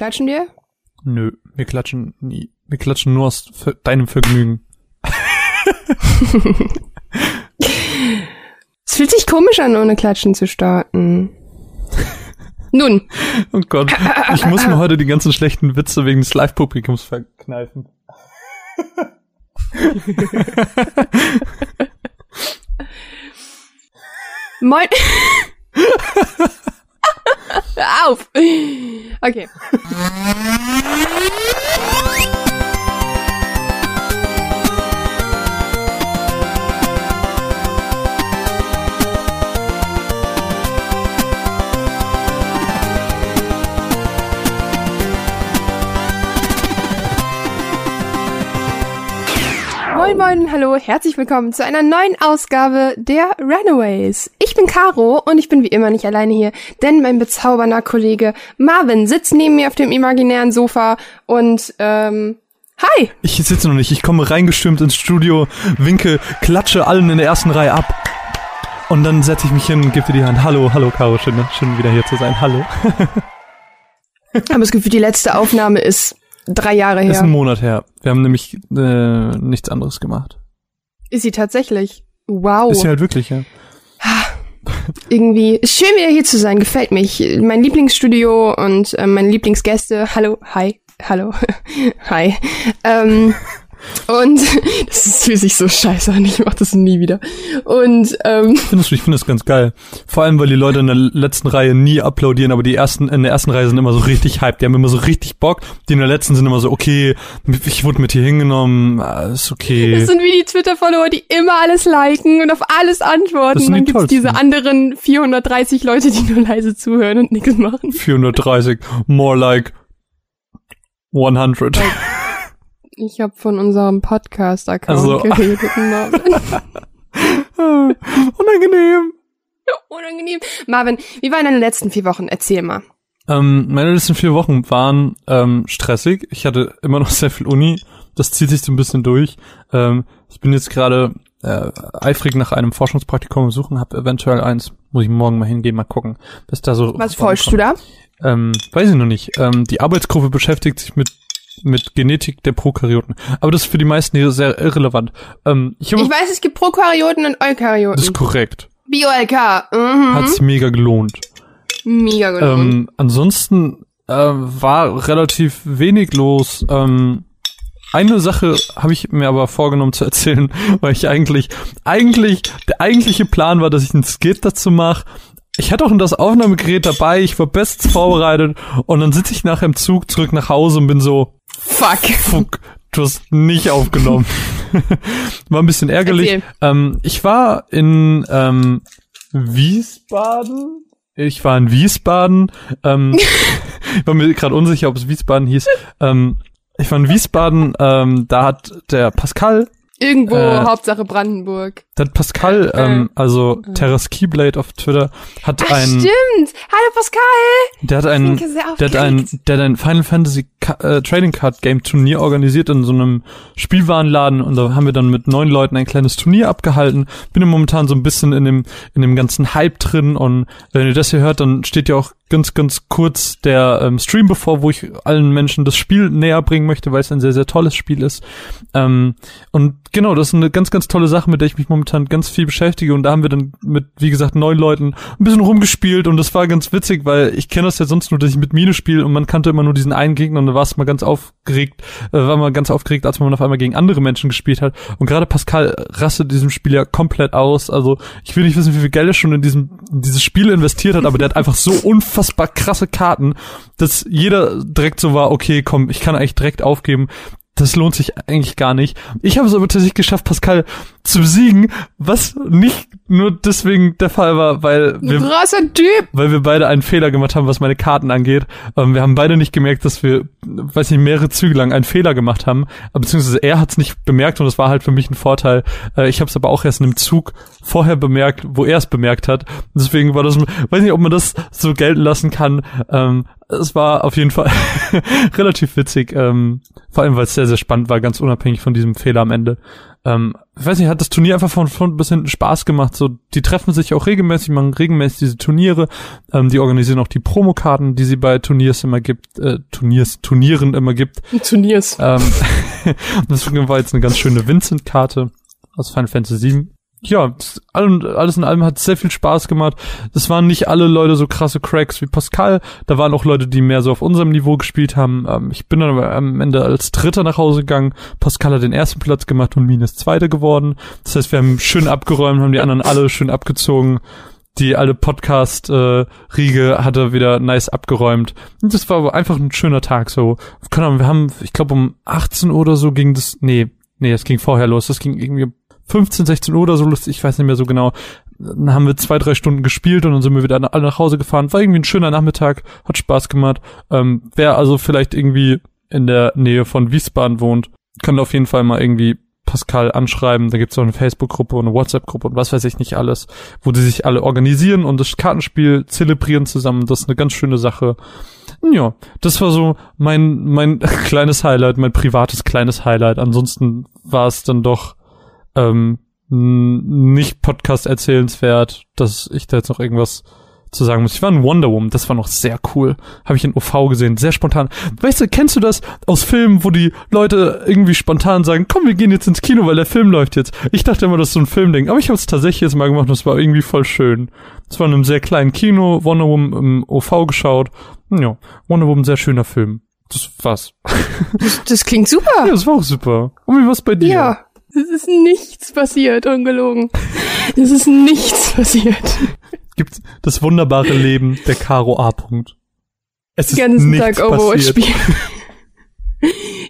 klatschen dir? Nö, wir klatschen nie. Wir klatschen nur aus deinem Vergnügen. es fühlt sich komisch an, ohne Klatschen zu starten. Nun. Oh Gott, ich muss mir heute die ganzen schlechten Witze wegen des Live-Publikums verkneifen. Moin. Auf. Okay. Moin hallo, herzlich willkommen zu einer neuen Ausgabe der Runaways. Ich bin Caro und ich bin wie immer nicht alleine hier, denn mein bezaubernder Kollege Marvin sitzt neben mir auf dem imaginären Sofa und ähm, hi. Ich sitze noch nicht, ich komme reingestürmt ins Studio, winke, klatsche allen in der ersten Reihe ab. Und dann setze ich mich hin und gebe dir die Hand. Hallo, hallo Caro, schön, schön wieder hier zu sein. Hallo. Aber das Gefühl, die letzte Aufnahme ist drei Jahre her. Ist ein Monat her. Wir haben nämlich äh, nichts anderes gemacht. Ist sie tatsächlich? Wow. Ist sie halt wirklich, ja. Irgendwie ist schön wieder hier zu sein, gefällt mich. Mein Lieblingsstudio und äh, meine Lieblingsgäste. Hallo, hi, hallo, hi. Ähm, und das ist, fühlt sich so scheiße an, ich mach das nie wieder. Und ähm, ich finde das ganz geil. Vor allem, weil die Leute in der letzten Reihe nie applaudieren, aber die ersten in der ersten Reihe sind immer so richtig hyped. Die haben immer so richtig Bock. Die in der letzten sind immer so, okay, ich wurde mit hier hingenommen, ah, ist okay. Das sind wie die Twitter-Follower, die immer alles liken und auf alles antworten. Das und dann die gibt's diese anderen 430 Leute, die nur leise zuhören und nichts machen. 430, more like 100. Ich habe von unserem Podcast-Account Also- geredet. Marvin. Unangenehm. Unangenehm. Marvin, wie waren deine letzten vier Wochen? Erzähl mal. Ähm, meine letzten vier Wochen waren ähm, stressig. Ich hatte immer noch sehr viel Uni. Das zieht sich so ein bisschen durch. Ähm, ich bin jetzt gerade äh, eifrig nach einem Forschungspraktikum suchen, habe eventuell eins. Muss ich morgen mal hingehen, mal gucken, was da so Was forschst du da? Ähm, weiß ich noch nicht. Ähm, die Arbeitsgruppe beschäftigt sich mit mit Genetik der Prokaryoten. Aber das ist für die meisten hier sehr irrelevant. Ähm, ich Ich weiß, es gibt Prokaryoten und das Eukaryoten. ist korrekt. BioLK. Mhm. Hat sich mega gelohnt. Mega gelohnt. Ähm, ansonsten äh, war relativ wenig los. Ähm, eine Sache habe ich mir aber vorgenommen zu erzählen, weil ich eigentlich, eigentlich, der eigentliche Plan war, dass ich einen Skit dazu mache. Ich hatte auch das Aufnahmegerät dabei, ich war bestens vorbereitet und dann sitze ich nachher im Zug zurück nach Hause und bin so, Fuck. fuck, du hast nicht aufgenommen. war ein bisschen ärgerlich. Ähm, ich war in ähm, Wiesbaden. Ich war in Wiesbaden. Ähm, ich war mir gerade unsicher, ob es Wiesbaden hieß. Ähm, ich war in Wiesbaden. Ähm, da hat der Pascal, Irgendwo, Äh, Hauptsache Brandenburg. hat Pascal, ähm, also Terras Keyblade auf Twitter, hat Ach, ein, stimmt. Hallo Pascal. der hat ein, der hat ein, der hat ein Final Fantasy Ka äh, Trading Card Game Turnier organisiert in so einem Spielwarenladen und da haben wir dann mit neun Leuten ein kleines Turnier abgehalten. Bin momentan so ein bisschen in dem in dem ganzen Hype drin und wenn ihr das hier hört, dann steht ja auch ganz ganz kurz der ähm, Stream bevor, wo ich allen Menschen das Spiel näher bringen möchte, weil es ein sehr sehr tolles Spiel ist. Ähm, und genau, das ist eine ganz ganz tolle Sache, mit der ich mich momentan ganz viel beschäftige und da haben wir dann mit wie gesagt neun Leuten ein bisschen rumgespielt und das war ganz witzig, weil ich kenne das ja sonst nur, dass ich mit Mine spiele und man kannte immer nur diesen einen Gegner und da war es mal ganz aufgeregt, äh, war mal ganz aufgeregt, als man auf einmal gegen andere Menschen gespielt hat. Und gerade Pascal rastet diesem Spiel ja komplett aus. Also ich will nicht wissen, wie viel Geld er schon in diesem in dieses Spiel investiert hat, aber der hat einfach so unfassbar krasse Karten, dass jeder direkt so war, okay, komm, ich kann eigentlich direkt aufgeben. Das lohnt sich eigentlich gar nicht. Ich habe es aber tatsächlich geschafft, Pascal zu besiegen, was nicht nur deswegen der Fall war, weil wir Krasser Typ. weil wir beide einen Fehler gemacht haben, was meine Karten angeht. Ähm, wir haben beide nicht gemerkt, dass wir, weiß nicht, mehrere Züge lang einen Fehler gemacht haben. Beziehungsweise er hat es nicht bemerkt und das war halt für mich ein Vorteil. Äh, ich habe es aber auch erst in einem Zug vorher bemerkt, wo er es bemerkt hat. Deswegen war das, weiß nicht, ob man das so gelten lassen kann. Ähm, es war auf jeden Fall relativ witzig. Ähm, vor allem, weil es sehr, sehr spannend war, ganz unabhängig von diesem Fehler am Ende. Ähm, ich weiß nicht, hat das Turnier einfach von, von bis hinten Spaß gemacht. So, die treffen sich auch regelmäßig, machen regelmäßig diese Turniere. Ähm, die organisieren auch die Promokarten, die sie bei Turniers immer gibt, äh, Turniers, Turnieren immer gibt. Turniers. Ähm, das war jetzt eine ganz schöne Vincent-Karte aus Final Fantasy VII ja, alles in allem hat sehr viel Spaß gemacht. Das waren nicht alle Leute so krasse Cracks wie Pascal. Da waren auch Leute, die mehr so auf unserem Niveau gespielt haben. Ähm, ich bin dann aber am Ende als Dritter nach Hause gegangen. Pascal hat den ersten Platz gemacht und Min ist Zweiter geworden. Das heißt, wir haben schön abgeräumt, haben die anderen alle schön abgezogen. Die alte Podcast-Riege äh, hat er wieder nice abgeräumt. Und das war aber einfach ein schöner Tag so. Keine Ahnung, wir haben, ich glaube um 18 Uhr oder so ging das, nee, nee, es ging vorher los. Das ging irgendwie 15, 16 Uhr oder so lustig, ich weiß nicht mehr so genau. Dann haben wir zwei, drei Stunden gespielt und dann sind wir wieder alle nach Hause gefahren. War irgendwie ein schöner Nachmittag, hat Spaß gemacht. Ähm, wer also vielleicht irgendwie in der Nähe von Wiesbaden wohnt, kann auf jeden Fall mal irgendwie Pascal anschreiben. Da gibt's auch eine Facebook-Gruppe und eine WhatsApp-Gruppe und was weiß ich nicht alles, wo die sich alle organisieren und das Kartenspiel zelebrieren zusammen. Das ist eine ganz schöne Sache. Ja, das war so mein, mein kleines Highlight, mein privates kleines Highlight. Ansonsten war es dann doch ähm, nicht Podcast erzählenswert, dass ich da jetzt noch irgendwas zu sagen muss. Ich war in Wonder Woman, das war noch sehr cool. Habe ich in OV gesehen, sehr spontan. Weißt du, kennst du das aus Filmen, wo die Leute irgendwie spontan sagen, komm, wir gehen jetzt ins Kino, weil der Film läuft jetzt. Ich dachte immer, das ist so ein Filmding, aber ich habe es tatsächlich jetzt mal gemacht und es war irgendwie voll schön. Es war in einem sehr kleinen Kino, Wonder Woman im OV geschaut. Ja, Wonder Woman, sehr schöner Film. Das war's. Das, das klingt super. Ja, das war auch super. Und wie war's bei dir? Ja. Es ist nichts passiert, ungelogen. Es ist nichts passiert. Gibt das wunderbare Leben der Caro A. -Punkt. Es ist Den ganzen Tag Overwatch spielen.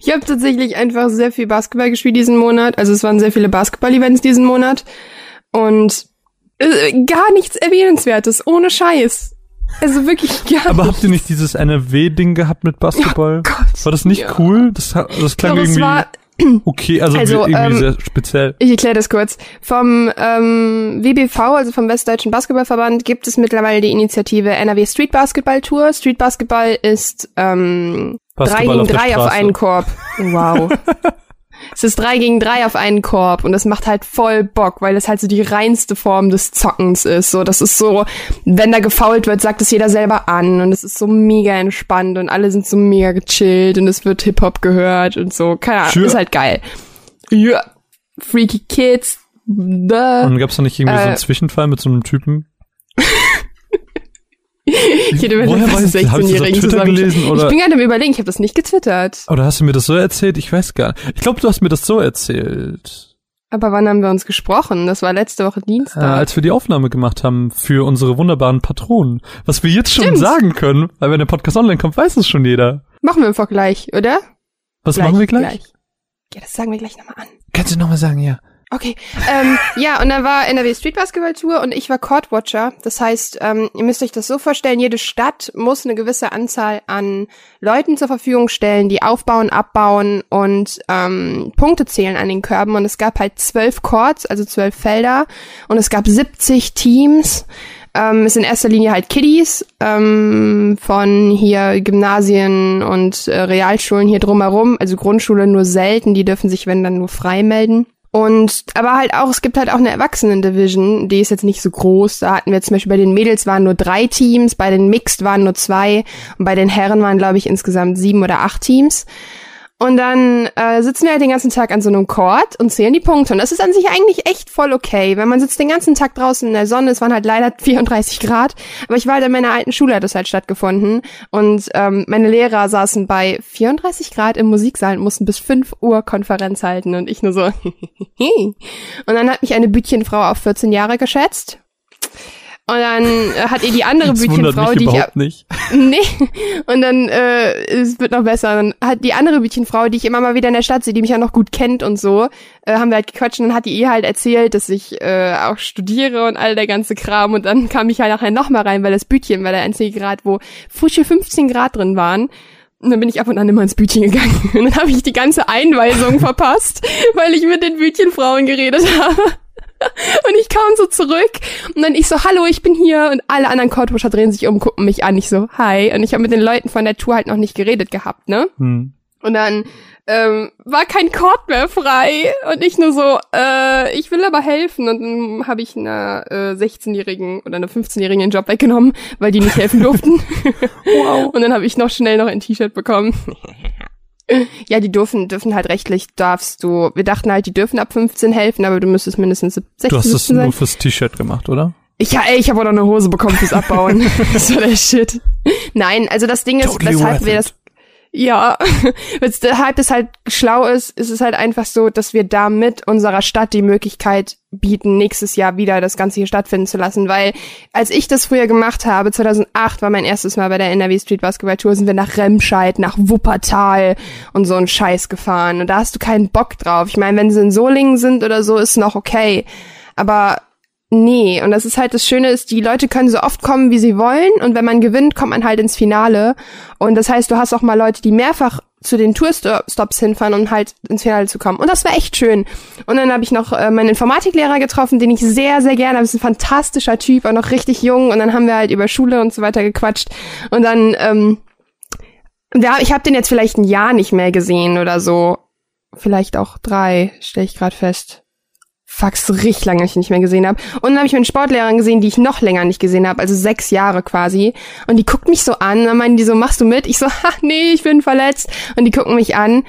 Ich habe tatsächlich einfach sehr viel Basketball gespielt diesen Monat. Also es waren sehr viele Basketball-Events diesen Monat. Und äh, gar nichts Erwähnenswertes, ohne Scheiß. Also wirklich gar Aber habt ihr nicht dieses NRW-Ding gehabt mit Basketball? Oh Gott, War das nicht ja. cool? Das, das klang Doch, irgendwie... War, Okay, also, also irgendwie ähm, sehr speziell. Ich erkläre das kurz. Vom ähm, WBV, also vom Westdeutschen Basketballverband, gibt es mittlerweile die Initiative NRW Street Basketball Tour. Street Basketball ist ähm, drei gegen drei auf einen Korb. Wow. Es ist drei gegen drei auf einen Korb und das macht halt voll Bock, weil es halt so die reinste Form des Zockens ist. So, das ist so, wenn da gefault wird, sagt es jeder selber an und es ist so mega entspannt und alle sind so mega gechillt und es wird Hip-Hop gehört und so. Keine Ahnung, sure. ist halt geil. Ja. Freaky Kids. Bäh. Und gab's da nicht irgendwie äh, so einen äh. Zwischenfall mit so einem Typen? ich hätte mir Woher fast 16-Jährigen zusammen. Gelesen, oder? Ich bin gerade im Überlegen, ich habe das nicht getwittert. Oder hast du mir das so erzählt? Ich weiß gar nicht. Ich glaube, du hast mir das so erzählt. Aber wann haben wir uns gesprochen? Das war letzte Woche Dienstag. Äh, als wir die Aufnahme gemacht haben für unsere wunderbaren Patronen. Was wir jetzt schon Stimmt. sagen können, weil wenn der Podcast online kommt, weiß es schon jeder. Machen wir einfach gleich, oder? Was gleich, machen wir gleich? gleich? Ja, das sagen wir gleich nochmal an. Kannst du nochmal sagen, ja. Okay, ähm, ja, und dann war NRW Street Basketball Tour und ich war Court Watcher. Das heißt, ähm, ihr müsst euch das so vorstellen, jede Stadt muss eine gewisse Anzahl an Leuten zur Verfügung stellen, die aufbauen, abbauen und ähm, Punkte zählen an den Körben. Und es gab halt zwölf Courts, also zwölf Felder und es gab 70 Teams. Ähm, ist in erster Linie halt Kiddies ähm, von hier Gymnasien und äh, Realschulen hier drumherum, also Grundschule nur selten, die dürfen sich, wenn dann nur frei melden. Und aber halt auch, es gibt halt auch eine Erwachsenen-Division, die ist jetzt nicht so groß. Da hatten wir zum Beispiel bei den Mädels waren nur drei Teams, bei den Mixed waren nur zwei und bei den Herren waren, glaube ich, insgesamt sieben oder acht Teams. Und dann äh, sitzen wir halt den ganzen Tag an so einem Court und zählen die Punkte. Und das ist an sich eigentlich echt voll okay. Wenn man sitzt den ganzen Tag draußen in der Sonne, es waren halt leider 34 Grad, aber ich war halt in meiner alten Schule, hat das halt stattgefunden. Und ähm, meine Lehrer saßen bei 34 Grad im Musiksaal und mussten bis 5 Uhr Konferenz halten. Und ich nur so. und dann hat mich eine Bütchenfrau auf 14 Jahre geschätzt. Und dann äh, hat ihr die andere das Bütchenfrau, die ich nicht. Nee. Und dann äh, es wird noch besser. Dann hat die andere Bütchenfrau, die ich immer mal wieder in der Stadt sehe, die mich ja noch gut kennt und so, äh, haben wir halt gequatscht und dann hat die ihr halt erzählt, dass ich äh, auch studiere und all der ganze Kram und dann kam ich halt nachher noch mal rein, weil das Bütchen war der einzige Grad, wo frische 15 Grad drin waren. Und dann bin ich ab und an immer ins Bütchen gegangen. Und dann habe ich die ganze Einweisung verpasst, weil ich mit den Bütchenfrauen geredet habe. Und ich kam so zurück und dann ich so, hallo, ich bin hier und alle anderen Courtwatcher drehen sich um, gucken mich an. Ich so, hi. Und ich habe mit den Leuten von der Tour halt noch nicht geredet gehabt, ne? Hm. Und dann ähm, war kein Court mehr frei und ich nur so, äh, ich will aber helfen und dann habe ich einer äh, 16-jährigen oder einer 15-jährigen den Job weggenommen, weil die nicht helfen durften. wow. Und dann habe ich noch schnell noch ein T-Shirt bekommen. Ja, die dürfen, dürfen halt rechtlich, darfst du, wir dachten halt, die dürfen ab 15 helfen, aber du müsstest mindestens 16 Du hast es nur fürs T-Shirt gemacht, oder? Ich, ja, ey, ich habe auch noch eine Hose bekommen fürs Abbauen. das war der Shit. Nein, also das Ding ist, totally weshalb wir das ja, weshalb es halt schlau ist, ist es halt einfach so, dass wir damit unserer Stadt die Möglichkeit bieten, nächstes Jahr wieder das Ganze hier stattfinden zu lassen, weil als ich das früher gemacht habe, 2008 war mein erstes Mal bei der NRW Street Basketball Tour, sind wir nach Remscheid, nach Wuppertal und so ein Scheiß gefahren. Und da hast du keinen Bock drauf. Ich meine, wenn sie in Solingen sind oder so, ist noch okay, aber Nee, und das ist halt das Schöne ist, die Leute können so oft kommen, wie sie wollen und wenn man gewinnt, kommt man halt ins Finale und das heißt, du hast auch mal Leute, die mehrfach zu den Tourstops hinfahren, um halt ins Finale zu kommen. Und das war echt schön. Und dann habe ich noch äh, meinen Informatiklehrer getroffen, den ich sehr, sehr gerne habe. Ist ein fantastischer Typ, auch noch richtig jung. Und dann haben wir halt über Schule und so weiter gequatscht. Und dann, ähm, ja, ich habe den jetzt vielleicht ein Jahr nicht mehr gesehen oder so. Vielleicht auch drei, stelle ich gerade fest. Fuck, so richtig lange ich nicht mehr gesehen habe. Und dann habe ich meine Sportlehrerin gesehen, die ich noch länger nicht gesehen habe, also sechs Jahre quasi. Und die guckt mich so an, dann meinen die so, machst du mit? Ich so, ha, nee, ich bin verletzt. Und die gucken mich an.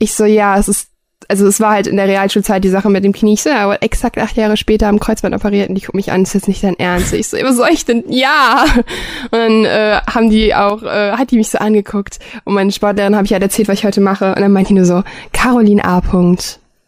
Ich so, ja, es ist, also es war halt in der Realschulzeit die Sache mit dem Knie. Ich so, ja, aber exakt acht Jahre später am Kreuzband operiert und die gucken mich an, ist jetzt nicht dein Ernst. Ich so, was soll ich denn? Ja! Und dann äh, haben die auch, äh, hat die mich so angeguckt und meine Sportlehrerin habe ich halt erzählt, was ich heute mache. Und dann meinte die nur so, Caroline A.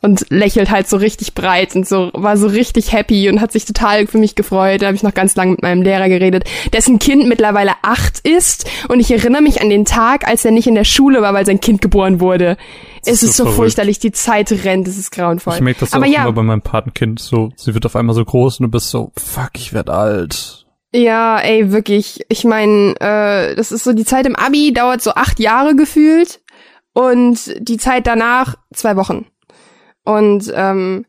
und lächelt halt so richtig breit und so war so richtig happy und hat sich total für mich gefreut. Da habe ich noch ganz lange mit meinem Lehrer geredet, dessen Kind mittlerweile acht ist und ich erinnere mich an den Tag, als er nicht in der Schule war, weil sein Kind geboren wurde. Das es ist so, so furchterlich, die Zeit rennt, es ist grauenvoll. Ich merke das Aber auch ja, immer bei meinem Patenkind. So, sie wird auf einmal so groß und du bist so, fuck, ich werd alt. Ja, ey, wirklich. Ich meine, äh, das ist so die Zeit im Abi dauert so acht Jahre gefühlt und die Zeit danach zwei Wochen. Und ähm,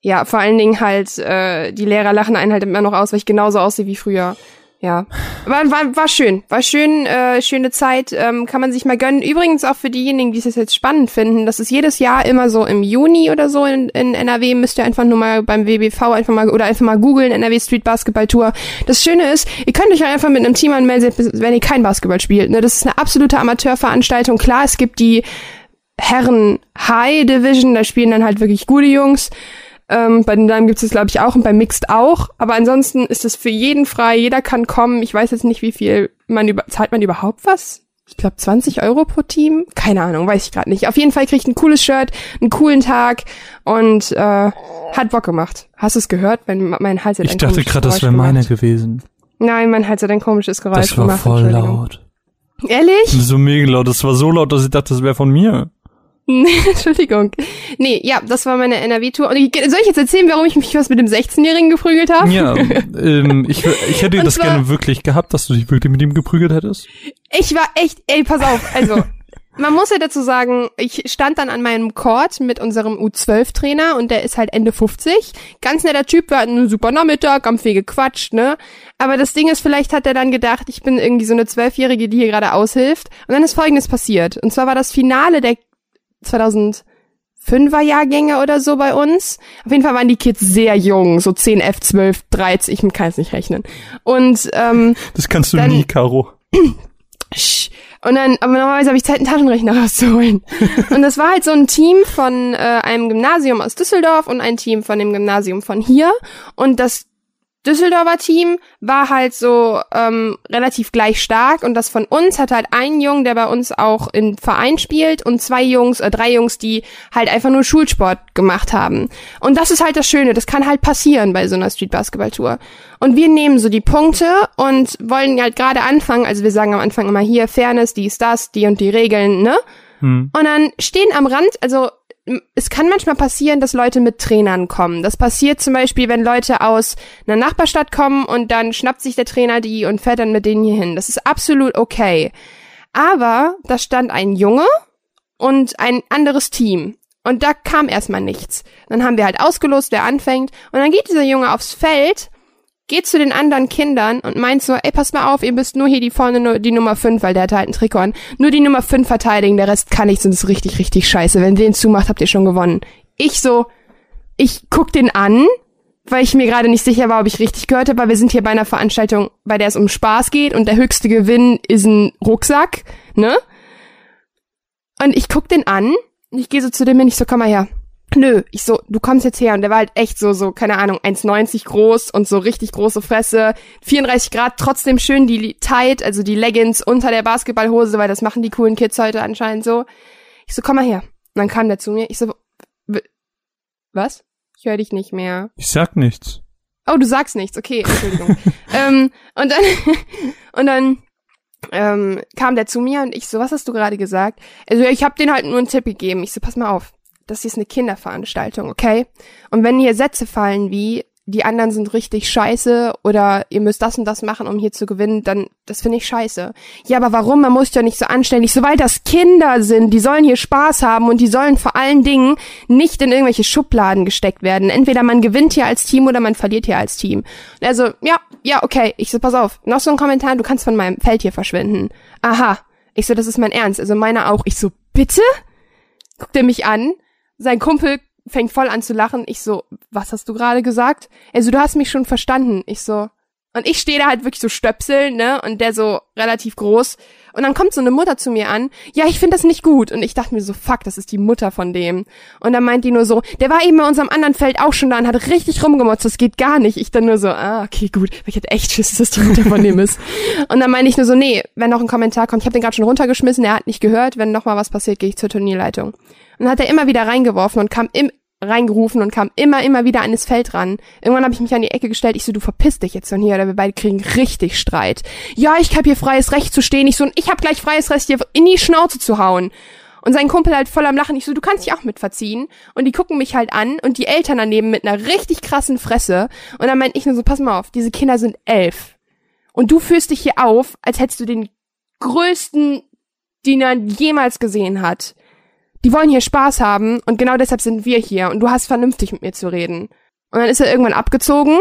ja, vor allen Dingen halt, äh, die Lehrer lachen einen halt immer noch aus, weil ich genauso aussehe wie früher. Ja. War, war, war schön. War schön, äh, schöne Zeit. Ähm, kann man sich mal gönnen. Übrigens auch für diejenigen, die es jetzt spannend finden, das ist jedes Jahr immer so im Juni oder so in, in NRW. Müsst ihr einfach nur mal beim WBV einfach mal oder einfach mal googeln, NRW Street Basketball Tour. Das Schöne ist, ihr könnt euch einfach mit einem Team anmelden, wenn ihr kein Basketball spielt. Ne? Das ist eine absolute Amateurveranstaltung. Klar, es gibt die Herren High Division, da spielen dann halt wirklich gute Jungs. Ähm, bei den Damen gibt es glaube ich auch und bei Mixed auch. Aber ansonsten ist es für jeden frei, jeder kann kommen. Ich weiß jetzt nicht, wie viel man über zahlt man überhaupt was? Ich glaube 20 Euro pro Team. Keine Ahnung, weiß ich gerade nicht. Auf jeden Fall kriegt ein cooles Shirt, einen coolen Tag und äh, hat Bock gemacht. Hast du es gehört? Mein, mein Hals hat Ich dachte gerade, das wäre meine gewesen. Nein, mein Hals hat ein komisches Geräusch das war gemacht. voll laut. Ehrlich? So mega laut. Das war so laut, dass ich dachte, das wäre von mir. Entschuldigung. Nee, ja, das war meine NRW-Tour. Und ich, soll ich jetzt erzählen, warum ich mich was mit dem 16-Jährigen geprügelt habe? Ja, ähm, ich, ich hätte das gerne wirklich gehabt, dass du dich wirklich mit ihm geprügelt hättest. Ich war echt, ey, pass auf, also man muss ja dazu sagen, ich stand dann an meinem Court mit unserem U12-Trainer und der ist halt Ende 50. Ganz netter Typ, wir hatten einen super Nachmittag, haben viel gequatscht, ne? Aber das Ding ist, vielleicht hat er dann gedacht, ich bin irgendwie so eine Zwölfjährige, die hier gerade aushilft. Und dann ist Folgendes passiert. Und zwar war das Finale der 2005er Jahrgänge oder so bei uns. Auf jeden Fall waren die Kids sehr jung, so 10, F, 12, 13, ich kann es nicht rechnen. Und ähm, Das kannst du dann, nie, Caro. Und dann, aber normalerweise habe ich Zeit, einen Taschenrechner rauszuholen. und das war halt so ein Team von äh, einem Gymnasium aus Düsseldorf und ein Team von dem Gymnasium von hier. Und das Düsseldorfer Team war halt so ähm, relativ gleich stark und das von uns hat halt einen Jungen, der bei uns auch im Verein spielt und zwei Jungs, äh, drei Jungs, die halt einfach nur Schulsport gemacht haben. Und das ist halt das Schöne, das kann halt passieren bei so einer Street Basketball Tour. Und wir nehmen so die Punkte und wollen halt gerade anfangen, also wir sagen am Anfang immer hier Fairness, dies, das, die und die Regeln, ne? Hm. Und dann stehen am Rand, also es kann manchmal passieren, dass Leute mit Trainern kommen. Das passiert zum Beispiel, wenn Leute aus einer Nachbarstadt kommen und dann schnappt sich der Trainer die und fährt dann mit denen hier hin. Das ist absolut okay. Aber da stand ein Junge und ein anderes Team. Und da kam erstmal nichts. Dann haben wir halt ausgelost, wer anfängt. Und dann geht dieser Junge aufs Feld, geht zu den anderen Kindern und meint so, ey, pass mal auf, ihr müsst nur hier die vorne, die Nummer 5, weil der hat halt einen Trikot an, nur die Nummer 5 verteidigen, der Rest kann ich, sonst ist richtig, richtig scheiße. Wenn den zumacht, habt ihr schon gewonnen. Ich so, ich guck den an, weil ich mir gerade nicht sicher war, ob ich richtig gehört habe, weil wir sind hier bei einer Veranstaltung, bei der es um Spaß geht und der höchste Gewinn ist ein Rucksack, ne? Und ich guck den an und ich gehe so zu dem hin, ich so, komm mal her. Nö, ich so, du kommst jetzt her und der war halt echt so, so, keine Ahnung, 1,90 groß und so richtig große Fresse, 34 Grad, trotzdem schön die tight, also die Leggings unter der Basketballhose, weil das machen die coolen Kids heute anscheinend so. Ich so, komm mal her. Und dann kam der zu mir, ich so, was? Ich höre dich nicht mehr. Ich sag nichts. Oh, du sagst nichts, okay, Entschuldigung. ähm, und dann, und dann ähm, kam der zu mir und ich so, was hast du gerade gesagt? Also ich habe den halt nur einen Tipp gegeben. Ich so, pass mal auf, das ist eine Kinderveranstaltung, okay? Und wenn hier Sätze fallen wie, die anderen sind richtig scheiße oder ihr müsst das und das machen, um hier zu gewinnen, dann, das finde ich scheiße. Ja, aber warum? Man muss ja nicht so anständig, so weil das Kinder sind, die sollen hier Spaß haben und die sollen vor allen Dingen nicht in irgendwelche Schubladen gesteckt werden. Entweder man gewinnt hier als Team oder man verliert hier als Team. Also, ja, ja, okay. Ich so, pass auf, noch so ein Kommentar, du kannst von meinem Feld hier verschwinden. Aha. Ich so, das ist mein Ernst. Also meiner auch. Ich so, bitte? Guckt er mich an. Sein Kumpel fängt voll an zu lachen. Ich so, was hast du gerade gesagt? Also, du hast mich schon verstanden. Ich so, und ich stehe da halt wirklich so stöpseln, ne? Und der so relativ groß. Und dann kommt so eine Mutter zu mir an. Ja, ich finde das nicht gut. Und ich dachte mir so, fuck, das ist die Mutter von dem. Und dann meint die nur so, der war eben bei unserem anderen Feld auch schon da und hat richtig rumgemotzt. Das geht gar nicht. Ich dann nur so, ah, okay, gut. Ich hätte echt Schiss, dass die Mutter von dem ist. Und dann meine ich nur so, nee, wenn noch ein Kommentar kommt, ich habe den gerade schon runtergeschmissen, er hat nicht gehört. Wenn noch mal was passiert, gehe ich zur Turnierleitung. Und dann hat er immer wieder reingeworfen und kam im, reingerufen und kam immer, immer wieder an das Feld ran. Irgendwann habe ich mich an die Ecke gestellt. Ich so, du verpiss dich jetzt von hier oder wir beide kriegen richtig Streit. Ja, ich hab hier freies Recht zu stehen. Ich so, und ich hab gleich freies Recht, dir in die Schnauze zu hauen. Und sein Kumpel halt voll am Lachen. Ich so, du kannst dich auch mit verziehen. Und die gucken mich halt an und die Eltern daneben mit einer richtig krassen Fresse. Und dann meinte ich nur so, pass mal auf, diese Kinder sind elf. Und du führst dich hier auf, als hättest du den größten, den er jemals gesehen hat die wollen hier Spaß haben und genau deshalb sind wir hier und du hast vernünftig mit mir zu reden. Und dann ist er irgendwann abgezogen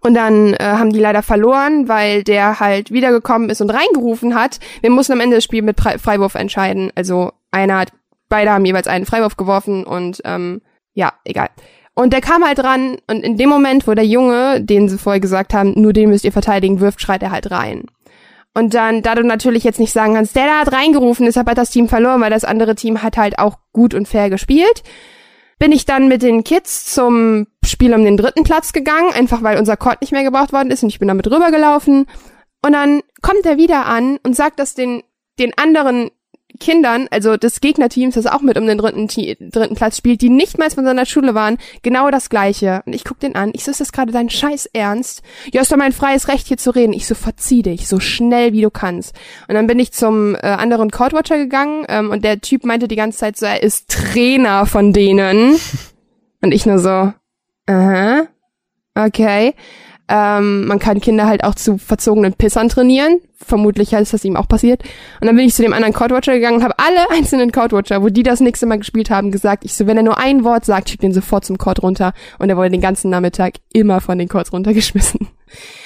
und dann äh, haben die leider verloren, weil der halt wiedergekommen ist und reingerufen hat. Wir mussten am Ende des Spiels mit Freiwurf entscheiden. Also einer hat, beide haben jeweils einen Freiwurf geworfen und ähm, ja, egal. Und der kam halt ran und in dem Moment, wo der Junge, den sie vorher gesagt haben, nur den müsst ihr verteidigen, wirft, schreit er halt rein. Und dann, da du natürlich jetzt nicht sagen kannst, der da hat reingerufen, deshalb hat das Team verloren, weil das andere Team hat halt auch gut und fair gespielt, bin ich dann mit den Kids zum Spiel um den dritten Platz gegangen, einfach weil unser Court nicht mehr gebraucht worden ist und ich bin damit rübergelaufen. Und dann kommt er wieder an und sagt das den, den anderen Kindern, also des Gegnerteams, das auch mit um den dritten, dritten Platz spielt, die nicht mal von seiner Schule waren, genau das Gleiche. Und ich guck den an. Ich so, ist das gerade dein Scheiß Ernst? Ja, ist doch mein freies Recht, hier zu reden. Ich so, verzieh dich, so schnell wie du kannst. Und dann bin ich zum äh, anderen Courtwatcher gegangen ähm, und der Typ meinte die ganze Zeit so, er ist Trainer von denen. Und ich nur so, aha, okay. Ähm, man kann Kinder halt auch zu verzogenen Pissern trainieren. Vermutlich ist das ihm auch passiert. Und dann bin ich zu dem anderen Codewatcher gegangen und habe alle einzelnen Codewatcher, wo die das nächste Mal gespielt haben, gesagt, ich so, wenn er nur ein Wort sagt, schieb den sofort zum Code runter. Und er wurde den ganzen Nachmittag immer von den Codes runtergeschmissen.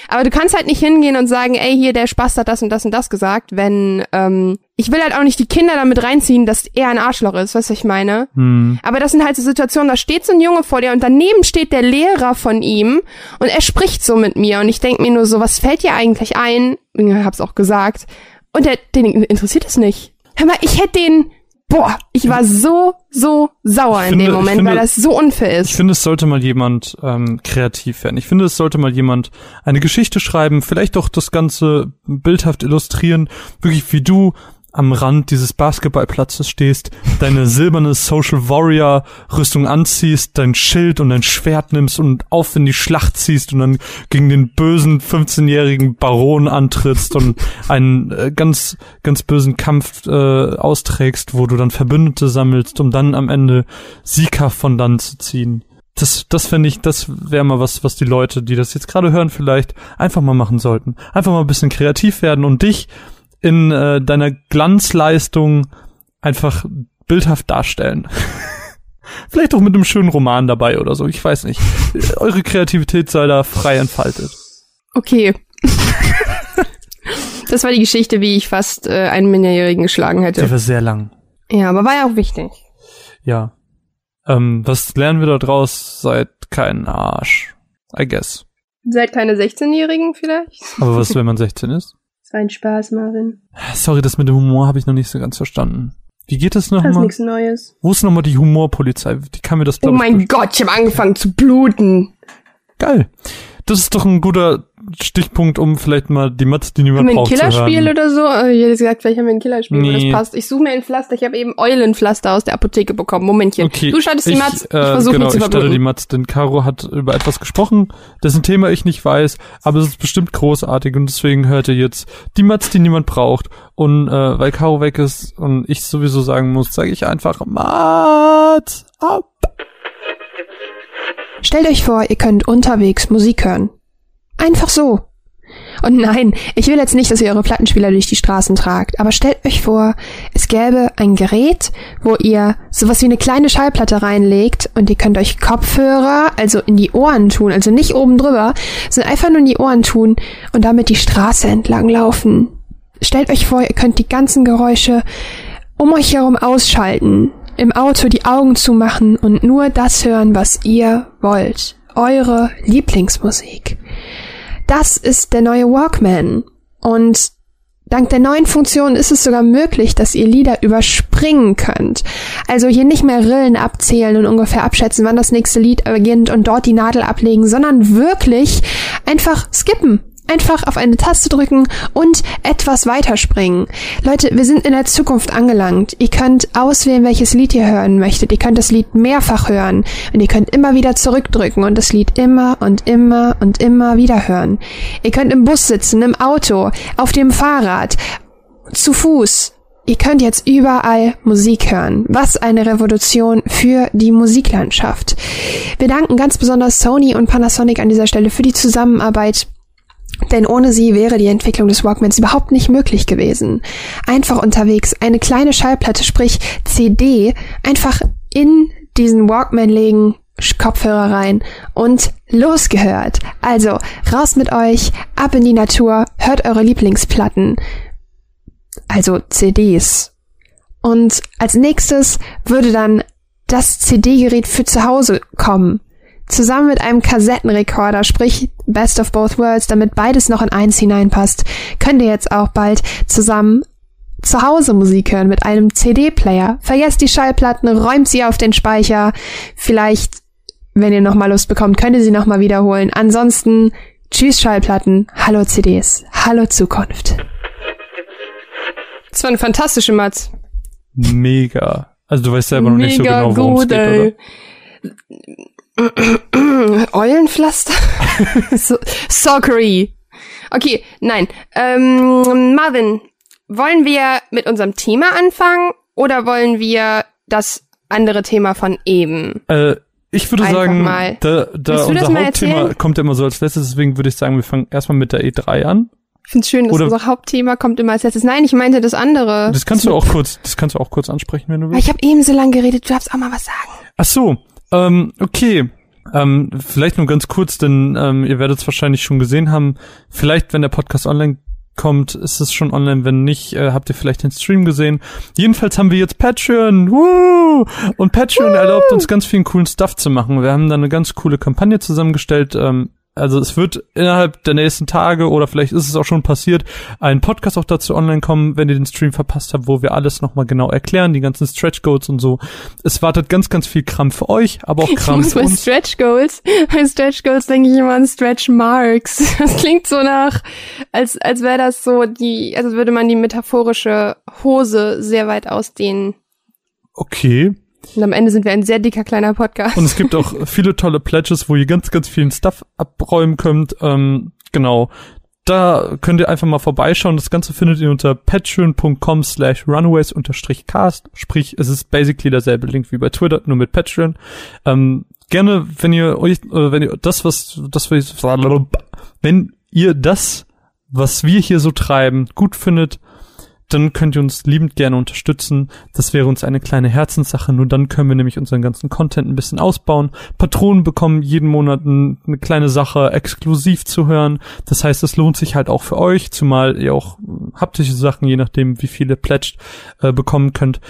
Aber du kannst halt nicht hingehen und sagen, ey, hier, der Spaß hat das und das und das gesagt, wenn, ähm, ich will halt auch nicht die Kinder damit reinziehen, dass er ein Arschloch ist, weißt du, was ich meine? Hm. Aber das sind halt so Situationen, da steht so ein Junge vor dir und daneben steht der Lehrer von ihm und er spricht so mit mir und ich denk mir nur so, was fällt dir eigentlich ein? Ich hab's auch gesagt. Und der, den interessiert es nicht. Hör mal, ich hätte den boah, ich war so, so sauer in finde, dem Moment, finde, weil das so unfair ist. Ich finde, es sollte mal jemand ähm, kreativ werden. Ich finde, es sollte mal jemand eine Geschichte schreiben, vielleicht auch das Ganze bildhaft illustrieren, wirklich wie du am Rand dieses Basketballplatzes stehst, deine silberne Social Warrior Rüstung anziehst, dein Schild und dein Schwert nimmst und auf in die Schlacht ziehst und dann gegen den bösen 15-jährigen Baron antrittst und einen äh, ganz, ganz bösen Kampf äh, austrägst, wo du dann Verbündete sammelst, um dann am Ende Sieger von dann zu ziehen. Das, das finde ich, das wäre mal was, was die Leute, die das jetzt gerade hören, vielleicht einfach mal machen sollten. Einfach mal ein bisschen kreativ werden und dich in äh, deiner Glanzleistung einfach bildhaft darstellen. Vielleicht auch mit einem schönen Roman dabei oder so, ich weiß nicht. Eure Kreativität sei da frei entfaltet. Okay. das war die Geschichte, wie ich fast äh, einen Minderjährigen geschlagen hätte. Die war sehr lang. Ja, aber war ja auch wichtig. Ja. Ähm, was lernen wir da draus? Seid kein Arsch. I guess. Seid keine 16-Jährigen vielleicht? Aber was, wenn man 16 ist? War ein Spaß, Marvin. Sorry, das mit dem Humor habe ich noch nicht so ganz verstanden. Wie geht das Das ist nochmal? nichts Neues. Wo ist nochmal die Humorpolizei? Die kann mir das, Oh glaube ich, mein Gott, ich habe angefangen zu bluten. Geil. Das ist doch ein guter Stichpunkt, um vielleicht mal die Matz, die Haben niemand wir ein braucht, zu Killerspiel hören. oder so? Äh, Ich hätte gesagt, vielleicht haben wir ein Killerspiel, wo Nee. das passt. Ich suche mir ein Pflaster. Ich habe eben Eulenpflaster aus der Apotheke bekommen. Momentchen. Okay, Du startest die ich, Matz, ich äh, versuche genau, mich zu ich starte die. Matz, denn Caro hat über etwas gesprochen, dessen Thema ich nicht weiß, aber es ist bestimmt großartig und deswegen hört ihr jetzt die Matz, die niemand braucht. Und äh, weil Caro weg ist und ich sowieso sagen muss, sage ich einfach Matz ab. Stellt euch vor, ihr könnt unterwegs Musik hören. Einfach so. Und nein, ich will jetzt nicht, dass ihr eure Plattenspieler durch die Straßen tragt, aber stellt euch vor, es gäbe ein Gerät, wo ihr sowas wie eine kleine Schallplatte reinlegt und ihr könnt euch Kopfhörer, also in die Ohren tun, also nicht oben drüber, sondern einfach nur in die Ohren tun und damit die Straße entlang laufen. Stellt euch vor, ihr könnt die ganzen Geräusche um euch herum ausschalten, im Auto die Augen zumachen und nur das hören, was ihr wollt. Eure Lieblingsmusik. Das ist der neue Walkman. Und dank der neuen Funktion ist es sogar möglich, dass ihr Lieder überspringen könnt. Also hier nicht mehr Rillen abzählen und ungefähr abschätzen, wann das nächste Lied beginnt und dort die Nadel ablegen, sondern wirklich einfach skippen. Einfach auf eine Taste drücken und etwas weiterspringen. Leute, wir sind in der Zukunft angelangt. Ihr könnt auswählen, welches Lied ihr hören möchtet. Ihr könnt das Lied mehrfach hören und ihr könnt immer wieder zurückdrücken und das Lied immer und immer und immer wieder hören. Ihr könnt im Bus sitzen, im Auto, auf dem Fahrrad, zu Fuß. Ihr könnt jetzt überall Musik hören. Was eine Revolution für die Musiklandschaft. Wir danken ganz besonders Sony und Panasonic an dieser Stelle für die Zusammenarbeit. Denn ohne sie wäre die Entwicklung des Walkmans überhaupt nicht möglich gewesen. Einfach unterwegs eine kleine Schallplatte, sprich CD, einfach in diesen Walkman legen, Kopfhörer rein und losgehört. Also raus mit euch, ab in die Natur, hört eure Lieblingsplatten, also CDs. Und als nächstes würde dann das CD-Gerät für zu Hause kommen. Zusammen mit einem Kassettenrekorder, sprich Best of Both Worlds, damit beides noch in eins hineinpasst, könnt ihr jetzt auch bald zusammen zu Hause Musik hören mit einem CD-Player. Vergesst die Schallplatten, räumt sie auf den Speicher. Vielleicht, wenn ihr nochmal Lust bekommt, könnt ihr sie nochmal wiederholen. Ansonsten, tschüss Schallplatten, hallo CDs, hallo Zukunft. Das war eine fantastische Matz. Mega. Also du weißt selber noch nicht so genau, worum es geht, oder? Eulenpflaster? so, sorry. Okay, nein. Ähm, Marvin, wollen wir mit unserem Thema anfangen oder wollen wir das andere Thema von eben? Äh, ich würde Einfach sagen, mal. da, da das unser Hauptthema erzählen? kommt ja immer so als letztes, deswegen würde ich sagen, wir fangen erstmal mit der E3 an. Ich find's schön, dass Oder- unser Hauptthema kommt immer als letztes. Nein, ich meinte das andere. Das kannst du auch kurz, das kannst du auch kurz ansprechen, wenn du Aber willst. ich habe eben so lange geredet, du darfst auch mal was sagen. Ach so, ähm, okay. Ähm, vielleicht nur ganz kurz, denn ähm, ihr werdet es wahrscheinlich schon gesehen haben. Vielleicht, wenn der Podcast online kommt, ist es schon online. Wenn nicht, äh, habt ihr vielleicht den Stream gesehen. Jedenfalls haben wir jetzt Patreon. Woo! Und Patreon erlaubt uns ganz vielen coolen Stuff zu machen. Wir haben da eine ganz coole Kampagne zusammengestellt. Ähm, also es wird innerhalb der nächsten Tage oder vielleicht ist es auch schon passiert, ein Podcast auch dazu online kommen, wenn ihr den Stream verpasst habt, wo wir alles nochmal genau erklären, die ganzen Stretch Goals und so. Es wartet ganz, ganz viel Kram für euch, aber auch Kram für uns. Stretch Goals, bei Stretch Goals denke ich immer an Stretch Marks. Das klingt so nach, als, als wäre das so die, also würde man die metaphorische Hose sehr weit ausdehnen. Okay. Und am Ende sind wir ein sehr dicker kleiner Podcast. Und es gibt auch viele tolle Pledges, wo ihr ganz, ganz vielen Stuff abräumen könnt. Ähm, genau. Da könnt ihr einfach mal vorbeischauen. Das Ganze findet ihr unter patreon.com slash runaways unterstrich cast. Sprich, es ist basically derselbe Link wie bei Twitter, nur mit Patreon. Ähm, gerne, wenn ihr euch, äh, wenn ihr das, was, das, was, wenn ihr das, was wir hier so treiben, gut findet, dann könnt ihr uns liebend gerne unterstützen. Das wäre uns eine kleine Herzenssache. Nur dann können wir nämlich unseren ganzen Content ein bisschen ausbauen. Patronen bekommen jeden Monat eine kleine Sache exklusiv zu hören. Das heißt, es lohnt sich halt auch für euch, zumal ihr auch haptische Sachen, je nachdem wie viele pledged, äh, bekommen könnt.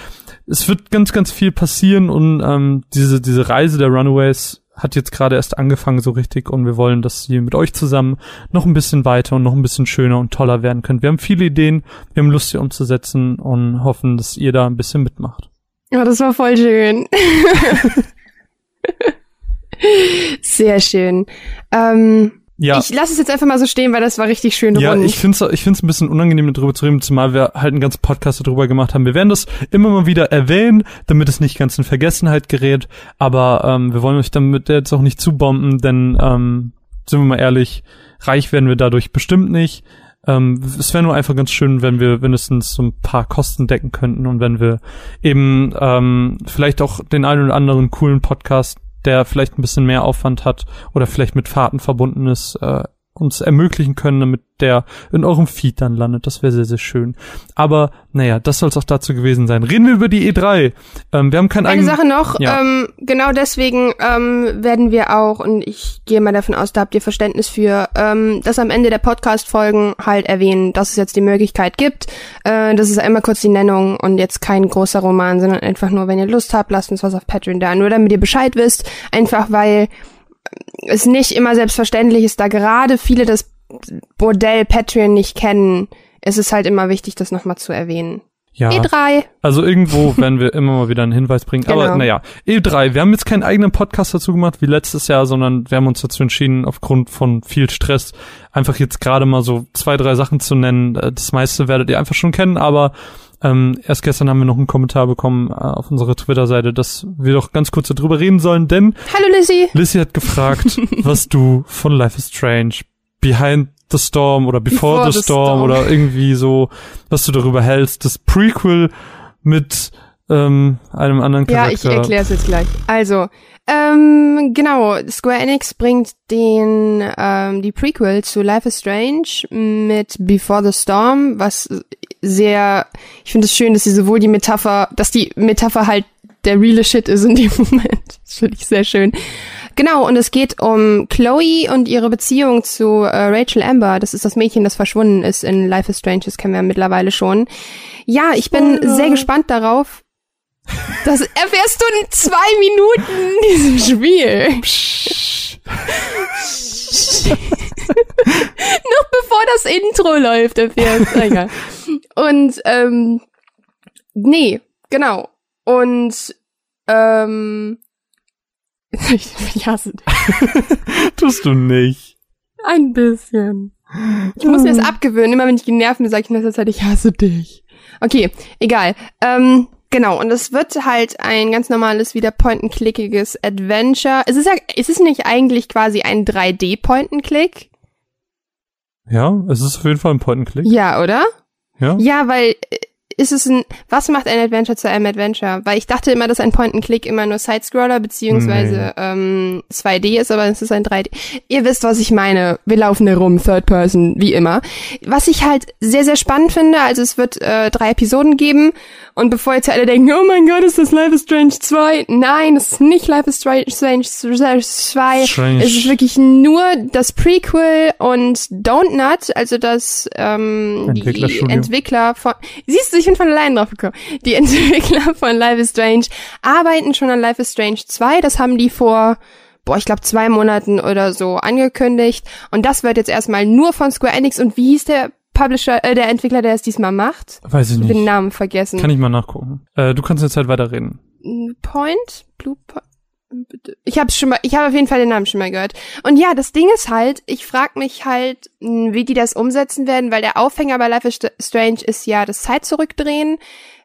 Es wird ganz, ganz viel passieren und ähm, diese, diese Reise der Runaways hat jetzt gerade erst angefangen so richtig und wir wollen, dass ihr mit euch zusammen noch ein bisschen weiter und noch ein bisschen schöner und toller werden könnt. Wir haben viele Ideen, wir haben Lust, sie umzusetzen und hoffen, dass ihr da ein bisschen mitmacht. Ja, das war voll schön. Sehr schön. Ähm, ja. Ich lasse es jetzt einfach mal so stehen, weil das war richtig schön ja, rund. Ja, ich finde es ich find's ein bisschen unangenehm, darüber zu reden, zumal wir halt einen ganzen Podcast darüber gemacht haben. Wir werden das immer mal wieder erwähnen, damit es nicht ganz in Vergessenheit gerät. Aber ähm, wir wollen euch damit jetzt auch nicht zubomben, denn ähm, sind wir mal ehrlich, reich werden wir dadurch bestimmt nicht. Ähm, es wäre nur einfach ganz schön, wenn wir mindestens so ein paar Kosten decken könnten und wenn wir eben ähm, vielleicht auch den einen oder anderen coolen Podcast der vielleicht ein bisschen mehr Aufwand hat oder vielleicht mit Fahrten verbunden ist, äh, uns ermöglichen können, damit der in eurem Feed dann landet. Das wäre sehr, sehr schön. Aber naja, das soll es auch dazu gewesen sein. Reden wir über die E3. Ähm, wir haben kein Eine Sache noch, ja. ähm, genau deswegen ähm, werden wir auch, und ich gehe mal davon aus, da habt ihr Verständnis für, ähm, das am Ende der Podcast-Folgen halt erwähnen, dass es jetzt die Möglichkeit gibt. Äh, das ist einmal kurz die Nennung und jetzt kein großer Roman, sondern einfach nur, wenn ihr Lust habt, lasst uns was auf Patreon da. Nur damit ihr Bescheid wisst, einfach weil es nicht immer selbstverständlich ist, da gerade viele das Bordell Patreon nicht kennen, ist es halt immer wichtig, das nochmal zu erwähnen. Ja. E3. Also irgendwo werden wir immer mal wieder einen Hinweis bringen. Genau. Aber naja, E3. Wir haben jetzt keinen eigenen Podcast dazu gemacht wie letztes Jahr, sondern wir haben uns dazu entschieden, aufgrund von viel Stress, einfach jetzt gerade mal so zwei, drei Sachen zu nennen. Das meiste werdet ihr einfach schon kennen, aber ähm, erst gestern haben wir noch einen Kommentar bekommen äh, auf unserer Twitter-Seite, dass wir doch ganz kurz darüber reden sollen, denn Hallo Lizzie. Lizzie hat gefragt, was du von Life is Strange Behind the Storm oder Before, Before the, the Storm, Storm, oder irgendwie so, was du darüber hältst. Das Prequel mit ähm, einem anderen Charakter. Ja, ich erkläre es jetzt gleich. Also, ähm, genau, Square Enix bringt den ähm, die Prequel zu Life is Strange mit Before the Storm, was sehr, ich finde es schön, dass sie sowohl die Metapher, dass die Metapher halt der reale Shit ist in dem Moment. Das finde ich sehr schön. Genau, und es geht um Chloe und ihre Beziehung zu äh, Rachel Amber. Das ist das Mädchen, das verschwunden ist in Life is Strange. Das kennen wir mittlerweile schon. Ja, ich bin oh, sehr gespannt darauf. Das erfährst du in zwei Minuten in diesem Spiel. Noch bevor das Intro läuft, erfährst du. Egal. Und, ähm, nee, genau. Und, ähm, ich hasse dich. Tust du nicht. Ein bisschen. Ich muss mir das abgewöhnen. Immer wenn ich genervt bin, sage ich in letzter Zeit, ich hasse dich. Okay, egal. Ähm, genau, und es wird halt ein ganz normales, wieder point-and-clickiges Adventure. Es ist ja, ist es nicht eigentlich quasi ein 3D-Point-and-Click? Ja, es ist auf jeden Fall ein Point-and-Click. Ja, oder? Ja. Ja, weil äh, ist es ein, was macht ein Adventure zu einem Adventure? Weil ich dachte immer, dass ein Point-and-Click immer nur Sidescroller beziehungsweise nee. ähm, 2D ist, aber es ist ein 3D. Ihr wisst, was ich meine. Wir laufen herum, Third Person, wie immer. Was ich halt sehr, sehr spannend finde, also es wird äh, drei Episoden geben und bevor jetzt alle denken, oh mein Gott, ist das Life is Strange 2? Nein, es ist nicht Life is Strange 2. Strange. Es ist wirklich nur das Prequel und Don't Nut, also das ähm, die Entwickler von Siehst du, ich bin von allein drauf gekommen. Die Entwickler von Life is Strange arbeiten schon an Life is Strange 2. Das haben die vor boah, ich glaube zwei Monaten oder so angekündigt. Und das wird jetzt erstmal nur von Square Enix. Und wie hieß der Publisher, äh, der Entwickler, der es diesmal macht? Weiß ich nicht. Ich den Namen vergessen. Kann ich mal nachgucken. Äh, du kannst jetzt halt weiterreden. Point? Blue Point? Ich habe schon mal, ich habe auf jeden Fall den Namen schon mal gehört. Und ja, das Ding ist halt, ich frage mich halt, hm, wie die das umsetzen werden, weil der Aufhänger bei Life is Strange ist ja das Zeit zurückdrehen.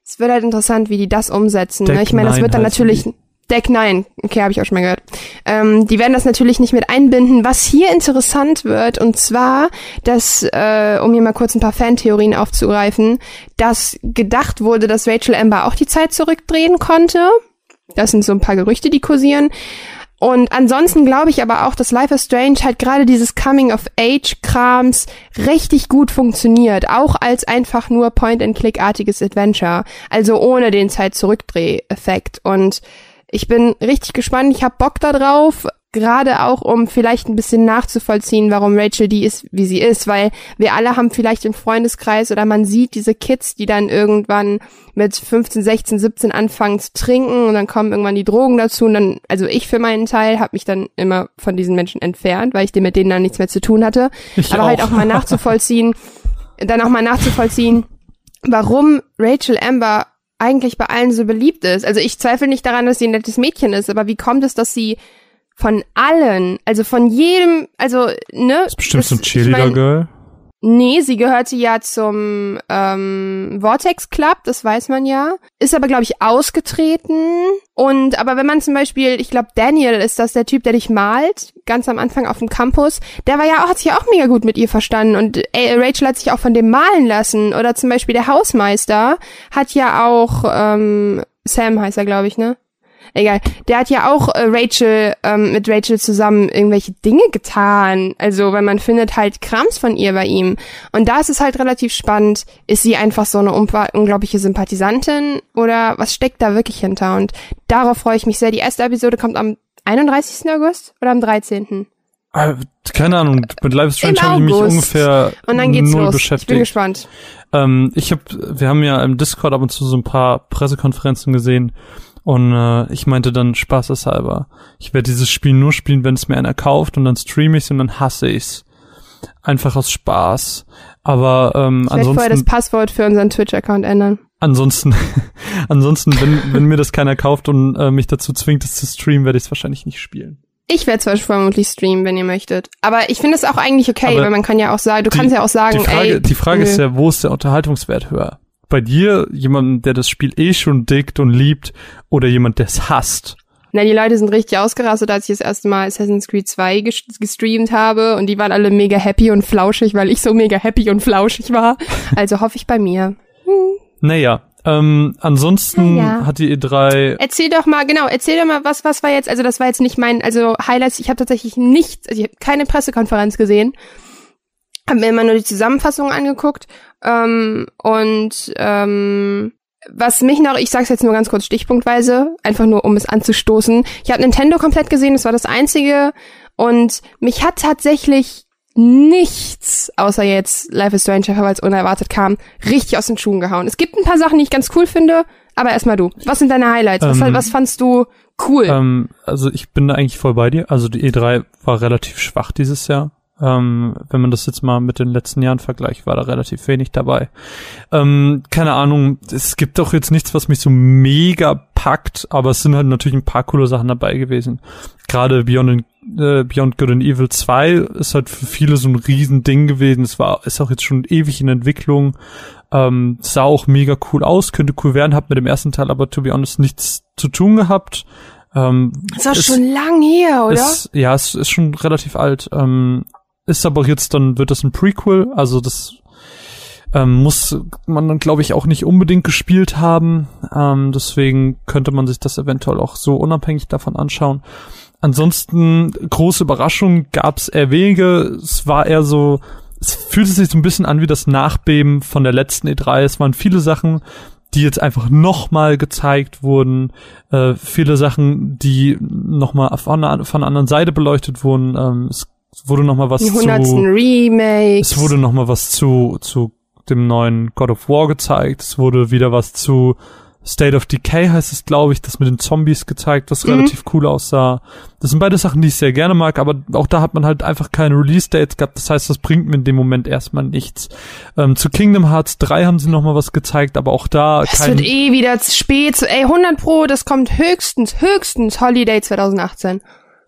Es wird halt interessant, wie die das umsetzen. Ne? Ich meine, das wird dann natürlich. Die. Deck 9, okay, habe ich auch schon mal gehört. Ähm, die werden das natürlich nicht mit einbinden. Was hier interessant wird, und zwar, dass, äh, um hier mal kurz ein paar Fantheorien aufzugreifen, dass gedacht wurde, dass Rachel Amber auch die Zeit zurückdrehen konnte. Das sind so ein paar Gerüchte, die kursieren. Und ansonsten glaube ich aber auch, dass Life is Strange halt gerade dieses Coming-of-Age-Krams richtig gut funktioniert. Auch als einfach nur Point-and-Click-artiges Adventure. Also ohne den Zeit-Zurückdreh-Effekt. Und ich bin richtig gespannt. Ich habe Bock da drauf gerade auch um vielleicht ein bisschen nachzuvollziehen, warum Rachel die ist, wie sie ist, weil wir alle haben vielleicht im Freundeskreis oder man sieht diese Kids, die dann irgendwann mit 15, 16, 17 anfangen zu trinken und dann kommen irgendwann die Drogen dazu und dann, also ich für meinen Teil habe mich dann immer von diesen Menschen entfernt, weil ich mit denen dann nichts mehr zu tun hatte. Ich Aber halt auch. halt auch mal nachzuvollziehen, dann auch mal nachzuvollziehen, warum Rachel Amber eigentlich bei allen so beliebt ist. Also ich zweifle nicht daran, dass sie ein nettes Mädchen ist, aber wie kommt es, dass sie von allen, also von jedem, also, ne? Ist bestimmt das, so ein Cheerleader-Girl. Nee, sie gehörte ja zum ähm, Vortex Club, das weiß man ja. Ist aber, glaube ich, ausgetreten. Und aber wenn man zum Beispiel, ich glaube, Daniel ist das der Typ, der dich malt, ganz am Anfang auf dem Campus, der war ja auch, hat sich ja auch mega gut mit ihr verstanden. Und äh, Rachel hat sich auch von dem malen lassen. Oder zum Beispiel der Hausmeister hat ja auch, ähm, Sam heißt er, glaube ich, ne? Egal. Der hat ja auch äh, Rachel ähm, mit Rachel zusammen irgendwelche Dinge getan. Also, weil man findet halt Krams von ihr bei ihm. Und da ist es halt relativ spannend. Ist sie einfach so eine unglaubliche Sympathisantin oder was steckt da wirklich hinter? Und darauf freue ich mich sehr. Die erste Episode kommt am 31. August oder am 13. Äh, keine Ahnung, mit Live Strange habe ich mich ungefähr und dann geht's null los. beschäftigt. Ich bin gespannt. Ähm, ich habe, wir haben ja im Discord ab und zu so ein paar Pressekonferenzen gesehen und äh, ich meinte dann spaßeshalber, ich werde dieses Spiel nur spielen, wenn es mir einer kauft und dann streame ich's und dann hasse ich's. Einfach aus Spaß. Aber ähm, ich ansonsten. vorher das Passwort für unseren Twitch-Account ändern. Ansonsten, ansonsten, wenn, wenn mir das keiner kauft und äh, mich dazu zwingt, es zu streamen, werde ich es wahrscheinlich nicht spielen. Ich werde zwar vermutlich streamen, wenn ihr möchtet. Aber ich finde es auch eigentlich okay, Aber weil man kann ja auch sagen, du die, kannst ja auch sagen, die Frage, ey, die Frage ist ja, wo ist der Unterhaltungswert höher? Bei dir jemanden, der das Spiel eh schon dickt und liebt oder jemand, der es hasst? Na, die Leute sind richtig ausgerastet, als ich das erste Mal Assassin's Creed 2 gestreamt habe und die waren alle mega happy und flauschig, weil ich so mega happy und flauschig war. Also hoffe ich bei mir. Hm. Naja, ähm, ansonsten naja. hat die E3. Erzähl doch mal, genau, erzähl doch mal, was, was war jetzt, also das war jetzt nicht mein, also Highlights, ich habe tatsächlich nichts, also ich habe keine Pressekonferenz gesehen. Hab mir immer nur die Zusammenfassung angeguckt ähm, und ähm, was mich noch, ich sag's jetzt nur ganz kurz stichpunktweise, einfach nur um es anzustoßen. Ich habe Nintendo komplett gesehen, das war das einzige und mich hat tatsächlich nichts, außer jetzt Life is Strange, weil es unerwartet kam, richtig aus den Schuhen gehauen. Es gibt ein paar Sachen, die ich ganz cool finde, aber erstmal du. Was sind deine Highlights? Ähm, was, was fandst du cool? Ähm, also ich bin da eigentlich voll bei dir. Also die E3 war relativ schwach dieses Jahr. Ähm, wenn man das jetzt mal mit den letzten Jahren vergleicht, war da relativ wenig dabei. Ähm, keine Ahnung, es gibt doch jetzt nichts, was mich so mega packt, aber es sind halt natürlich ein paar coole Sachen dabei gewesen. Gerade Beyond, äh, Beyond Good and Evil 2 ist halt für viele so ein Riesending gewesen. Es war, ist auch jetzt schon ewig in Entwicklung. Ähm, sah auch mega cool aus, könnte cool werden, hab mit dem ersten Teil aber to be honest nichts zu tun gehabt. Ähm, das ist auch schon lang her, oder? Ist, ja, es ist schon relativ alt. Ähm, ist aber jetzt dann, wird das ein Prequel, also das ähm, muss man dann, glaube ich, auch nicht unbedingt gespielt haben. Ähm, deswegen könnte man sich das eventuell auch so unabhängig davon anschauen. Ansonsten, große Überraschung gab es eher wenige. Es war eher so, es fühlte sich so ein bisschen an wie das Nachbeben von der letzten E3. Es waren viele Sachen, die jetzt einfach nochmal gezeigt wurden, äh, viele Sachen, die nochmal von, von einer anderen Seite beleuchtet wurden. Ähm, es es wurde noch mal was zu Remakes. Es wurde noch mal was zu zu dem neuen God of War gezeigt. Es wurde wieder was zu State of Decay heißt es, glaube ich, das mit den Zombies gezeigt, das mhm. relativ cool aussah. Das sind beide Sachen, die ich sehr gerne mag, aber auch da hat man halt einfach keine Release-Dates gehabt. Das heißt, das bringt mir in dem Moment erstmal nichts. Ähm, zu Kingdom Hearts 3 haben sie noch mal was gezeigt, aber auch da Es wird eh wieder spät. Ey, 100 Pro, das kommt höchstens, höchstens Holiday 2018.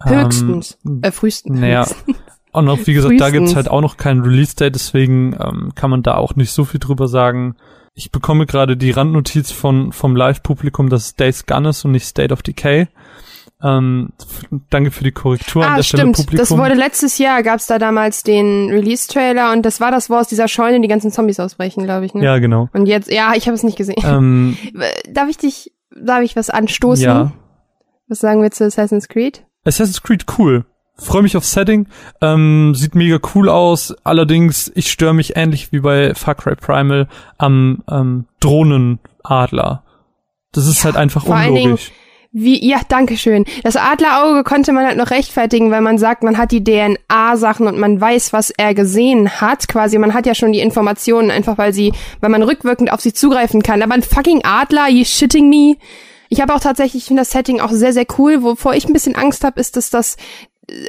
Höchstens. Ähm, äh, frühestens. Naja. Und auch, wie gesagt, da gibt's halt auch noch keinen Release-Date, deswegen ähm, kann man da auch nicht so viel drüber sagen. Ich bekomme gerade die Randnotiz von, vom Live-Publikum, dass es Days Gone ist und nicht State of Decay. Ähm, danke für die Korrektur ah, an der stimmt. Stelle, Publikum. Das wurde letztes Jahr, gab's da damals den Release-Trailer und das war das, wo aus dieser Scheune die ganzen Zombies ausbrechen, glaube ich. Ne? Ja, genau. Und jetzt, ja, ich habe es nicht gesehen. Ähm, darf ich dich, darf ich was anstoßen? Ja. Was sagen wir zu Assassin's Creed? Assassin's Creed cool. Freue mich auf Setting, ähm, sieht mega cool aus. Allerdings, ich störe mich ähnlich wie bei Far Cry Primal am ähm, Drohnenadler. Das ist ja, halt einfach unlogisch. Wie, ja, danke schön. Das Adlerauge konnte man halt noch rechtfertigen, weil man sagt, man hat die DNA-Sachen und man weiß, was er gesehen hat. Quasi, man hat ja schon die Informationen, einfach weil sie, weil man rückwirkend auf sie zugreifen kann. Aber ein fucking Adler, you shitting me? Ich habe auch tatsächlich, ich finde das Setting auch sehr, sehr cool. Wovor ich ein bisschen Angst habe, ist, dass das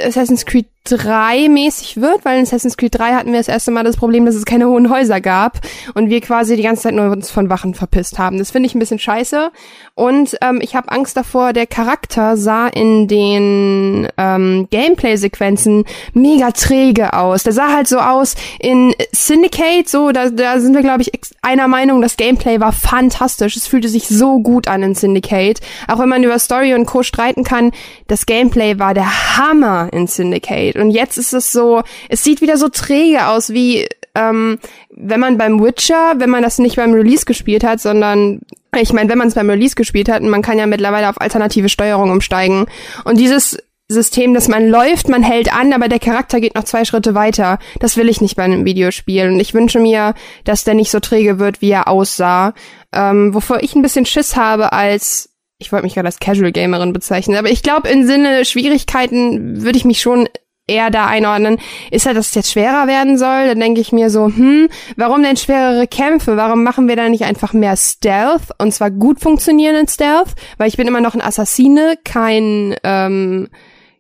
Assassin's Creed 3 mäßig wird, weil in Assassin's Creed 3 hatten wir das erste Mal das Problem, dass es keine hohen Häuser gab und wir quasi die ganze Zeit nur uns von Wachen verpisst haben. Das finde ich ein bisschen scheiße und ähm, ich habe Angst davor, der Charakter sah in den ähm, Gameplay-Sequenzen mega träge aus. Der sah halt so aus in Syndicate, so, da, da sind wir, glaube ich, einer Meinung, das Gameplay war fantastisch. Es fühlte sich so gut an in Syndicate. Auch wenn man über Story und Co. streiten kann, das Gameplay war der Hammer in Syndicate. Und jetzt ist es so, es sieht wieder so träge aus wie ähm, wenn man beim Witcher, wenn man das nicht beim Release gespielt hat, sondern ich meine, wenn man es beim Release gespielt hat, man kann ja mittlerweile auf alternative Steuerung umsteigen. Und dieses System, dass man läuft, man hält an, aber der Charakter geht noch zwei Schritte weiter. Das will ich nicht bei einem Videospiel. Und ich wünsche mir, dass der nicht so träge wird, wie er aussah. Ähm, wovor ich ein bisschen Schiss habe als, ich wollte mich gerade als Casual Gamerin bezeichnen, aber ich glaube, im Sinne Schwierigkeiten würde ich mich schon eher da einordnen, ist ja, dass es jetzt schwerer werden soll. Dann denke ich mir so, hm, warum denn schwerere Kämpfe? Warum machen wir da nicht einfach mehr Stealth? Und zwar gut funktionierenden Stealth, weil ich bin immer noch ein Assassine, kein ähm,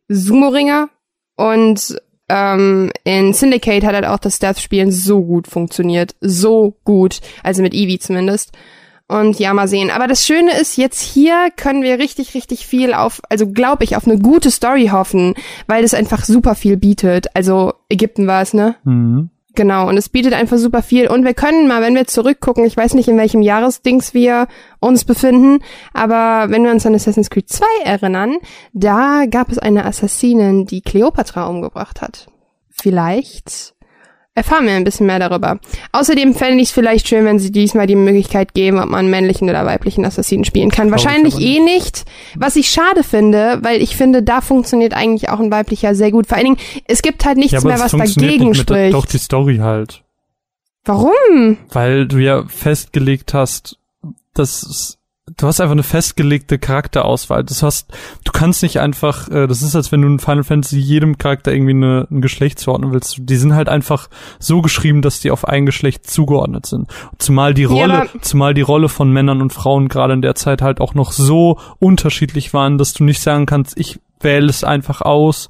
Sumo-Ringer. Und ähm, in Syndicate hat halt auch das Stealth-Spielen so gut funktioniert. So gut. Also mit Eevee zumindest. Und ja, mal sehen. Aber das Schöne ist, jetzt hier können wir richtig, richtig viel auf, also glaube ich, auf eine gute Story hoffen, weil das einfach super viel bietet. Also Ägypten war es, ne? Mhm. Genau, und es bietet einfach super viel. Und wir können mal, wenn wir zurückgucken, ich weiß nicht, in welchem Jahresdings wir uns befinden, aber wenn wir uns an Assassin's Creed 2 erinnern, da gab es eine Assassinin, die Cleopatra umgebracht hat. Vielleicht erfahren wir ein bisschen mehr darüber. Außerdem fände ich es vielleicht schön, wenn sie diesmal die Möglichkeit geben, ob man männlichen oder weiblichen Assassinen spielen kann. Wahrscheinlich eh nicht. Was ich schade finde, weil ich finde, da funktioniert eigentlich auch ein weiblicher sehr gut. Vor allen Dingen, es gibt halt nichts ja, mehr, was dagegen spricht. Der, doch die Story halt. Warum? Weil du ja festgelegt hast, dass du hast einfach eine festgelegte Charakterauswahl. Das hast, du kannst nicht einfach, äh, das ist, als wenn du in Final Fantasy jedem Charakter irgendwie eine, ein Geschlecht zuordnen willst. Die sind halt einfach so geschrieben, dass die auf ein Geschlecht zugeordnet sind. Zumal die Rolle, ja, zumal die Rolle von Männern und Frauen gerade in der Zeit halt auch noch so unterschiedlich waren, dass du nicht sagen kannst, ich wähle es einfach aus,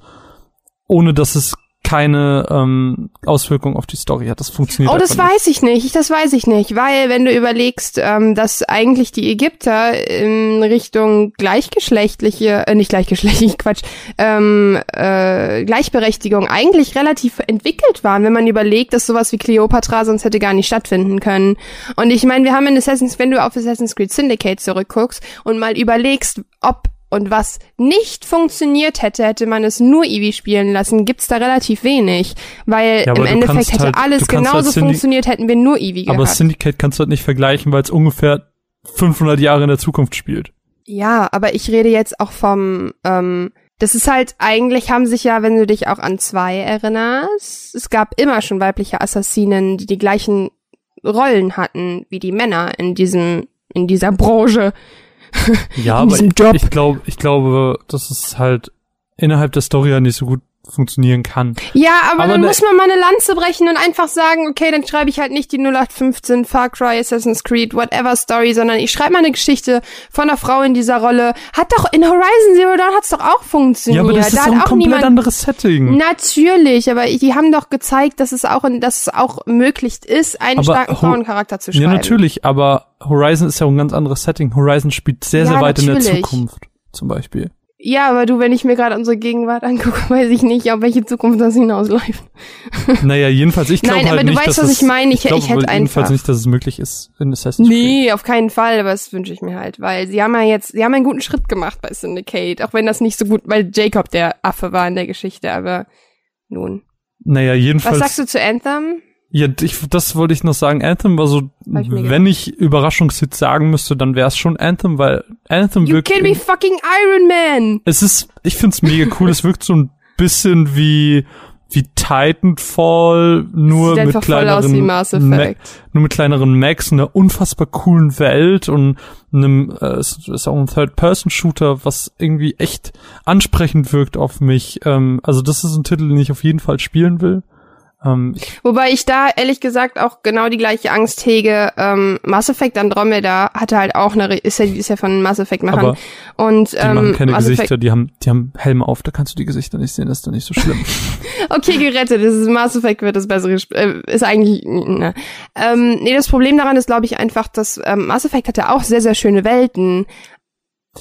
ohne dass es keine ähm, Auswirkung auf die Story hat. Das funktioniert. Oh, das weiß ich nicht. Das weiß ich nicht, weil wenn du überlegst, ähm, dass eigentlich die Ägypter in Richtung gleichgeschlechtliche, äh, nicht gleichgeschlechtlich, Quatsch, ähm, äh, Gleichberechtigung eigentlich relativ entwickelt waren, wenn man überlegt, dass sowas wie Cleopatra sonst hätte gar nicht stattfinden können. Und ich meine, wir haben in Assassin's, wenn du auf Assassin's Creed Syndicate zurückguckst und mal überlegst, ob und was nicht funktioniert hätte, hätte man es nur Eevee spielen lassen, gibt's da relativ wenig. Weil ja, im Endeffekt hätte halt, alles genauso halt funktioniert, hätten wir nur Eevee gehabt. Aber Syndicate kannst du halt nicht vergleichen, weil es ungefähr 500 Jahre in der Zukunft spielt. Ja, aber ich rede jetzt auch vom, ähm, das ist halt, eigentlich haben sich ja, wenn du dich auch an zwei erinnerst, es gab immer schon weibliche Assassinen, die die gleichen Rollen hatten wie die Männer in diesem, in dieser Branche. Ja, aber ich, ich glaube, ich glaube, das ist halt innerhalb der Story ja nicht so gut funktionieren kann. Ja, aber, aber dann ne muss man mal eine Lanze brechen und einfach sagen, okay, dann schreibe ich halt nicht die 0815 Far Cry, Assassin's Creed, whatever Story, sondern ich schreibe mal eine Geschichte von einer Frau in dieser Rolle. Hat doch in Horizon Zero Dawn hat's doch auch funktioniert. Ja, aber das ist doch ein komplett niemand, anderes Setting. Natürlich, aber die haben doch gezeigt, dass es auch, dass es auch möglich ist, einen aber starken Frauencharakter zu schreiben. Ja, natürlich, aber Horizon ist ja ein ganz anderes Setting. Horizon spielt sehr, sehr ja, weit natürlich. in der Zukunft, zum Beispiel. Ja, aber du, wenn ich mir gerade unsere Gegenwart angucke, weiß ich nicht, auf welche Zukunft das hinausläuft. Naja, jedenfalls, ich glaube halt aber nicht, du weißt, was ich meine. Ich, ich, ich hätte einfach. jedenfalls nicht, dass es möglich ist in Assassin's Creed. Nee, auf keinen Fall, aber das wünsche ich mir halt, weil sie haben ja jetzt, sie haben einen guten Schritt gemacht bei Syndicate, auch wenn das nicht so gut, weil Jacob der Affe war in der Geschichte, aber nun. Naja, jedenfalls. Was sagst du zu Anthem? Ja, ich, das wollte ich noch sagen. Anthem war so, Hab ich wenn ich Überraschungshit sagen müsste, dann wäre es schon Anthem, weil Anthem You wirkt. can be fucking Iron Man! es ist, ich find's mega cool. es wirkt so ein bisschen wie wie Titanfall, nur Sieht mit kleineren Ma- nur mit kleineren Max, einer unfassbar coolen Welt und einem äh, es ist auch ein Third-Person-Shooter, was irgendwie echt ansprechend wirkt auf mich. Ähm, also das ist ein Titel, den ich auf jeden Fall spielen will. Ähm, Wobei ich da ehrlich gesagt auch genau die gleiche Angst hege. Ähm, Mass Effect Andromeda hatte halt auch eine, Re- ist ja, ist ja von Mass Effect machen. Und die ähm, machen keine Mass Gesichter, Effect, die haben die haben Helme auf, da kannst du die Gesichter nicht sehen, das ist dann nicht so schlimm. okay, gerettet. Das ist Mass Effect wird das bessere äh, ist eigentlich ne. Ähm, nee, das Problem daran ist, glaube ich, einfach, dass ähm, Mass Effect hatte auch sehr, sehr schöne Welten.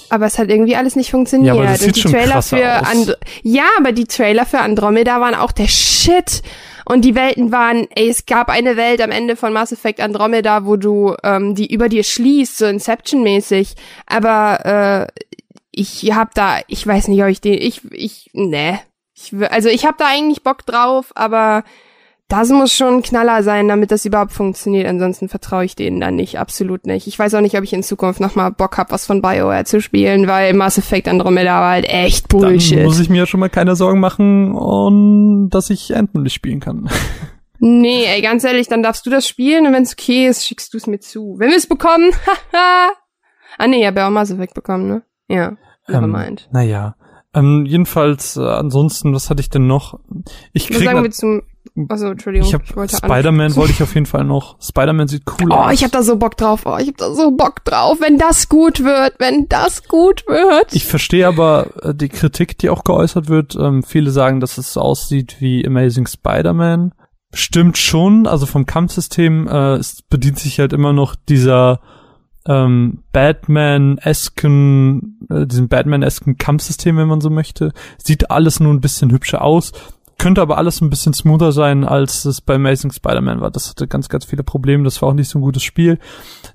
Aber es hat irgendwie alles nicht funktioniert. Ja, aber das Und sieht die schon Trailer für aus. And Ja, aber die Trailer für Andromeda waren auch der Shit. Und die Welten waren, ey, es gab eine Welt am Ende von Mass Effect Andromeda, wo du ähm, die über dir schließt, so Inception-mäßig. Aber äh, ich hab da, ich weiß nicht, ob ich den, ich, ich, ne. Ich, also ich hab da eigentlich Bock drauf, aber das muss schon ein Knaller sein, damit das überhaupt funktioniert. Ansonsten vertraue ich denen dann nicht, absolut nicht. Ich weiß auch nicht, ob ich in Zukunft nochmal Bock hab, was von BioWare zu spielen, weil Mass Effect Andromeda war halt echt Dann Bullshit. muss ich mir ja schon mal keine Sorgen machen, und dass ich Anthem nicht spielen kann. Nee, ey, ganz ehrlich, dann darfst du das spielen und wenn's okay ist, schickst du es mir zu. Wenn wir es bekommen, haha. ah nee, ja, auch Mass Effect bekommen, ne? Ja, never Ähm. Naja. Ähm, jedenfalls, äh, ansonsten, was hatte ich denn noch? Ich Was krieg sagen wir zum, also Entschuldigung, ich habe wollte Spider-Man wollte ich auf jeden Fall noch. Spider-Man sieht cool aus. Oh, ich hab da so Bock drauf. Oh, ich hab da so Bock drauf, wenn das gut wird, wenn das gut wird. Ich verstehe aber äh, die Kritik, die auch geäußert wird. Ähm, viele sagen, dass es aussieht wie Amazing Spider-Man. Stimmt schon, also vom Kampfsystem, äh, es bedient sich halt immer noch dieser ähm, Batman-esken, äh, diesem Batman-esken Kampfsystem, wenn man so möchte. Sieht alles nur ein bisschen hübscher aus. Könnte aber alles ein bisschen smoother sein, als es bei Amazing Spider-Man war. Das hatte ganz, ganz viele Probleme. Das war auch nicht so ein gutes Spiel.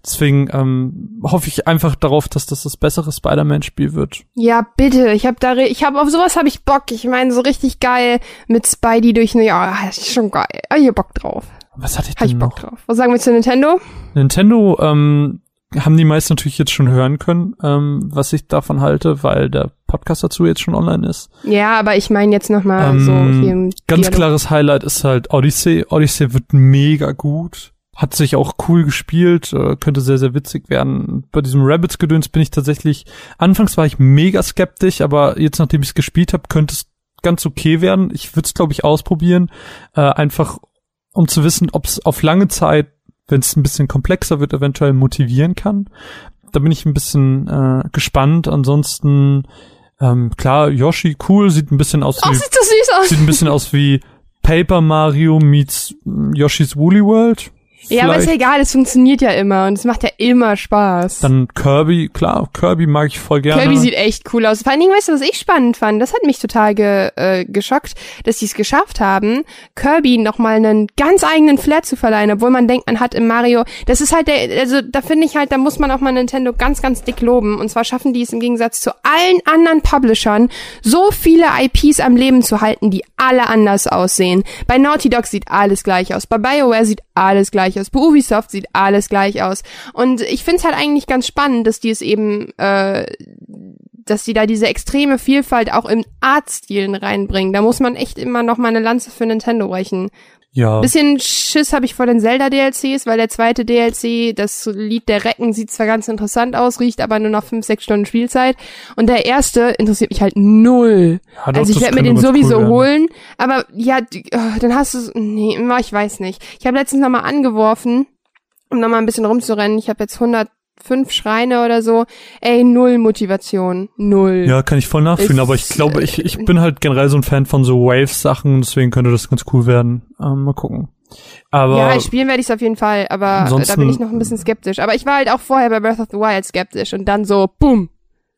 Deswegen ähm, hoffe ich einfach darauf, dass das das bessere Spider-Man-Spiel wird. Ja, bitte. Ich hab da, ich hab auf sowas hab ich Bock. Ich meine, so richtig geil mit Spidey durch New York. Ah, Das ist schon geil. Hab ich Bock drauf. Was hatte ich Hab ich denn Bock noch? drauf. Was sagen wir zu Nintendo? Nintendo ähm, haben die meisten natürlich jetzt schon hören können, ähm, was ich davon halte, weil der Podcast dazu jetzt schon online ist. Ja, aber ich meine jetzt nochmal Ähm, so hier im Ganz Dialog. klares Highlight ist halt Odyssey. Odyssey wird mega gut. Hat sich auch cool gespielt, äh, könnte sehr, sehr witzig werden. Bei diesem Rabbits-Gedöns bin ich tatsächlich, anfangs war ich mega skeptisch, aber jetzt, nachdem ich es gespielt habe, könnte es ganz okay werden. Ich würde es, glaube ich, ausprobieren. Äh, einfach, um zu wissen, ob es auf lange Zeit, wenn es ein bisschen komplexer wird, eventuell motivieren kann. Da bin ich ein bisschen äh, gespannt. Ansonsten, ähm, klar, Yoshi, cool, sieht ein bisschen aus Oh, wie sieht das süß aus. Sieht ein bisschen aus wie Paper Mario meets mm, Yoshi's Woolly World. Ja, aber ist ja egal, es funktioniert ja immer und es macht ja immer Spaß. Dann Kirby, klar, Kirby mag ich voll gerne. Kirby sieht echt cool aus. Vor allen Dingen, weißt du, was ich spannend fand? Das hat mich total ge, äh, geschockt, dass sie es geschafft haben, Kirby nochmal einen ganz eigenen Flair zu verleihen, obwohl man denkt, man hat im Mario, das ist halt der, also da finde ich halt, da muss man auch mal Nintendo ganz, ganz dick loben. Und zwar schaffen die es im Gegensatz zu allen anderen Publishern, so viele IPs am Leben zu halten, die alle anders aussehen. Bei Naughty Dog sieht alles gleich aus. Bei BioWare sieht alles gleich aus. Bei Ubisoft sieht alles gleich aus. Und ich finde es halt eigentlich ganz spannend, dass die es eben, äh, dass die da diese extreme Vielfalt auch im Artstilen reinbringen. Da muss man echt immer noch mal eine Lanze für Nintendo brechen. Ja, Bisschen Schiss habe ich vor den Zelda-DLCs, weil der zweite DLC, das Lied der Recken, sieht zwar ganz interessant aus, riecht aber nur nach fünf, sechs Stunden Spielzeit. Und der erste interessiert mich halt null. Ja, doch, also ich werde mir den cool sowieso werden. holen, aber ja, oh, dann hast du nee, ich weiß nicht. Ich habe letztens nochmal angeworfen, um nochmal ein bisschen rumzurennen. Ich habe jetzt 105 Schreine oder so. Ey, null Motivation, null. Ja, kann ich voll nachfühlen, Ist- aber ich glaube, ich, ich bin halt generell so ein Fan von so Wave-Sachen, deswegen könnte das ganz cool werden. Ähm, mal gucken. Aber Ja, spielen werde ich es auf jeden Fall, aber da bin ich noch ein bisschen skeptisch. Aber ich war halt auch vorher bei Breath of the Wild skeptisch und dann so, boom.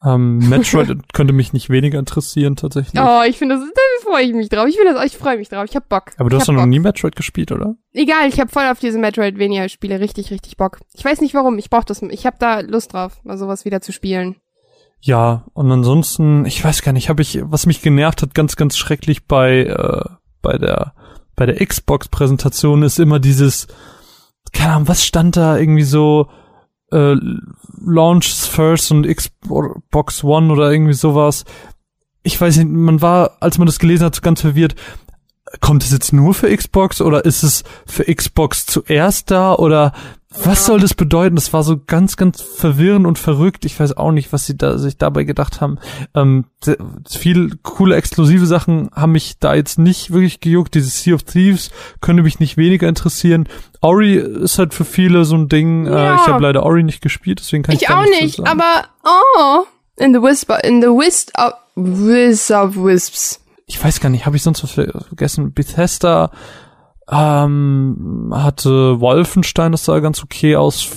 ähm, Metroid könnte mich nicht weniger interessieren tatsächlich. Oh, ich finde das, da freue ich mich drauf. Ich will das, ich freue mich drauf. Ich hab Bock. aber du ich hast hab doch noch Bock. nie Metroid gespielt, oder? Egal, ich habe voll auf diese Metroidvania-Spiele richtig, richtig Bock. Ich weiß nicht warum, ich brauche das, ich habe da Lust drauf, mal sowas wieder zu spielen. Ja, und ansonsten, ich weiß gar nicht, habe ich, was mich genervt hat, ganz, ganz schrecklich bei, äh, bei der bei der Xbox-Präsentation ist immer dieses, keine Ahnung, was stand da irgendwie so, äh, Launches First und Xbox One oder irgendwie sowas. Ich weiß nicht, man war, als man das gelesen hat, so ganz verwirrt. Kommt es jetzt nur für Xbox oder ist es für Xbox zuerst da oder was soll das bedeuten? Das war so ganz, ganz verwirrend und verrückt. Ich weiß auch nicht, was sie da sich dabei gedacht haben. Ähm, viel coole exklusive Sachen haben mich da jetzt nicht wirklich gejuckt. Dieses Sea of Thieves könnte mich nicht weniger interessieren. Ori ist halt für viele so ein Ding. Ja. Äh, ich habe leider Ori nicht gespielt, deswegen kann ich, ich auch nicht. aber oh, in the Whisper, in the Wisp of Wisps. Ich weiß gar nicht, habe ich sonst was vergessen? Bethesda ähm, hatte Wolfenstein, das sah ganz okay aus.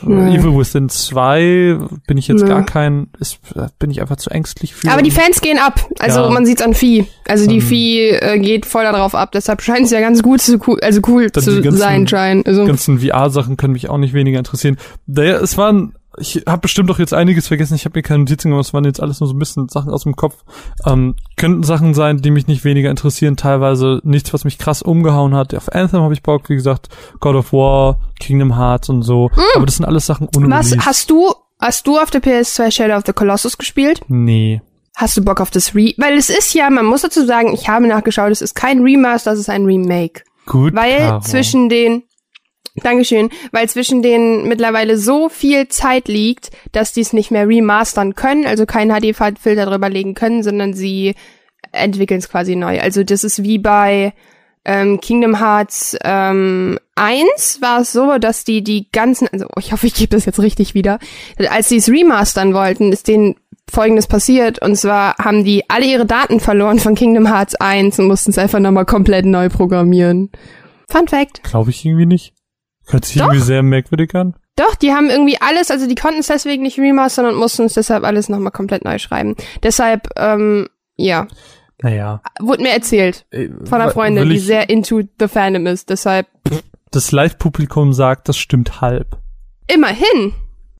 Nee. Evil Within 2 bin ich jetzt nee. gar kein, ist, bin ich einfach zu ängstlich für. Aber die Fans gehen ab. Also ja. man sieht's an Vieh. Also die Vieh äh, geht voll darauf ab. Deshalb scheint es ja ganz gut zu cool, also cool zu ganzen, sein scheinen. Also. Die ganzen VR-Sachen können mich auch nicht weniger interessieren. Der, es waren ich habe bestimmt auch jetzt einiges vergessen. Ich habe mir keine Notizen gemacht. Es waren jetzt alles nur so ein bisschen Sachen aus dem Kopf. Ähm, könnten Sachen sein, die mich nicht weniger interessieren. Teilweise nichts, was mich krass umgehauen hat. Auf Anthem habe ich Bock, wie gesagt, God of War, Kingdom Hearts und so. Mm. Aber das sind alles Sachen ohne Was Release. hast du? Hast du auf der PS2 Shadow of the Colossus gespielt? Nee. Hast du Bock auf das Re? Weil es ist ja, man muss dazu sagen, ich habe nachgeschaut, es ist kein Remaster, es ist ein Remake. Gut. Weil Caro. zwischen den Dankeschön, weil zwischen denen mittlerweile so viel Zeit liegt, dass die es nicht mehr remastern können, also keinen HD-Filter drüber legen können, sondern sie entwickeln es quasi neu. Also das ist wie bei ähm, Kingdom Hearts ähm, 1 war es so, dass die die ganzen, also ich hoffe, ich gebe das jetzt richtig wieder, als sie es remastern wollten, ist denen Folgendes passiert und zwar haben die alle ihre Daten verloren von Kingdom Hearts 1 und mussten es einfach nochmal komplett neu programmieren. Fun Fact. Glaube ich irgendwie nicht. Hört sich irgendwie sehr merkwürdig an. Doch, die haben irgendwie alles, also die konnten es deswegen nicht remastern und mussten es deshalb alles nochmal komplett neu schreiben. Deshalb, ähm, ja. Naja. Wurde mir erzählt äh, von einer Freundin, die sehr into the Fandom ist, deshalb. Das Live-Publikum sagt, das stimmt halb. Immerhin.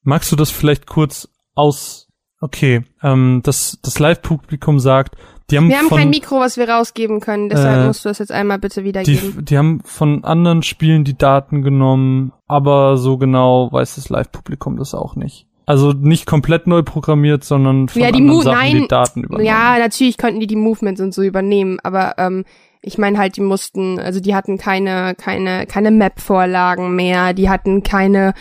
Magst du das vielleicht kurz aus, okay, ähm, das, das Live-Publikum sagt, die haben wir haben von, kein Mikro, was wir rausgeben können, deshalb äh, musst du das jetzt einmal bitte wiedergeben. Die, die haben von anderen Spielen die Daten genommen, aber so genau weiß das Live-Publikum das auch nicht. Also nicht komplett neu programmiert, sondern von ja, die anderen Sachen nein, die Daten übernommen. Ja, natürlich konnten die die Movements und so übernehmen, aber ähm, ich meine halt, die mussten, also die hatten keine keine keine Map-Vorlagen mehr, die hatten keine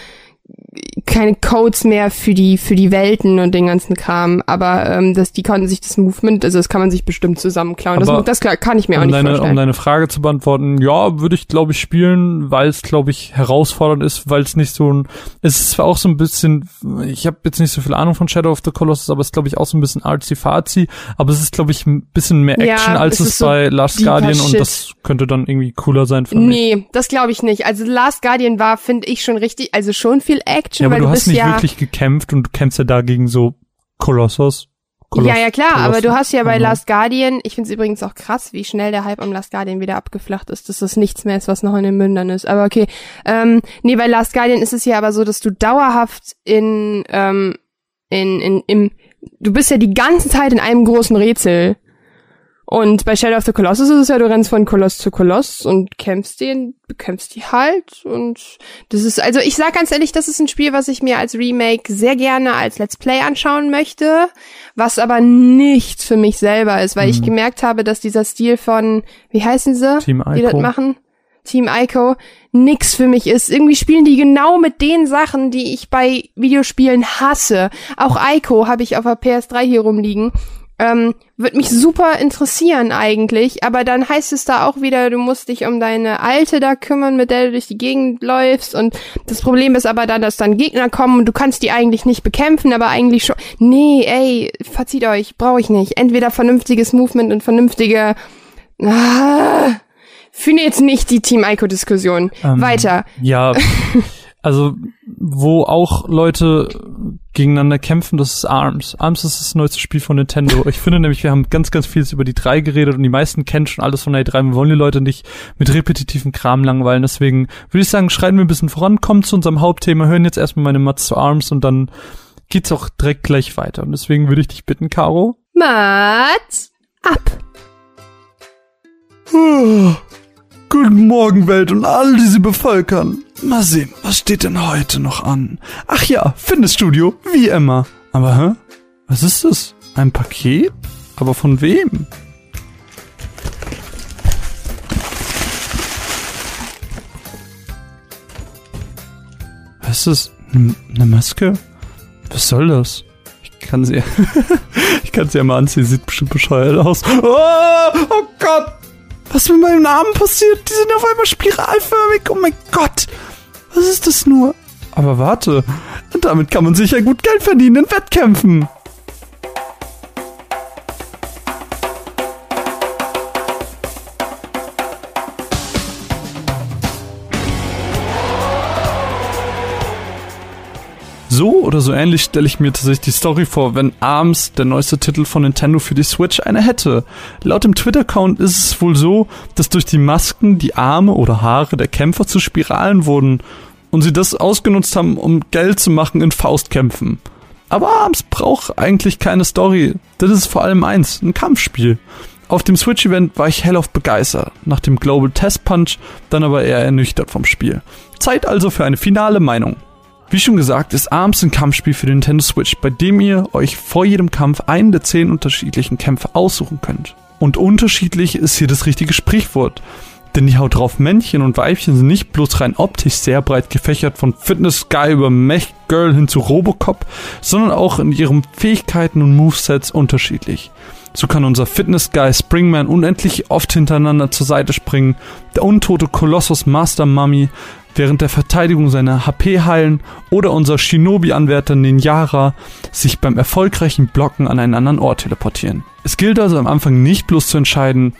keine Codes mehr für die für die Welten und den ganzen Kram, aber ähm, das, die konnten sich das Movement, also das kann man sich bestimmt zusammenklauen. Das, das kann ich mir um auch nicht deine, vorstellen. Um deine Frage zu beantworten, ja, würde ich glaube ich spielen, weil es glaube ich herausfordernd ist, weil es nicht so ein, es ist zwar auch so ein bisschen, ich habe jetzt nicht so viel Ahnung von Shadow of the Colossus, aber es ist glaube ich auch so ein bisschen artsy-fartsy, aber es ist glaube ich ein bisschen mehr Action ja, als es, es so bei Last Guardian Shit. und das könnte dann irgendwie cooler sein für mich. Nee, das glaube ich nicht. Also Last Guardian war, finde ich schon richtig, also schon viel Action, ja, aber weil du, du hast nicht ja wirklich gekämpft und du kämpfst ja dagegen so Kolossos. Koloss, ja, ja, klar, Koloss aber du hast ja bei Last Guardian, ich finde es übrigens auch krass, wie schnell der Hype am Last Guardian wieder abgeflacht ist, dass das nichts mehr ist, was noch in den Mündern ist. Aber okay. Ähm, nee, bei Last Guardian ist es ja aber so, dass du dauerhaft in, ähm, in, in, im, du bist ja die ganze Zeit in einem großen Rätsel. Und bei Shadow of the Colossus ist es ja, du rennst von Koloss zu Koloss und kämpfst den, bekämpfst die halt. Und das ist, also ich sag ganz ehrlich, das ist ein Spiel, was ich mir als Remake sehr gerne als Let's Play anschauen möchte, was aber nichts für mich selber ist, weil mhm. ich gemerkt habe, dass dieser Stil von, wie heißen sie, Team die das machen? Team Ico nix für mich ist. Irgendwie spielen die genau mit den Sachen, die ich bei Videospielen hasse. Auch Ico habe ich auf der PS3 hier rumliegen. Ähm, Würde mich super interessieren eigentlich, aber dann heißt es da auch wieder, du musst dich um deine Alte da kümmern, mit der du durch die Gegend läufst und das Problem ist aber dann, dass dann Gegner kommen und du kannst die eigentlich nicht bekämpfen, aber eigentlich schon, nee, ey, verzieht euch, brauche ich nicht. Entweder vernünftiges Movement und vernünftige, ah, führe jetzt nicht die Team Ico-Diskussion. Ähm, Weiter. Ja, also wo auch Leute gegeneinander kämpfen, das ist ARMS. ARMS ist das neueste Spiel von Nintendo. Ich finde nämlich, wir haben ganz, ganz viel über die drei geredet und die meisten kennen schon alles von der E3. Wir wollen die Leute nicht mit repetitiven Kram langweilen. Deswegen würde ich sagen, schreiten wir ein bisschen voran, kommen zu unserem Hauptthema, hören jetzt erstmal meine Mats zu ARMS und dann geht's auch direkt gleich weiter. Und deswegen würde ich dich bitten, Caro. Mats ab. Guten Morgen, Welt und alle, die sie bevölkern. Mal sehen, was steht denn heute noch an? Ach ja, Fitnessstudio, wie immer. Aber hä? Was ist das? Ein Paket? Aber von wem? Was ist das? Eine Maske? Was soll das? Ich kann sie, ich kann sie ja mal anziehen, sieht bestimmt bescheuert aus. Oh, oh Gott! Was mit meinem Namen passiert? Die sind auf einmal spiralförmig. Oh mein Gott! Was ist das nur? Aber warte, damit kann man sicher gut Geld verdienen in Wettkämpfen. So oder so ähnlich stelle ich mir tatsächlich die Story vor, wenn ARMS, der neueste Titel von Nintendo für die Switch, eine hätte. Laut dem Twitter-Account ist es wohl so, dass durch die Masken die Arme oder Haare der Kämpfer zu Spiralen wurden und sie das ausgenutzt haben, um Geld zu machen in Faustkämpfen. Aber ARMS braucht eigentlich keine Story. Das ist vor allem eins, ein Kampfspiel. Auf dem Switch-Event war ich hellauf begeistert, nach dem Global Test Punch dann aber eher ernüchtert vom Spiel. Zeit also für eine finale Meinung. Wie schon gesagt, ist ARMS ein Kampfspiel für Nintendo Switch, bei dem ihr euch vor jedem Kampf einen der zehn unterschiedlichen Kämpfe aussuchen könnt. Und unterschiedlich ist hier das richtige Sprichwort. Denn die Haut drauf Männchen und Weibchen sind nicht bloß rein optisch sehr breit gefächert von Fitness Guy über Mech Girl hin zu Robocop, sondern auch in ihren Fähigkeiten und Movesets unterschiedlich. So kann unser Fitness Guy Springman unendlich oft hintereinander zur Seite springen, der untote Kolossus Master Mummy während der Verteidigung seine HP heilen oder unser Shinobi-Anwärter Ninjara sich beim erfolgreichen Blocken an einen anderen Ort teleportieren. Es gilt also am Anfang nicht bloß zu entscheiden,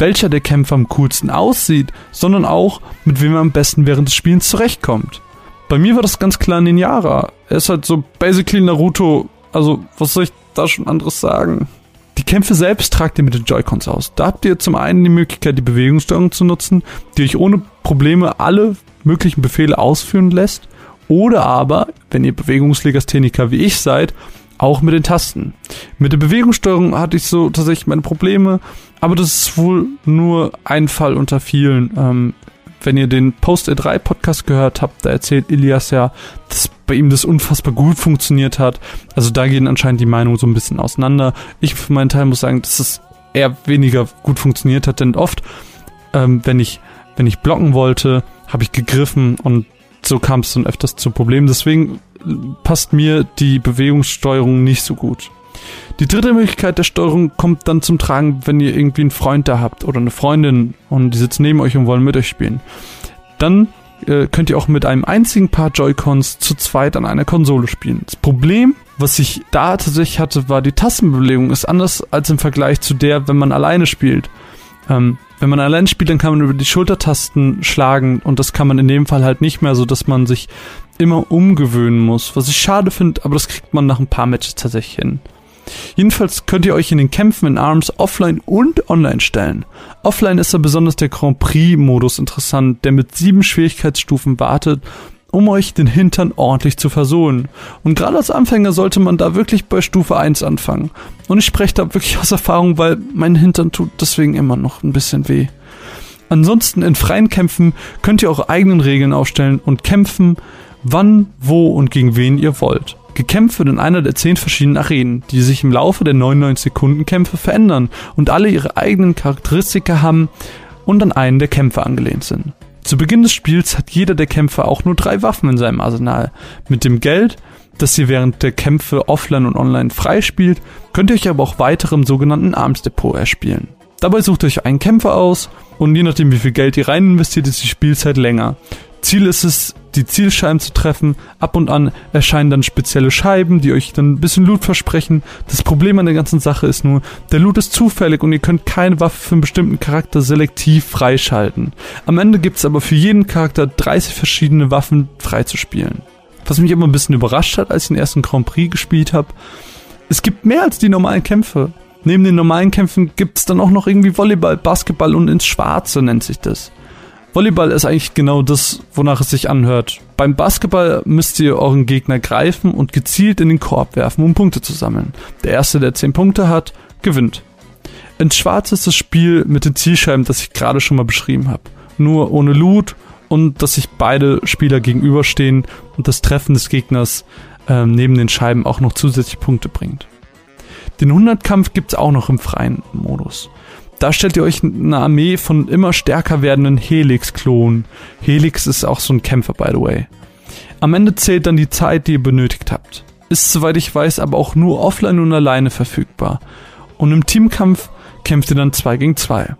welcher der Kämpfer am coolsten aussieht, sondern auch, mit wem er am besten während des Spielens zurechtkommt. Bei mir war das ganz klar Ninjara. Er ist halt so basically Naruto. Also, was soll ich da schon anderes sagen? Die Kämpfe selbst tragt ihr mit den Joy-Cons aus. Da habt ihr zum einen die Möglichkeit, die Bewegungssteuerung zu nutzen, die euch ohne Probleme alle möglichen Befehle ausführen lässt. Oder aber, wenn ihr Bewegungslegastheniker wie ich seid, auch mit den Tasten. Mit der Bewegungssteuerung hatte ich so tatsächlich meine Probleme, aber das ist wohl nur ein Fall unter vielen. Ähm, wenn ihr den Post 3 Podcast gehört habt, da erzählt Ilias ja, dass bei ihm das unfassbar gut funktioniert hat. Also da gehen anscheinend die Meinungen so ein bisschen auseinander. Ich für meinen Teil muss sagen, dass es eher weniger gut funktioniert hat, denn oft, ähm, wenn ich, wenn ich blocken wollte, habe ich gegriffen und so kam es dann öfters zu Problemen. Deswegen passt mir die Bewegungssteuerung nicht so gut. Die dritte Möglichkeit der Steuerung kommt dann zum Tragen, wenn ihr irgendwie einen Freund da habt oder eine Freundin und die sitzen neben euch und wollen mit euch spielen. Dann äh, könnt ihr auch mit einem einzigen Paar Joy-Cons zu zweit an einer Konsole spielen. Das Problem, was ich da tatsächlich hatte, war die Tastenbelegung ist anders als im Vergleich zu der, wenn man alleine spielt. Ähm, wenn man allein spielt, dann kann man über die Schultertasten schlagen und das kann man in dem Fall halt nicht mehr, so dass man sich immer umgewöhnen muss. Was ich schade finde, aber das kriegt man nach ein paar Matches tatsächlich hin. Jedenfalls könnt ihr euch in den Kämpfen in ARMS offline und online stellen. Offline ist da besonders der Grand Prix-Modus interessant, der mit sieben Schwierigkeitsstufen wartet um euch den Hintern ordentlich zu versohlen. Und gerade als Anfänger sollte man da wirklich bei Stufe 1 anfangen. Und ich spreche da wirklich aus Erfahrung, weil mein Hintern tut deswegen immer noch ein bisschen weh. Ansonsten in freien Kämpfen könnt ihr eure eigenen Regeln aufstellen und kämpfen, wann, wo und gegen wen ihr wollt. Gekämpft wird in einer der zehn verschiedenen Arenen, die sich im Laufe der 99 Sekunden Kämpfe verändern und alle ihre eigenen Charakteristika haben und an einen der Kämpfe angelehnt sind. Zu Beginn des Spiels hat jeder der Kämpfer auch nur drei Waffen in seinem Arsenal. Mit dem Geld, das ihr während der Kämpfe offline und online freispielt, könnt ihr euch aber auch weitere im sogenannten Arms Depot erspielen. Dabei sucht euch einen Kämpfer aus und je nachdem wie viel Geld ihr rein investiert, ist die Spielzeit länger. Ziel ist es, die Zielscheiben zu treffen. Ab und an erscheinen dann spezielle Scheiben, die euch dann ein bisschen Loot versprechen. Das Problem an der ganzen Sache ist nur, der Loot ist zufällig und ihr könnt keine Waffe für einen bestimmten Charakter selektiv freischalten. Am Ende gibt es aber für jeden Charakter 30 verschiedene Waffen freizuspielen. Was mich immer ein bisschen überrascht hat, als ich den ersten Grand Prix gespielt habe, es gibt mehr als die normalen Kämpfe. Neben den normalen Kämpfen gibt es dann auch noch irgendwie Volleyball, Basketball und ins Schwarze nennt sich das. Volleyball ist eigentlich genau das, wonach es sich anhört. Beim Basketball müsst ihr euren Gegner greifen und gezielt in den Korb werfen, um Punkte zu sammeln. Der erste, der 10 Punkte hat, gewinnt. In Schwarz ist das Spiel mit den Zielscheiben, das ich gerade schon mal beschrieben habe. nur ohne Loot und dass sich beide Spieler gegenüberstehen und das Treffen des Gegners ähm, neben den Scheiben auch noch zusätzliche Punkte bringt. Den 100-Kampf gibt's auch noch im freien Modus. Da stellt ihr euch eine Armee von immer stärker werdenden Helix-Klonen. Helix ist auch so ein Kämpfer, by the way. Am Ende zählt dann die Zeit, die ihr benötigt habt. Ist, soweit ich weiß, aber auch nur offline und alleine verfügbar. Und im Teamkampf kämpft ihr dann 2 gegen 2.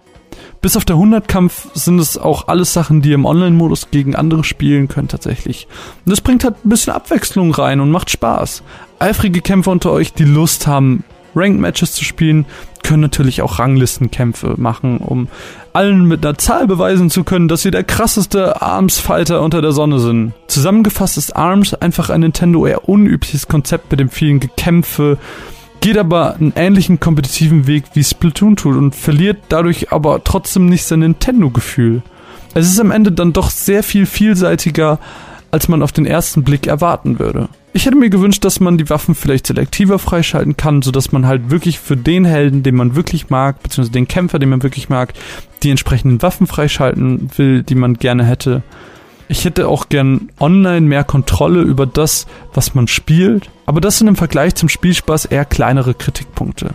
Bis auf der 100-Kampf sind es auch alles Sachen, die ihr im Online-Modus gegen andere spielen könnt tatsächlich. Und das bringt halt ein bisschen Abwechslung rein und macht Spaß. Eifrige Kämpfer unter euch, die Lust haben, Ranked-Matches zu spielen, können natürlich auch Ranglistenkämpfe machen, um allen mit einer Zahl beweisen zu können, dass sie der krasseste Arms-Fighter unter der Sonne sind. Zusammengefasst ist Arms einfach ein Nintendo eher unübliches Konzept mit dem vielen Gekämpfe, geht aber einen ähnlichen kompetitiven Weg wie Splatoon tut und verliert dadurch aber trotzdem nicht sein Nintendo-Gefühl. Es ist am Ende dann doch sehr viel vielseitiger, als man auf den ersten Blick erwarten würde. Ich hätte mir gewünscht, dass man die Waffen vielleicht selektiver freischalten kann, sodass man halt wirklich für den Helden, den man wirklich mag, beziehungsweise den Kämpfer, den man wirklich mag, die entsprechenden Waffen freischalten will, die man gerne hätte. Ich hätte auch gern online mehr Kontrolle über das, was man spielt, aber das sind im Vergleich zum Spielspaß eher kleinere Kritikpunkte.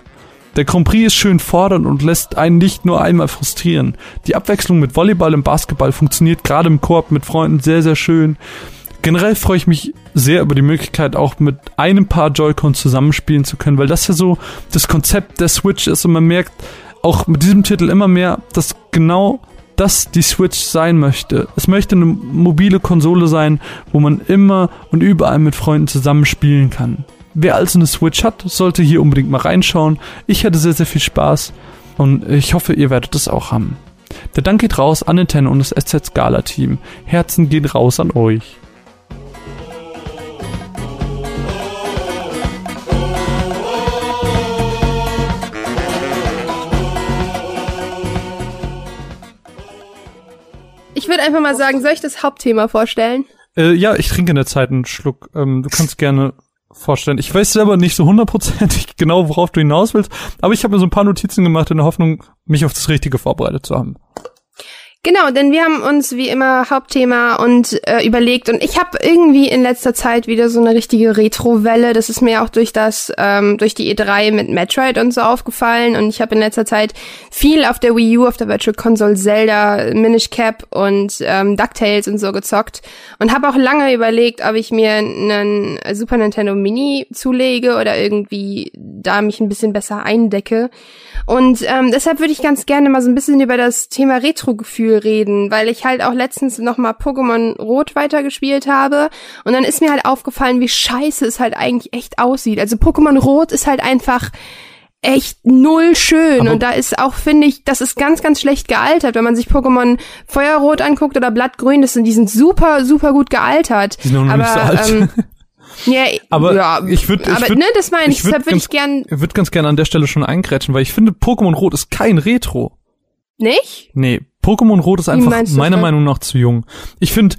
Der Grand Prix ist schön fordernd und lässt einen nicht nur einmal frustrieren. Die Abwechslung mit Volleyball und Basketball funktioniert gerade im Korb mit Freunden sehr, sehr schön. Generell freue ich mich sehr über die Möglichkeit, auch mit einem Paar Joy-Cons zusammenspielen zu können, weil das ja so das Konzept der Switch ist und man merkt auch mit diesem Titel immer mehr, dass genau das die Switch sein möchte. Es möchte eine mobile Konsole sein, wo man immer und überall mit Freunden zusammenspielen kann. Wer also eine Switch hat, sollte hier unbedingt mal reinschauen. Ich hatte sehr, sehr viel Spaß und ich hoffe, ihr werdet es auch haben. Der Dank geht raus an Nintendo und das SZ Scala Team. Herzen gehen raus an euch. Ich würde einfach mal sagen, soll ich das Hauptthema vorstellen? Äh, ja, ich trinke in der Zeit einen Schluck. Ähm, du kannst gerne vorstellen. Ich weiß selber nicht so hundertprozentig genau, worauf du hinaus willst, aber ich habe mir so ein paar Notizen gemacht in der Hoffnung, mich auf das Richtige vorbereitet zu haben. Genau, denn wir haben uns wie immer Hauptthema und äh, überlegt und ich habe irgendwie in letzter Zeit wieder so eine richtige Retro-Welle. Das ist mir auch durch das ähm, durch die E3 mit Metroid und so aufgefallen und ich habe in letzter Zeit viel auf der Wii U, auf der Virtual Console Zelda, Minish Cap und ähm, Ducktales und so gezockt und habe auch lange überlegt, ob ich mir einen Super Nintendo Mini zulege oder irgendwie da mich ein bisschen besser eindecke. Und ähm, deshalb würde ich ganz gerne mal so ein bisschen über das Thema Retro-Gefühl reden, weil ich halt auch letztens noch mal Pokémon Rot weitergespielt habe und dann ist mir halt aufgefallen, wie scheiße es halt eigentlich echt aussieht. Also Pokémon Rot ist halt einfach echt null schön Aber und da ist auch finde ich, das ist ganz ganz schlecht gealtert, wenn man sich Pokémon Feuerrot anguckt oder Blattgrün, das sind die sind super super gut gealtert. Die sind noch Aber, nicht so alt. Ähm, ja, aber ja, ich würde, aber würd, ne, das meine ich. ich deshalb würde ich gern. Würde ganz gerne an der Stelle schon eingrätschen, weil ich finde, Pokémon Rot ist kein Retro. Nicht? Nee, Pokémon Rot ist einfach meiner Meinung nach zu jung. Ich finde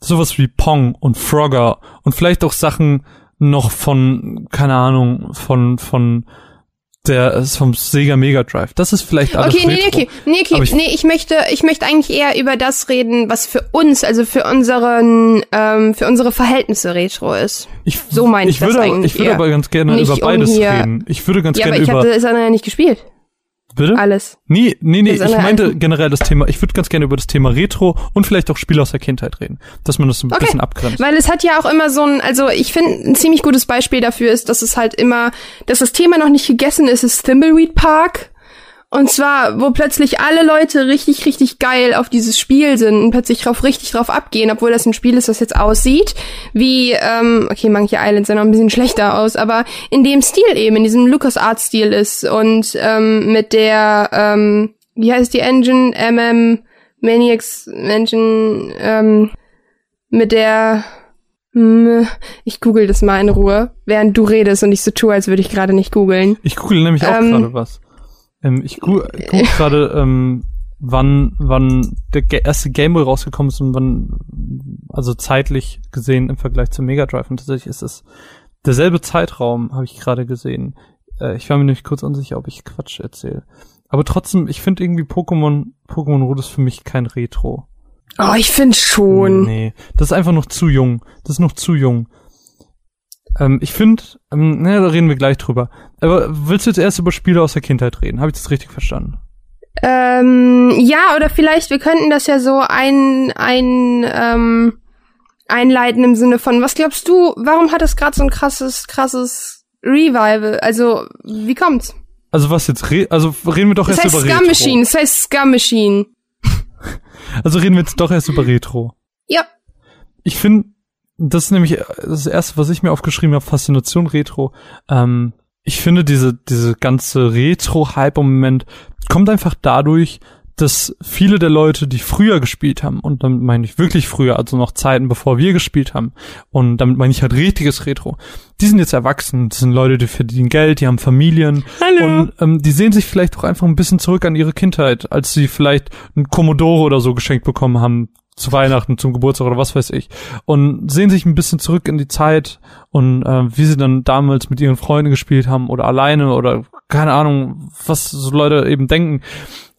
sowas wie Pong und Frogger und vielleicht auch Sachen noch von, keine Ahnung, von, von der vom Sega Mega Drive. Das ist vielleicht alles Okay, nee, okay, nee, okay, ich, nee, ich möchte, ich möchte eigentlich eher über das reden, was für uns, also für unseren, ähm, für unsere Verhältnisse Retro ist. Ich, so meine ich, ich würde, das eigentlich. Ich würde aber ganz gerne über beides um reden. Ich würde ganz ja, gerne aber ich über. habe das ja nicht gespielt. Bitte? Alles. Nee, nee, nee, ich meinte generell das Thema, ich würde ganz gerne über das Thema Retro und vielleicht auch Spiele aus der Kindheit reden, dass man das ein okay. bisschen abgrenzt. Weil es hat ja auch immer so ein, also ich finde, ein ziemlich gutes Beispiel dafür ist, dass es halt immer, dass das Thema noch nicht gegessen ist, ist Thimbleweed Park. Und zwar, wo plötzlich alle Leute richtig, richtig geil auf dieses Spiel sind und plötzlich drauf richtig drauf abgehen, obwohl das ein Spiel ist, das jetzt aussieht, wie, ähm, okay, Monkey Island sah noch ein bisschen schlechter aus, aber in dem Stil eben, in diesem LucasArts-Stil ist und ähm, mit der, ähm, wie heißt die Engine? MM Maniacs Engine, ähm, mit der, hm, ich google das mal in Ruhe, während du redest und ich so tue, als würde ich gerade nicht googeln. Ich google nämlich auch ähm, gerade was. Ähm, ich gu guck gerade, ähm, wann, wann der erste Gameboy rausgekommen ist und wann, also zeitlich gesehen im Vergleich zum Mega Drive. Und tatsächlich ist es derselbe Zeitraum, habe ich gerade gesehen. Äh, ich war mir nämlich kurz unsicher, ob ich Quatsch erzähle. Aber trotzdem, ich finde irgendwie Pokémon, Pokémon Rot ist für mich kein Retro. Oh, ich finde schon. Nee, das ist einfach noch zu jung. Das ist noch zu jung. Ähm, ich finde, ähm, naja, da reden wir gleich drüber. Aber willst du jetzt erst über Spiele aus der Kindheit reden? Habe ich das richtig verstanden? Ähm, ja, oder vielleicht, wir könnten das ja so ein, ein, ähm, einleiten im Sinne von, was glaubst du, warum hat es gerade so ein krasses, krasses Revival? Also, wie kommt's? Also was jetzt, re also reden wir doch das erst über Scum Retro. Machine, das heißt Scum Machine. Also reden wir jetzt doch erst über Retro. Ja. Ich finde, das ist nämlich das erste, was ich mir aufgeschrieben habe, Faszination Retro. Ähm, ich finde diese, diese ganze Retro-Hype im Moment kommt einfach dadurch, dass viele der Leute, die früher gespielt haben, und damit meine ich wirklich früher, also noch Zeiten, bevor wir gespielt haben, und damit meine ich halt richtiges Retro, die sind jetzt erwachsen, das sind Leute, die verdienen Geld, die haben Familien, Hallo. und ähm, die sehen sich vielleicht auch einfach ein bisschen zurück an ihre Kindheit, als sie vielleicht ein Commodore oder so geschenkt bekommen haben, zu Weihnachten, zum Geburtstag oder was weiß ich. Und sehen sich ein bisschen zurück in die Zeit und äh, wie sie dann damals mit ihren Freunden gespielt haben oder alleine oder keine Ahnung, was so Leute eben denken.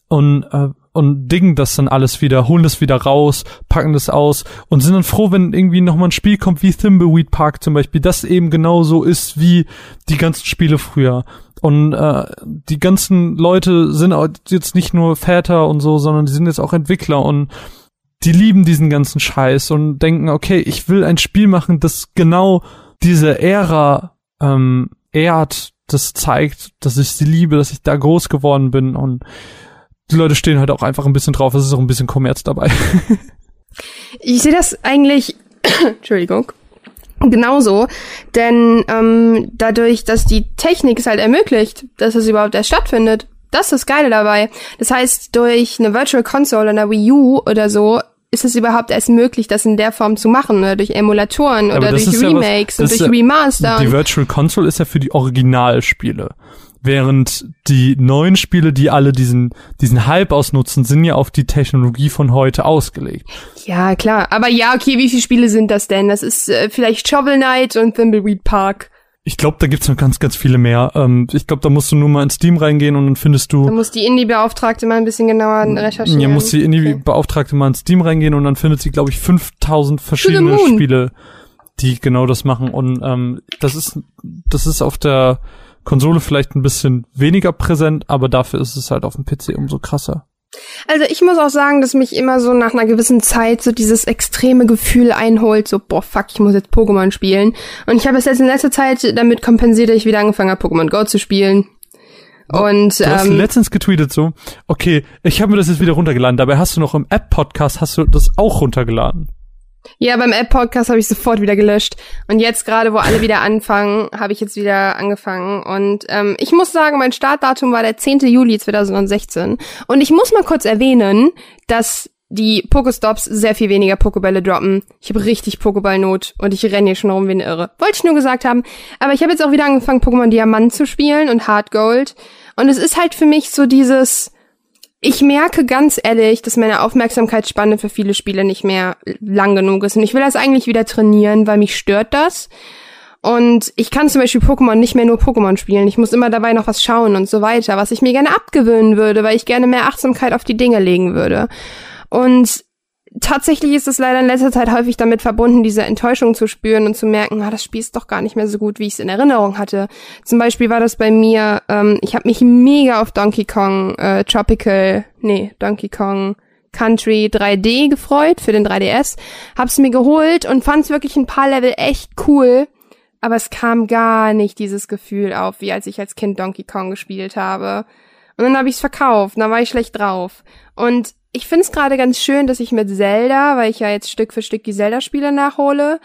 Und, äh, und dingen das dann alles wieder, holen das wieder raus, packen das aus und sind dann froh, wenn irgendwie nochmal ein Spiel kommt wie Thimbleweed Park zum Beispiel, das eben genauso ist wie die ganzen Spiele früher. Und äh, die ganzen Leute sind jetzt nicht nur Väter und so, sondern die sind jetzt auch Entwickler und die lieben diesen ganzen Scheiß und denken, okay, ich will ein Spiel machen, das genau diese Ära ähm, ehrt, das zeigt, dass ich sie liebe, dass ich da groß geworden bin und die Leute stehen halt auch einfach ein bisschen drauf, es ist auch ein bisschen Kommerz dabei. Ich sehe das eigentlich, Entschuldigung, genauso, denn ähm, dadurch, dass die Technik es halt ermöglicht, dass es überhaupt erst stattfindet, das ist das Geile dabei. Das heißt, durch eine Virtual Console oder Wii U oder so ist es überhaupt erst möglich, das in der Form zu machen, ne? durch Emulatoren Aber oder durch ist ja was- Remakes und durch Remaster. Die Virtual Console ist ja für die Originalspiele. Während die neuen Spiele, die alle diesen, diesen Hype ausnutzen, sind ja auf die Technologie von heute ausgelegt. Ja, klar. Aber ja, okay, wie viele Spiele sind das denn? Das ist äh, vielleicht Shovel Knight und Thimbleweed Park. Ich glaube, da gibt's noch ganz, ganz viele mehr. Ähm, ich glaube, da musst du nur mal in Steam reingehen und dann findest Da du, muss die Indie-Beauftragte mal ein bisschen genauer recherchieren. ja, muss die in die Okay. Beauftragte mal in Steam reingehen und dann findet sie, glaube ich, 5000 verschiedene. Spiele, die genau das machen. Und ähm, das ist, das ist auf der Konsole vielleicht ein bisschen weniger präsent, aber dafür ist es halt auf dem PC umso krasser. Also ich muss auch sagen, dass mich immer so nach einer gewissen Zeit so dieses extreme Gefühl einholt, so boah fuck, ich muss jetzt Pokémon spielen. Und ich habe es jetzt in letzter Zeit damit kompensiert, dass ich wieder angefangen habe, Pokémon Go zu spielen. Und Du hast ähm, letztens getweetet so, okay, ich habe mir das jetzt wieder runtergeladen. Dabei hast du noch im App-Podcast, hast du das auch runtergeladen. Ja, beim App-Podcast habe ich sofort wieder gelöscht. Und jetzt gerade, wo alle wieder anfangen, habe ich jetzt wieder angefangen. Und ähm, ich muss sagen, mein Startdatum war der 10. Juli 2016. Und ich muss mal kurz erwähnen, dass die Pokestops sehr viel weniger Pokebälle droppen. Ich habe richtig Pokeballnot und ich renne hier schon rum wie eine Irre. Wollte ich nur gesagt haben. Aber ich habe jetzt auch wieder angefangen, Pokémon Diamant zu spielen und Hard Gold. Und es ist halt für mich so dieses, ich merke ganz ehrlich, dass meine Aufmerksamkeitsspanne für viele Spiele nicht mehr lang genug ist. Und ich will das eigentlich wieder trainieren, weil mich stört das. Und ich kann zum Beispiel Pokémon nicht mehr nur Pokémon spielen. Ich muss immer dabei noch was schauen und so weiter, was ich mir gerne abgewöhnen würde, weil ich gerne mehr Achtsamkeit auf die Dinge legen würde. Und tatsächlich ist es leider in letzter Zeit häufig damit verbunden, diese Enttäuschung zu spüren und zu merken, ah, das Spiel ist doch gar nicht mehr so gut, wie ich es in Erinnerung hatte. Zum Beispiel war das bei mir, ähm, ich habe mich mega auf Donkey Kong äh, Tropical, nee, Donkey Kong Country 3D gefreut für den 3DS, hab's mir geholt und fand's wirklich ein paar Level echt cool, aber es kam gar nicht dieses Gefühl auf, wie als ich als Kind Donkey Kong gespielt habe. Und dann habe ich's verkauft, dann war ich schlecht drauf. Und ich find's gerade ganz schön, dass ich mit Zelda, weil ich ja jetzt Stück für Stück die Zelda-Spiele nachhole,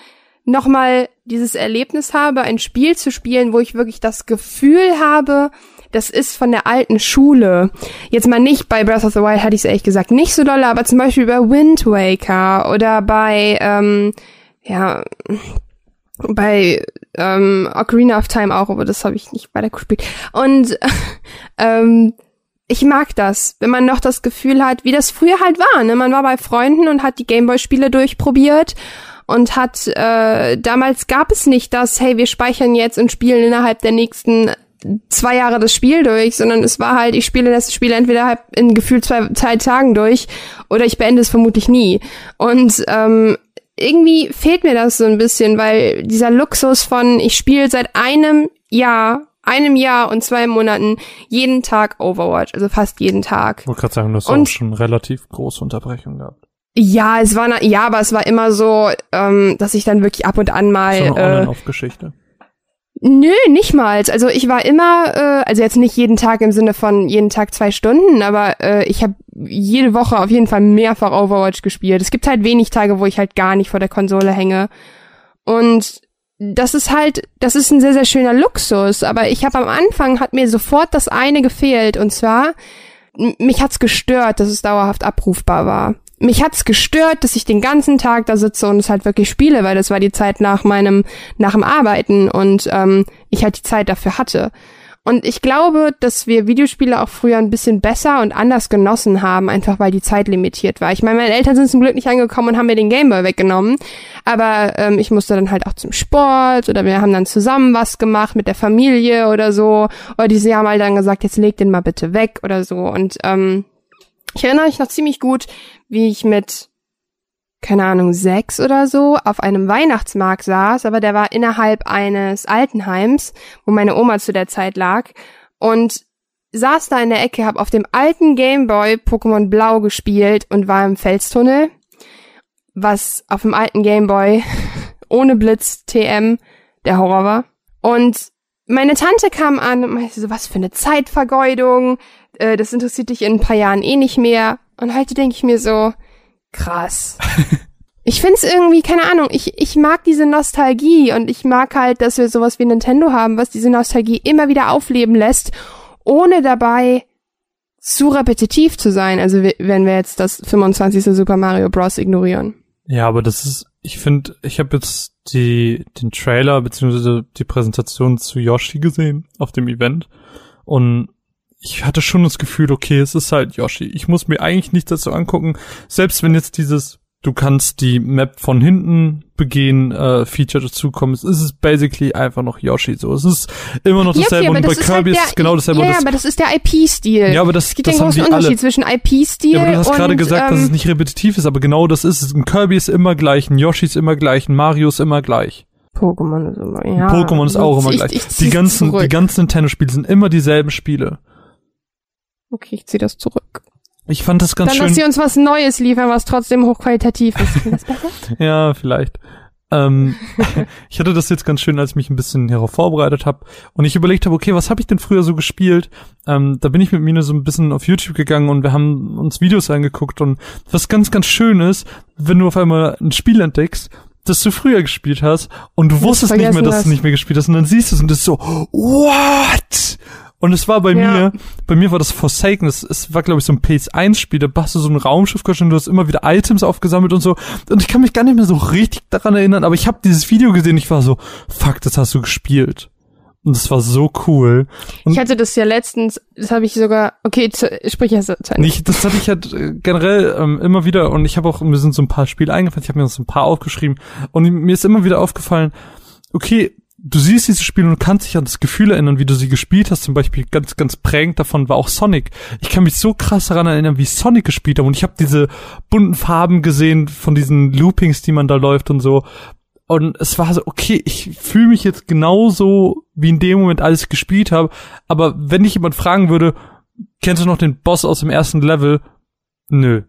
nochmal dieses Erlebnis habe, ein Spiel zu spielen, wo ich wirklich das Gefühl habe, das ist von der alten Schule. Jetzt mal nicht bei Breath of the Wild, hatte ich es ehrlich gesagt nicht so doll, aber zum Beispiel bei Wind Waker oder bei, ähm, ja, bei ähm, Ocarina of Time auch, aber das habe ich nicht weiter gespielt. Und ähm, ich mag das, wenn man noch das Gefühl hat, wie das früher halt war. Ne? Man war bei Freunden und hat die Gameboy-Spiele durchprobiert und hat äh, damals gab es nicht das, hey, wir speichern jetzt und spielen innerhalb der nächsten zwei Jahre das Spiel durch, sondern es war halt, ich spiele das Spiel entweder in gefühlt zwei, zwei Tagen durch oder ich beende es vermutlich nie. Und ähm, irgendwie fehlt mir das so ein bisschen, weil dieser Luxus von, ich spiele seit einem Jahr einem Jahr und zwei Monaten jeden Tag Overwatch, also fast jeden Tag. Ich wollte gerade sagen, du hast auch schon relativ große Unterbrechungen gehabt. Ja, es war, ja, aber es war immer so, ähm, dass ich dann wirklich ab und an mal. So eine äh, geschichte Nö, nicht mal. Also ich war immer, äh, also jetzt nicht jeden Tag im Sinne von jeden Tag zwei Stunden, aber äh, ich habe jede Woche auf jeden Fall mehrfach Overwatch gespielt. Es gibt halt wenig Tage, wo ich halt gar nicht vor der Konsole hänge. Und das ist halt, das ist ein sehr, sehr schöner Luxus. Aber ich habe am Anfang, hat mir sofort das eine gefehlt. Und zwar, mich hat's gestört, dass es dauerhaft abrufbar war. Mich hat's gestört, dass ich den ganzen Tag da sitze und es halt wirklich spiele, weil das war die Zeit nach meinem, nach dem Arbeiten und ähm, ich halt die Zeit dafür hatte. Und ich glaube, dass wir Videospiele auch früher ein bisschen besser und anders genossen haben, einfach weil die Zeit limitiert war. Ich meine, meine Eltern sind zum Glück nicht angekommen und haben mir den Gameboy weggenommen. Aber ähm, ich musste dann halt auch zum Sport oder wir haben dann zusammen was gemacht mit der Familie oder so. Oder diese haben halt dann gesagt, jetzt leg den mal bitte weg oder so. Und ähm, ich erinnere mich noch ziemlich gut, wie ich mit keine Ahnung, sechs oder so auf einem Weihnachtsmarkt saß, aber der war innerhalb eines Altenheims, wo meine Oma zu der Zeit lag und saß da in der Ecke, hab auf dem alten Gameboy Pokémon Blau gespielt und war im Felstunnel, was auf dem alten Gameboy ohne Blitz TM der Horror war. Und meine Tante kam an und meinte so, was für eine Zeitvergeudung, äh, das interessiert dich in ein paar Jahren eh nicht mehr. Und heute denke ich mir so, krass. ich find's irgendwie, keine Ahnung, ich, ich mag diese Nostalgie und ich mag halt, dass wir sowas wie Nintendo haben, was diese Nostalgie immer wieder aufleben lässt, ohne dabei zu repetitiv zu sein. Also wenn wir jetzt das 25. Super Mario Bros. ignorieren. Ja, aber das ist, ich finde, ich habe jetzt die den Trailer beziehungsweise die Präsentation zu Yoshi gesehen auf dem Event und ich hatte schon das Gefühl, okay, es ist halt Yoshi. Ich muss mir eigentlich nichts dazu angucken. Selbst wenn jetzt dieses, du kannst die Map von hinten begehen, äh, Feature dazukommen, es ist basically einfach noch Yoshi so. Es ist immer noch dasselbe. Ja, okay, und bei Kirby halt ist es genau dasselbe. Ja, ja aber das ist der IP-Stil. Ja, aber das, es gibt das einen großen Unterschied alle. zwischen IP-Stil ja, aber du hast gerade gesagt, ähm, dass es nicht repetitiv ist, aber genau das ist es. Ein Kirby ist immer gleich, ein Yoshi ist immer gleich, ein Mario ist immer gleich. Pokémon ist immer, ja. Pokémon ist auch immer ich, gleich. Ich, ich die ganzen, zurück. die ganzen Nintendo-Spiele sind immer dieselben Spiele. Okay, ich ziehe das zurück. Ich fand das ganz Dann schön. Dann, dass sie uns was Neues liefern, was trotzdem hochqualitativ ist. Klingt das besser? ja, vielleicht. ähm, ich hatte das jetzt ganz schön, als ich mich ein bisschen hierauf vorbereitet habe und ich überlegt habe, okay, was habe ich denn früher so gespielt? Ähm, da bin ich mit Mine so ein bisschen auf YouTube gegangen und wir haben uns Videos angeguckt und was ganz, ganz schön ist, wenn du auf einmal ein Spiel entdeckst, das du früher gespielt hast und du wusstest nicht mehr, dass hast. du nicht mehr gespielt hast und dann siehst du es und das ist so, what? Und es war bei ja. mir, bei mir war das Forsaken, es, es war glaube ich so ein PS1-Spiel, da hast du so ein Raumschiff und du hast immer wieder Items aufgesammelt und so. Und ich kann mich gar nicht mehr so richtig daran erinnern, aber ich habe dieses Video gesehen, ich war so, fuck, das hast du gespielt. Und das war so cool. Und ich hatte das ja letztens, das habe ich sogar, okay, zu, sprich erst zu Ende. Nicht, das hatte ich halt äh, generell ähm, immer wieder und ich habe auch, mir sind so ein paar Spiele eingefallen, ich habe mir so ein paar aufgeschrieben und mir ist immer wieder aufgefallen, okay, du siehst diese Spiele und kannst dich an das Gefühl erinnern, wie du sie gespielt hast. Zum Beispiel ganz, ganz prägend davon war auch Sonic. Ich kann mich so krass daran erinnern, wie Sonic gespielt habe. Und ich habe diese bunten Farben gesehen von diesen Loopings, die man da läuft und so. Und es war so, okay, ich fühle mich jetzt genauso, wie in dem Moment, ich gespielt habe. Aber wenn dich jemand fragen würde, kennst du noch den Boss aus dem ersten Level? Nö.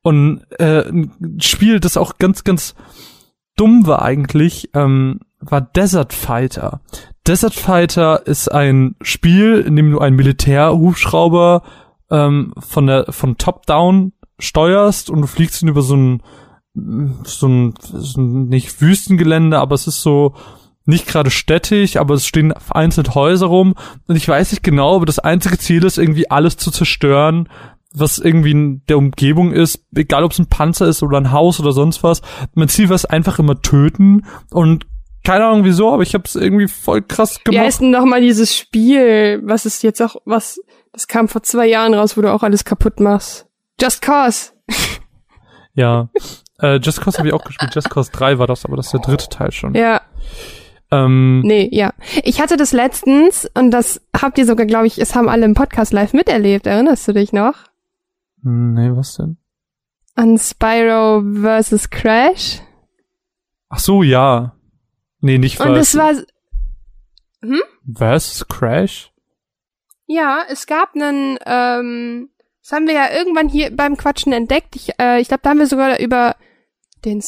Und äh, ein Spiel, das auch ganz, ganz dumm war eigentlich, ähm, war Desert Fighter. Desert Fighter ist ein Spiel, in dem du einen Militärhubschrauber ähm, von der von Top Down steuerst und du fliegst ihn über so ein so ein, so ein nicht Wüstengelände, aber es ist so nicht gerade städtisch, aber es stehen vereinzelt Häuser rum und ich weiß nicht genau, aber das einzige Ziel ist irgendwie alles zu zerstören, was irgendwie in der Umgebung ist, egal ob es ein Panzer ist oder ein Haus oder sonst was. Mein Ziel war es einfach immer töten und keine Ahnung wieso, aber ich habe es irgendwie voll krass gemacht. Wie heißt denn nochmal dieses Spiel, was ist jetzt auch, was, das kam vor zwei Jahren raus, wo du auch alles kaputt machst. Just Cause. ja, äh, Just Cause habe ich auch gespielt. Just Cause 3 war das, aber das ist der dritte Teil schon. Ja. Ähm, Nee, ja. Ich hatte das letztens und das habt ihr sogar, glaube ich, es haben alle im Podcast live miterlebt. Erinnerst du dich noch? nee, was denn? An Spyro vs. Crash? Ach so, ja. Nee, nicht Und es war, Was? Crash? ja, es gab einen, ähm, das haben wir ja irgendwann hier beim Quatschen entdeckt. Ich, äh, ich glaube, da haben wir sogar über den,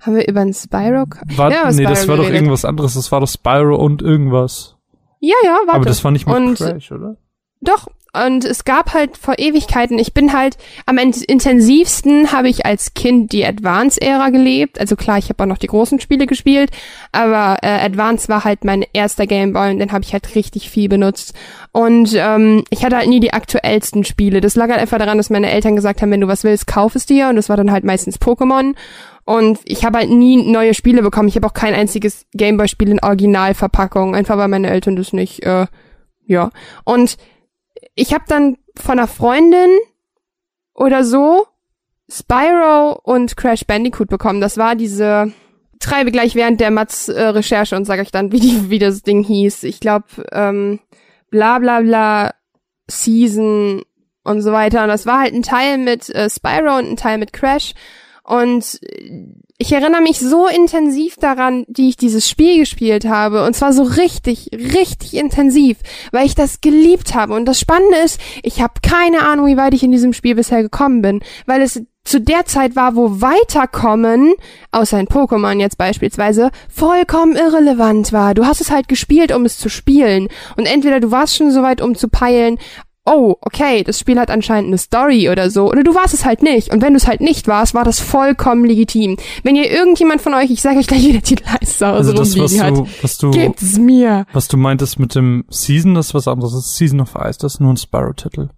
haben wir über einen Spyro? War, Ja, nee, das Spyro war doch geredet. irgendwas anderes. Das war doch Spyro und irgendwas. Ja, ja, warte. Aber das war nicht Und- Crash, oder? Doch, und es gab halt vor Ewigkeiten, ich bin halt am in- intensivsten habe ich als Kind die Advance-Ära gelebt. Also klar, ich habe auch noch die großen Spiele gespielt, aber äh, Advance war halt mein erster Gameboy und den habe ich halt richtig viel benutzt. Und ähm, ich hatte halt nie die aktuellsten Spiele. Das lag halt einfach daran, dass meine Eltern gesagt haben, wenn du was willst, kauf es dir. Und das war dann halt meistens Pokémon. Und ich habe halt nie neue Spiele bekommen. Ich habe auch kein einziges Gameboy-Spiel in Originalverpackung, einfach weil meine Eltern das nicht, äh, ja. Und ich habe dann von einer Freundin oder so Spyro und Crash Bandicoot bekommen. Das war diese treibe gleich während der Mats äh, Recherche und sage euch dann, wie die wie das Ding hieß. Ich glaube ähm, bla bla bla Season und so weiter. Und das war halt ein Teil mit äh, Spyro und ein Teil mit Crash. Und äh, ich erinnere mich so intensiv daran, wie ich dieses Spiel gespielt habe. Und zwar so richtig, richtig intensiv, weil ich das geliebt habe. Und das Spannende ist, ich habe keine Ahnung, wie weit ich in diesem Spiel bisher gekommen bin, weil es zu der Zeit war, wo Weiterkommen, außer in Pokémon jetzt beispielsweise, vollkommen irrelevant war. Du hast es halt gespielt, um es zu spielen. Und entweder du warst schon so weit, um zu peilen, oh, okay, das Spiel hat anscheinend eine Story oder so, oder du warst es halt nicht. Und wenn du es halt nicht warst, war das vollkommen legitim. Wenn ihr irgendjemand von euch, ich sage euch gleich, wie der Titel heißt, zu Hause Also das, was hat, du, was du, gebt es mir. was du meintest mit dem Season, das ist was anderes. Das ist Season of Ice, das ist nur ein Spyro-Titel.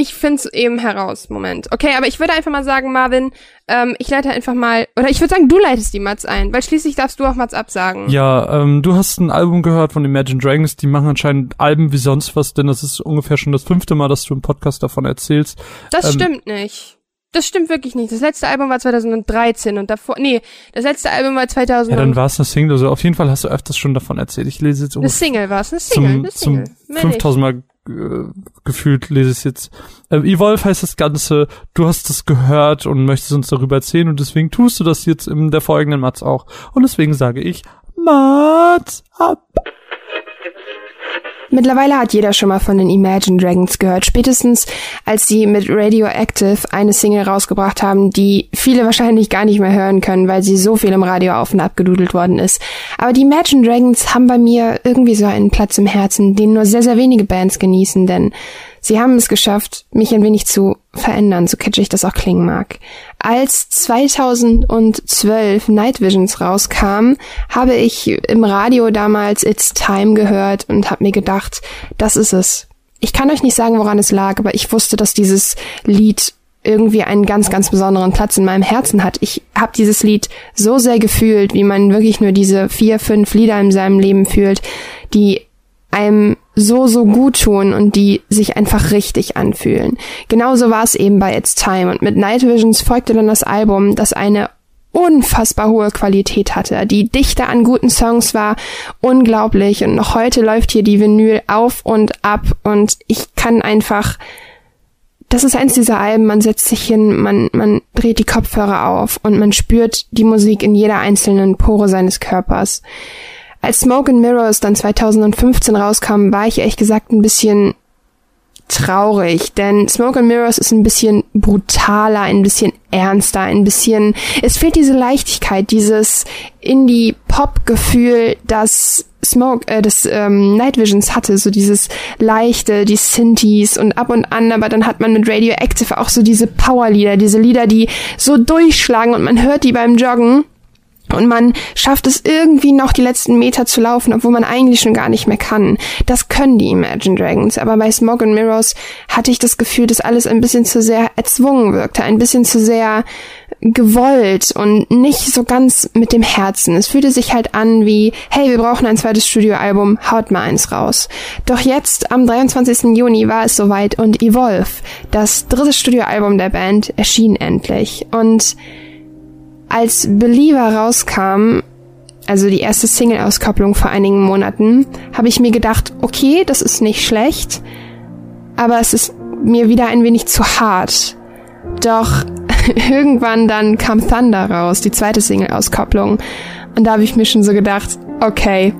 Ich find's eben heraus. Moment. Okay, aber ich würde einfach mal sagen, Marvin, ähm, ich leite einfach mal, oder ich würde sagen, du leitest die Mats ein, weil schließlich darfst du auch Mats absagen. Ja, ähm, du hast ein Album gehört von Imagine Dragons, die machen anscheinend Alben wie sonst was, denn das ist ungefähr schon das fünfte Mal, dass du im Podcast davon erzählst. Das ähm, stimmt nicht. Das stimmt wirklich nicht. Das letzte Album war 2013 und davor, nee, das letzte Album war 2000. Ja, dann war es eine Single, also auf jeden Fall hast du öfters schon davon erzählt. Ich lese jetzt eine ungefähr Single war es, eine Single, zum, eine Single. zum Mehr nicht. 5000 Mal äh, gefühlt lese ich jetzt. Ähm, Evolve heißt das Ganze, du hast es gehört und möchtest uns darüber erzählen und deswegen tust du das jetzt in der folgenden Mats auch. Und deswegen sage ich Mats ab. Mittlerweile hat jeder schon mal von den Imagine Dragons gehört. Spätestens als sie mit Radioactive eine Single rausgebracht haben, die viele wahrscheinlich gar nicht mehr hören können, weil sie so viel im Radio auf und ab gedudelt worden ist. Aber die Imagine Dragons haben bei mir irgendwie so einen Platz im Herzen, den nur sehr, sehr wenige Bands genießen, denn sie haben es geschafft, mich ein wenig zu verändern, so kitschig das auch klingen mag. Als 2012 Night Visions rauskam, habe ich im Radio damals It's Time gehört und habe mir gedacht, das ist es. Ich kann euch nicht sagen, woran es lag, aber ich wusste, dass dieses Lied irgendwie einen ganz, ganz besonderen Platz in meinem Herzen hat. Ich habe dieses Lied so sehr gefühlt, wie man wirklich nur diese vier, fünf Lieder in seinem Leben fühlt, die einem so, so gut tun und die sich einfach richtig anfühlen. Genauso war es eben bei It's Time und mit Night Visions folgte dann das Album, das eine unfassbar hohe Qualität hatte. Die Dichte an guten Songs war unglaublich und noch heute läuft hier die Vinyl auf und ab und ich kann einfach das ist eins dieser Alben, man setzt sich hin, man, man dreht die Kopfhörer auf und man spürt die Musik in jeder einzelnen Pore seines Körpers. Als Smoke and Mirrors dann 2015 rauskam, war ich ehrlich gesagt ein bisschen traurig, denn Smoke and Mirrors ist ein bisschen brutaler, ein bisschen ernster, ein bisschen, es fehlt diese Leichtigkeit, dieses Indie-Pop-Gefühl, das Smoke, äh, das ähm, Night Visions hatte, so dieses leichte, die Synthes und ab und an, aber dann hat man mit Radioactive auch so diese Powerlieder, diese Lieder, die so durchschlagen und man hört die beim Joggen. Und man schafft es irgendwie noch die letzten Meter zu laufen, obwohl man eigentlich schon gar nicht mehr kann. Das können die Imagine Dragons. Aber bei Smoke and Mirrors hatte ich das Gefühl, dass alles ein bisschen zu sehr erzwungen wirkte, ein bisschen zu sehr gewollt und nicht so ganz mit dem Herzen. Es fühlte sich halt an wie, hey, wir brauchen ein zweites Studioalbum, haut mal eins raus. Doch jetzt, am 23. Juni, war es soweit und Evolve, das dritte Studioalbum der Band, erschien endlich. Und als Believer rauskam, also die erste Single-Auskopplung vor einigen Monaten, habe ich mir gedacht, okay, das ist nicht schlecht, aber es ist mir wieder ein wenig zu hart. Doch irgendwann dann kam Thunder raus, die zweite Single-Auskopplung. Und da habe ich mir schon so gedacht, okay,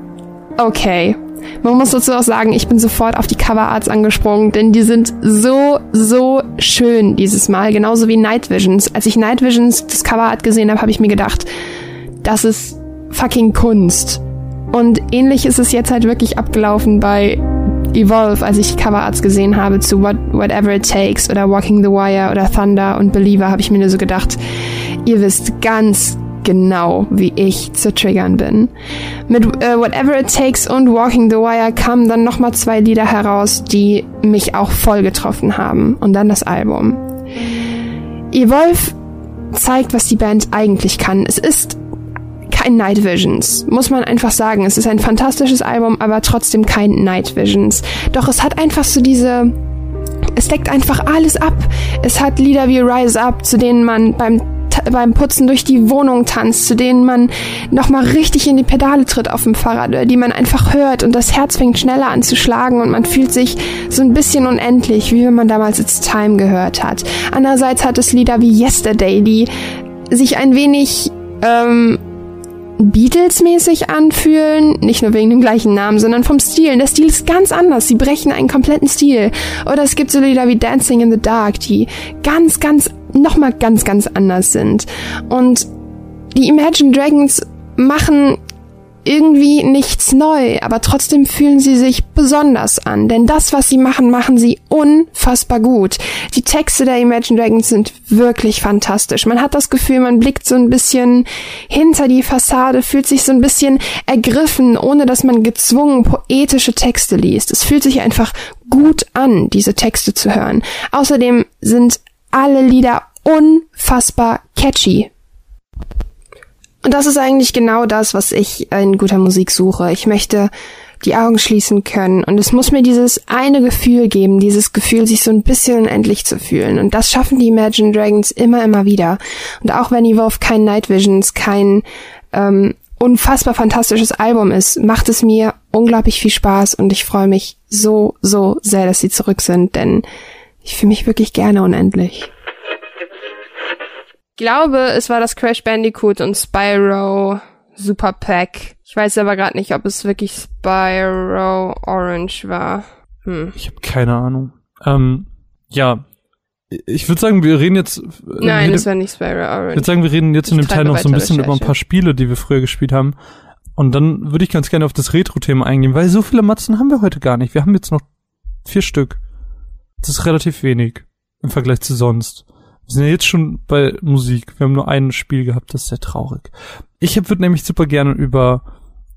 okay. Man muss dazu auch sagen, ich bin sofort auf die Coverarts angesprungen, denn die sind so, so schön dieses Mal. Genauso wie Night Visions. Als ich Night Visions das Coverart gesehen habe, habe ich mir gedacht, das ist fucking Kunst. Und ähnlich ist es jetzt halt wirklich abgelaufen bei Evolve, als ich Coverarts gesehen habe zu What, Whatever It Takes oder Walking the Wire oder Thunder und Believer, habe ich mir nur so gedacht, ihr wisst ganz genau, wie ich zu triggern bin. Mit äh, Whatever It Takes und Walking the Wire kamen dann nochmal zwei Lieder heraus, die mich auch voll getroffen haben. Und dann das Album. Evolve zeigt, was die Band eigentlich kann. Es ist kein Night Visions, muss man einfach sagen. Es ist ein fantastisches Album, aber trotzdem kein Night Visions. Doch es hat einfach so diese es deckt einfach alles ab. Es hat Lieder wie Rise Up, zu denen man beim beim Putzen durch die Wohnung tanzt, zu denen man nochmal richtig in die Pedale tritt auf dem Fahrrad, oder die man einfach hört und das Herz fängt schneller an zu schlagen und man fühlt sich so ein bisschen unendlich, wie wenn man damals It's Time gehört hat. Andererseits hat es Lieder wie Yesterday, die sich ein wenig ähm, Beatles-mäßig anfühlen, nicht nur wegen dem gleichen Namen, sondern vom Stil. Der Stil ist ganz anders. Sie brechen einen kompletten Stil. Oder es gibt so Lieder wie Dancing in the Dark, die ganz, ganz, nochmal ganz, ganz anders sind. Und die Imagine Dragons machen irgendwie nichts neu, aber trotzdem fühlen sie sich besonders an, denn das, was sie machen, machen sie unfassbar gut. Die Texte der Imagine Dragons sind wirklich fantastisch. Man hat das Gefühl, man blickt so ein bisschen hinter die Fassade, fühlt sich so ein bisschen ergriffen, ohne dass man gezwungen poetische Texte liest. Es fühlt sich einfach gut an, diese Texte zu hören. Außerdem sind alle Lieder unfassbar catchy. Und das ist eigentlich genau das, was ich in guter Musik suche. Ich möchte die Augen schließen können und es muss mir dieses eine Gefühl geben, dieses Gefühl, sich so ein bisschen unendlich zu fühlen. Und das schaffen die Imagine Dragons immer, immer wieder. Und auch wenn Evolve kein Night Visions, kein ähm, unfassbar fantastisches Album ist, macht es mir unglaublich viel Spaß und ich freue mich so, so sehr, dass sie zurück sind, denn ich fühle mich wirklich gerne unendlich glaube, es war das Crash Bandicoot und Spyro Super Pack. Ich weiß aber gerade nicht, ob es wirklich Spyro Orange war. Hm. Ich habe keine Ahnung. Ähm, ja, ich würde sagen, wir reden jetzt. Nein, es war nicht Spyro Orange. Ich würde sagen, wir reden jetzt ich in dem Teil noch so ein bisschen Recherche. über ein paar Spiele, die wir früher gespielt haben. Und dann würde ich ganz gerne auf das Retro-Thema eingehen, weil so viele Matzen haben wir heute gar nicht. Wir haben jetzt noch vier Stück. Das ist relativ wenig im Vergleich zu sonst. Wir sind ja jetzt schon bei Musik. Wir haben nur ein Spiel gehabt, das ist sehr traurig. Ich würde nämlich super gerne über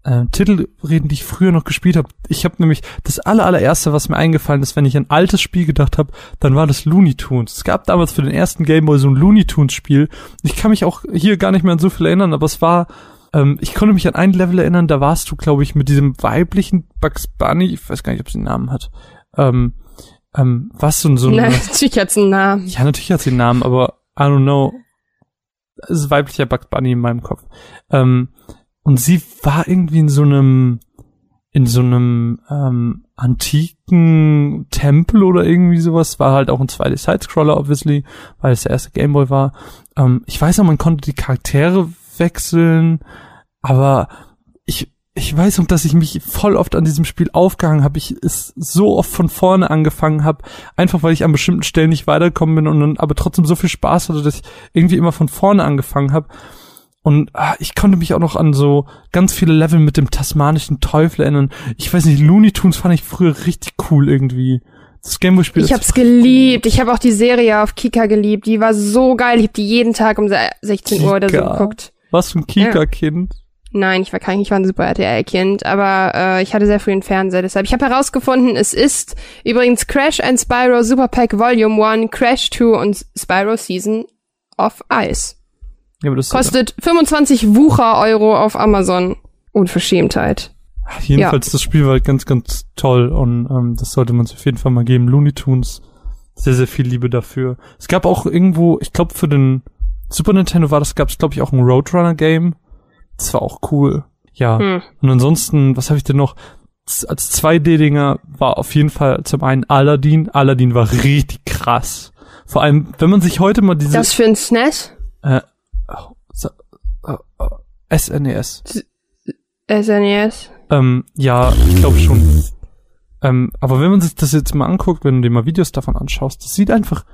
äh, Titel reden, die ich früher noch gespielt habe. Ich habe nämlich das aller, allererste, was mir eingefallen ist, wenn ich an ein altes Spiel gedacht habe, dann war das Looney Tunes. Es gab damals für den ersten Gameboy so ein Looney Tunes Spiel. Ich kann mich auch hier gar nicht mehr an so viel erinnern, aber es war ähm, ich konnte mich an ein Level erinnern, da warst du, glaube ich, mit diesem weiblichen Bugs Bunny, ich weiß gar nicht, ob sie einen Namen hat, ähm, ähm, was so, so Nein, natürlich hat's einen Namen. Ja, natürlich hat sie einen Namen, aber I don't know. Es ist weiblicher Bugs Bunny in meinem Kopf. Ähm, und sie war irgendwie in so einem in so einem ähm, antiken Tempel oder irgendwie sowas. War halt auch ein 2D-Sidescroller, obviously, weil es der erste Gameboy war. Ähm, ich weiß noch, man konnte die Charaktere wechseln, aber ich ich weiß noch, dass ich mich voll oft an diesem Spiel aufgehangen habe. Ich es so oft von vorne angefangen habe, einfach weil ich an bestimmten Stellen nicht weitergekommen bin und dann aber trotzdem so viel Spaß hatte, dass ich irgendwie immer von vorne angefangen habe. Und ah, ich konnte mich auch noch an so ganz viele Level mit dem tasmanischen Teufel erinnern. Ich weiß nicht, Looney Tunes fand ich früher richtig cool irgendwie. Das Gameboy-Spiel. Ich hab's geliebt. Ich habe auch die Serie auf Kika geliebt. Die war so geil. Ich hab die jeden Tag um 16 Kika. Uhr oder so geguckt. Was für ein Kika-Kind. Ja. Nein, ich war kein, ich war ein super RTL-Kind, aber äh, ich hatte sehr früh einen Fernseher, deshalb. Ich habe herausgefunden, es ist übrigens Crash and Spyro Super Pack Volume 1, Crash 2 und Spyro Season of Ice. Ja, aber das Kostet ja. 25 Wucher-Euro auf Amazon. Unverschämtheit. Jedenfalls, ja. das Spiel war halt ganz, ganz toll und ähm, das sollte man sich auf jeden Fall mal geben. Looney Tunes, sehr, sehr viel Liebe dafür. Es gab auch irgendwo, ich glaube für den Super Nintendo war das, gab es glaube ich auch ein Roadrunner-Game das war auch cool. ja. Hm. Und ansonsten, was habe ich denn noch? Als 2D-Dinger war auf jeden Fall zum einen Aladdin. Aladdin war richtig krass. Vor allem, wenn man sich heute mal diese Das für ein SNES? äh, oh, so, äh, äh, SNES. SNES. Ähm, ja, ich glaube schon. Ähm, aber wenn man sich das jetzt mal anguckt, wenn du dir mal Videos davon anschaust, das sieht einfach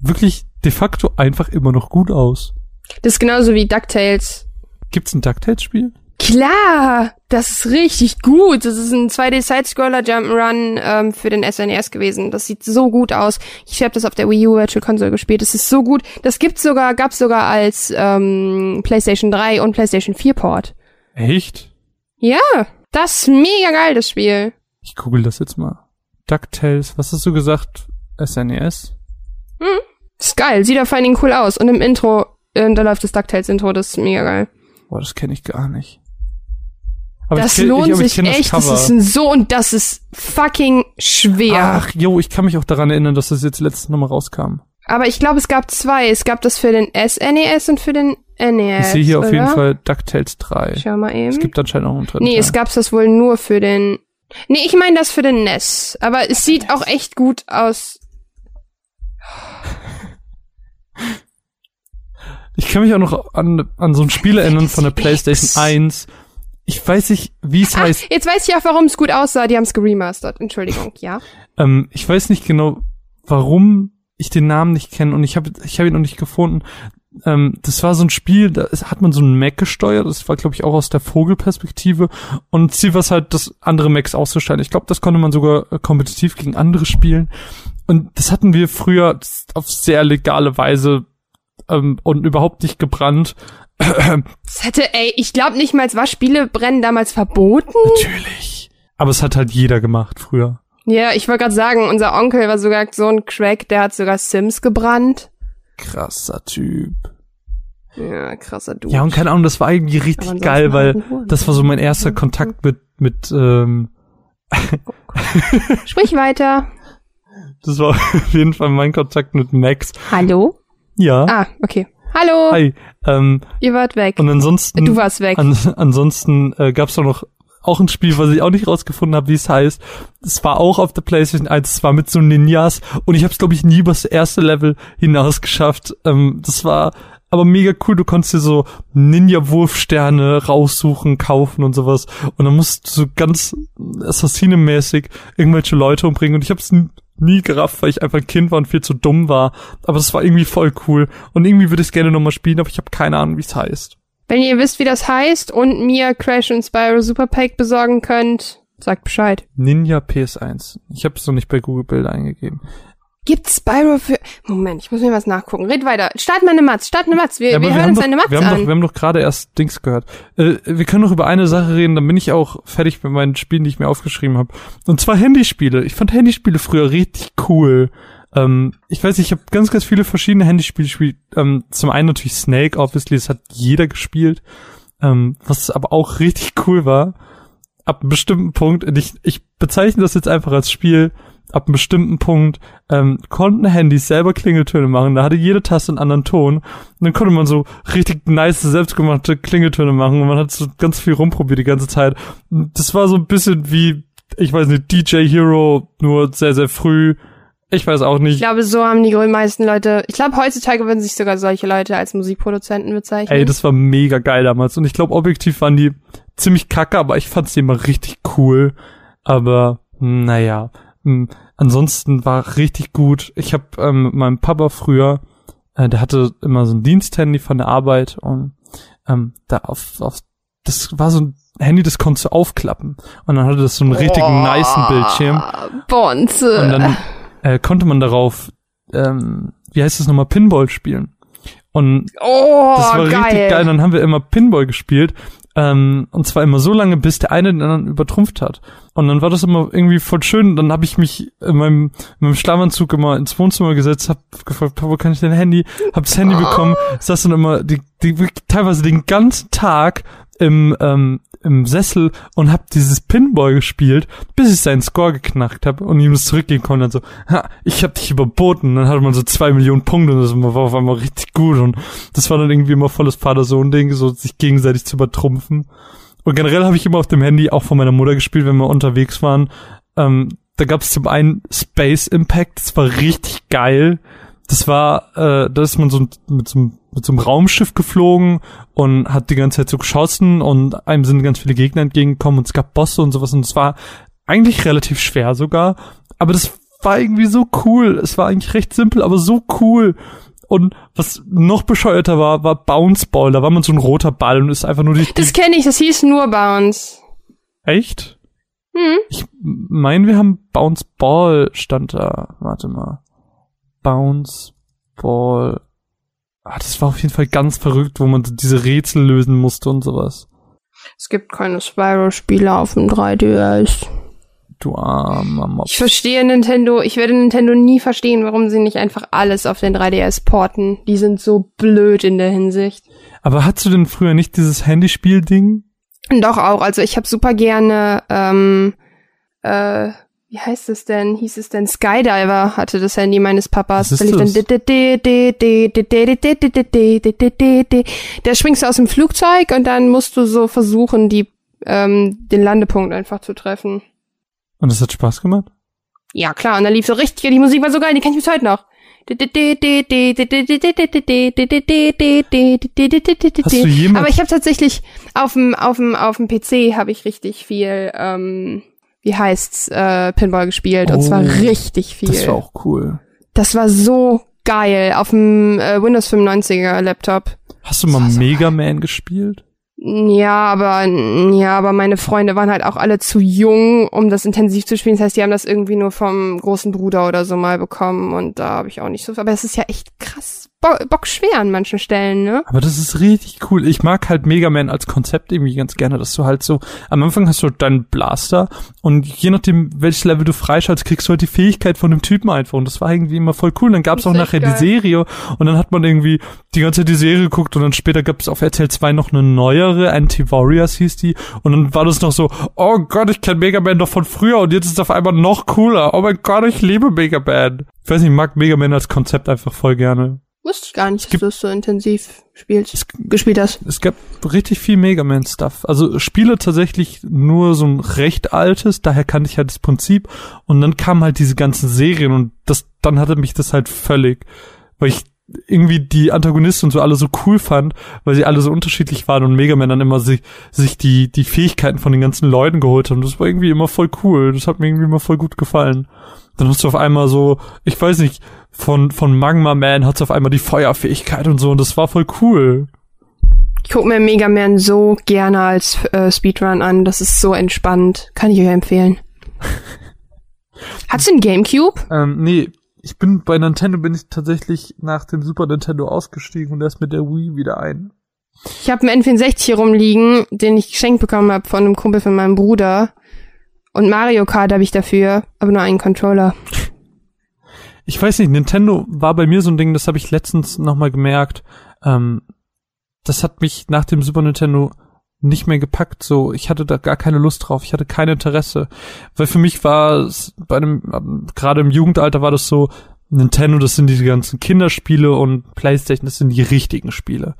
wirklich de facto einfach immer noch gut aus. Das ist genauso wie DuckTales. Gibt's ein DuckTales-Spiel? Klar, das ist richtig gut. Das ist ein 2D-Side-Scroller Jump'n'Run ähm, für den SNES gewesen. Das sieht so gut aus. Ich habe das auf der Wii U Virtual Console gespielt. Das ist so gut. Das gibt's sogar, gab's sogar als ähm, PlayStation 3 und PlayStation 4 Port. Echt? Ja, das ist mega geil, das Spiel. Ich google das jetzt mal. DuckTales, was hast du gesagt? E SNES? Ist geil, sieht auf allen Dingen cool aus. Und im Intro, ähm, da läuft das DuckTales-Intro, das ist mega geil. Boah, das kenne ich gar nicht. Aber das ich kenn, lohnt ich, sich echt. Das Das, ist ein so und das ist fucking schwer. Ach, jo, ich kann mich auch daran erinnern, dass das jetzt letztes nochmal rauskam. Aber ich glaube, es gab zwei. Es gab das für den SNES und für den NES. ich sehe hier auf jeden oder? Fall DuckTales 3. Schau mal eben. Es gibt anscheinend auch einen dritten nee, Teil. es gab's das wohl nur für den. Nee, ich meine das für den NES. Aber es sieht auch echt gut aus. Ich kann mich auch noch an, an so ein Spiel erinnern von der PlayStation 1. Ich weiß nicht, wie es Ah, heißt. jetzt weiß ich auch, warum es gut aussah. Die haben's geremastert. Entschuldigung, ja. Ähm, ich weiß nicht genau, warum ich den Namen nicht kenne und ich habe ich hab ihn noch nicht gefunden. Ähm, das war so ein Spiel, da hat man so einen Mac gesteuert. Das war, glaube ich, auch aus der Vogelperspektive. Und Ziel war es halt, das andere Macs auszuschalten. Ich glaube, das konnte man sogar äh, kompetitiv gegen andere spielen. Und das hatten wir früher auf sehr legale Weise ähm, und überhaupt nicht gebrannt. Das hätte, ey, ich glaube nicht mal, war Spiele brennen damals verboten. Natürlich. Aber es hat halt jeder gemacht früher. Ja, ich wollte gerade sagen, unser Onkel war sogar so ein Crack, der hat sogar Sims gebrannt. Krasser Typ. Ja, krasser Dude. Ja, und keine Ahnung, das war irgendwie richtig geil, weil das war so mein erster Kontakt mit, mit, ähm, Sprich weiter. das war auf jeden Fall mein Kontakt mit Max. Hallo? Ja. Ah, okay. Hallo, Hi. Ähm, ihr wart weg. und ansonsten, Du warst weg. an, ansonsten äh, gab's auch noch auch ein Spiel, was ich auch nicht rausgefunden habe, wie es heißt. Es war auch auf der PlayStation 1, es war mit so Ninjas und ich habe es glaube ich nie über das erste Level hinaus geschafft. Ähm, das war aber mega cool, du konntest dir so Ninja-Wurfsterne raussuchen, kaufen und sowas. Und dann musst du so ganz Assassine-mäßig irgendwelche Leute umbringen. Und ich habe es nie gerafft, weil ich einfach ein Kind war und viel zu dumm war. Aber das war irgendwie voll cool. Und irgendwie würde ich es gerne nochmal spielen, aber ich habe keine Ahnung, wie es heißt. Wenn ihr wisst, wie das heißt und mir Crash und Spyro Super Pack besorgen könnt, sagt Bescheid. Ninja PS1. Ich habe es noch nicht bei Google Bilder eingegeben. Gibt's Spyro für... Moment, ich muss mir was nachgucken. Red weiter. Start mal eine Matz, start eine Matz. Wir, Ja, aber wir hören uns doch, eine Matz wir haben an. Doch, wir haben doch gerade erst Dings gehört. Äh, wir können noch über eine Sache reden, dann bin ich auch fertig mit meinen Spielen, die ich mir aufgeschrieben habe. Und zwar Handyspiele. Ich fand Handyspiele früher richtig cool. Ähm, ich weiß nicht, ich habe ganz, ganz viele verschiedene Handyspiele gespielt. Ähm, zum einen natürlich Snake, obviously, das hat jeder gespielt. Ähm, was aber auch richtig cool war, ab einem bestimmten Punkt, und ich, ich bezeichne das jetzt einfach als Spiel, ab einem bestimmten Punkt ähm, konnten Handys selber Klingeltöne machen. Da hatte jede Taste einen anderen Ton. Und dann konnte man so richtig nice, selbstgemachte Klingeltöne machen. Und man hat so ganz viel rumprobiert die ganze Zeit. Und das war so ein bisschen wie, ich weiß nicht, DJ Hero, nur sehr, sehr früh. Ich weiß auch Ich nicht. glaube, so haben die meisten Leute... Ich glaube, heutzutage würden sich sogar solche Leute als Musikproduzenten bezeichnen. Ey, das war mega geil damals. Und ich glaube, objektiv waren die ziemlich kacke, aber ich fand sie immer richtig cool. Aber, naja. Hm, Ansonsten war richtig gut. Ich habe ähm, mit meinem Papa früher, äh, der hatte immer so ein Diensthandy von der Arbeit und ähm, da auf, auf das war so ein Handy, das konntest du aufklappen. Und dann hatte das so einen richtig Oh, nicen Bildschirm. Bonze. Und dann äh, konnte man darauf, ähm, wie heißt das nochmal, Pinball spielen. Und oh, das war geil. richtig geil. Dann haben wir immer Pinball gespielt. Ähm, und zwar immer so lange, bis der eine den anderen übertrumpft hat. Und dann war das immer irgendwie voll schön. Dann habe ich mich in meinem, in meinem Schlafanzug immer ins Wohnzimmer gesetzt, hab gefragt, Papa, kann ich dein Handy? Hab das Handy bekommen, saß dann immer die, die, teilweise den ganzen Tag im, ähm, im Sessel und hab dieses Pinball gespielt, bis ich seinen Score geknackt habe und ihm das zurückgehen konnte. Und so, ha, ich hab dich überboten. Dann hatte man so zwei Millionen Punkte und das war auf einmal richtig gut. Und das war dann irgendwie immer volles Vater-Sohn-Ding, so sich gegenseitig zu übertrumpfen. Und generell habe ich immer auf dem Handy auch von meiner Mutter gespielt, wenn wir unterwegs waren. Ähm, da gab es zum einen Space Impact, das war richtig geil. Das war, äh, da ist man so mit so, mit so einem Raumschiff geflogen und hat die ganze Zeit so geschossen und einem sind ganz viele Gegner entgegengekommen und es gab Bosse und sowas und es war eigentlich relativ schwer sogar, aber das war irgendwie so cool. Es war eigentlich recht simpel, aber so cool. Und was noch bescheuerter war, war Bounce Ball. Da war man so ein roter Ball und ist einfach nur die. Das kenne ich, das hieß nur Bounce. Echt? Hm. Ich meine, wir haben Bounce Ball stand da. Warte mal. Bounce Ball. Ah, das war auf jeden Fall ganz verrückt, wo man diese Rätsel lösen musste und sowas. Es gibt keine Spyro-Spiele auf dem 3DS. Du armer Mops. Ich verstehe Nintendo, ich werde Nintendo nie verstehen, warum sie nicht einfach alles auf den 3DS porten. Die sind so blöd in der Hinsicht. Aber hattest du denn früher nicht dieses Handyspiel-Ding? Doch auch, also ich habe super gerne, ähm, äh, wie heißt es denn? Hieß es denn Skydiver hatte das Handy meines Papas. Da lief dann Da springst du aus dem Flugzeug und dann musst du so versuchen, die ähm, den Landepunkt einfach zu treffen. Und das hat Spaß gemacht? Ja, klar, und da lief so richtig, die Musik war so geil, die kenn ich bis heute noch. Hast du jemals- Aber ich habe tatsächlich auf dem auf dem auf dem PC habe ich richtig viel ähm, wie heißt's äh, Pinball gespielt und Oh, zwar richtig viel. Das war auch cool. Das war so geil auf dem äh, Windows 95er Laptop. Hast du mal so Mega Man gespielt? Ja, aber ja, aber meine Freunde waren halt auch alle zu jung, um das intensiv zu spielen. Das heißt, die haben das irgendwie nur vom großen Bruder oder so mal bekommen und da habe ich auch nicht so. Aber es ist ja echt krass bo bockschwer an manchen Stellen, ne? Aber das ist richtig cool. Ich mag halt Mega Man als Konzept irgendwie ganz gerne, dass du halt so, am Anfang hast du deinen Blaster und je nachdem, welches Level du freischaltest, kriegst du halt die Fähigkeit von dem Typen einfach und das war irgendwie immer voll cool. Und dann gab's auch nachher geil. die Serie und dann hat man irgendwie die ganze Zeit die Serie geguckt und dann später gab's auf RTL 2 noch eine neuere, Anti-Warriors hieß die und dann war das noch so, oh Gott, ich kenne Mega Man doch von früher und jetzt ist es auf einmal noch cooler. Oh mein Gott, ich liebe Mega Man. Ich weiß nicht, ich mag Mega Man als Konzept einfach voll gerne. Wusste ich gar nicht, dass du es so intensiv spielst, gespielt hast. Es gab richtig viel Mega Man Stuff. Also Spiele tatsächlich nur so ein recht altes, daher kannte ich halt das Prinzip und dann kamen halt diese ganzen Serien und das dann hatte mich das halt völlig, weil ich irgendwie die Antagonisten und so alle so cool fand, weil sie alle so unterschiedlich waren und Mega Man dann immer sich, sich die, die Fähigkeiten von den ganzen Leuten geholt haben. Das war irgendwie immer voll cool. Das hat mir irgendwie immer voll gut gefallen. Dann hast du auf einmal so, ich weiß nicht, von, von Magma Man hat's auf einmal die Feuerfähigkeit und so und das war voll cool. Ich gucke mir Mega Man so gerne als äh, Speedrun an. Das ist so entspannt. Kann ich euch empfehlen. Hast du einen Gamecube? Ähm, nee, ich bin bei Nintendo bin ich tatsächlich nach dem Super Nintendo ausgestiegen und erst mit der Wii wieder ein. Ich habe einen N64 hier rumliegen, den ich geschenkt bekommen habe von einem Kumpel von meinem Bruder. Und Mario Kart habe ich dafür, aber nur einen Controller. Ich weiß nicht, Nintendo war bei mir so ein Ding, das habe ich letztens nochmal gemerkt. Ähm, das hat mich nach dem Super Nintendo nicht mehr gepackt. So, ich hatte da gar keine Lust drauf. Ich hatte kein Interesse, weil für mich war es bei einem ähm, gerade im Jugendalter war das so Nintendo, das sind diese ganzen Kinderspiele und PlayStation, das sind die richtigen Spiele.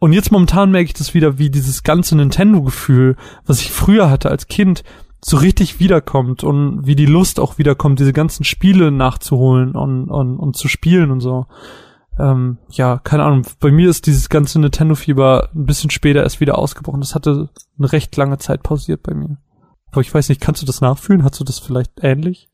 Und jetzt momentan merke ich das wieder, wie dieses ganze Nintendo-Gefühl, was ich früher hatte als Kind, so richtig wiederkommt und wie die Lust auch wiederkommt, diese ganzen Spiele nachzuholen und, und, und zu spielen und so. Ähm, ja, keine Ahnung. Bei mir ist dieses ganze Nintendo-Fieber ein bisschen später erst wieder ausgebrochen. Das hatte eine recht lange Zeit pausiert bei mir. Aber ich weiß nicht, kannst du das nachfühlen? Hast du das vielleicht ähnlich?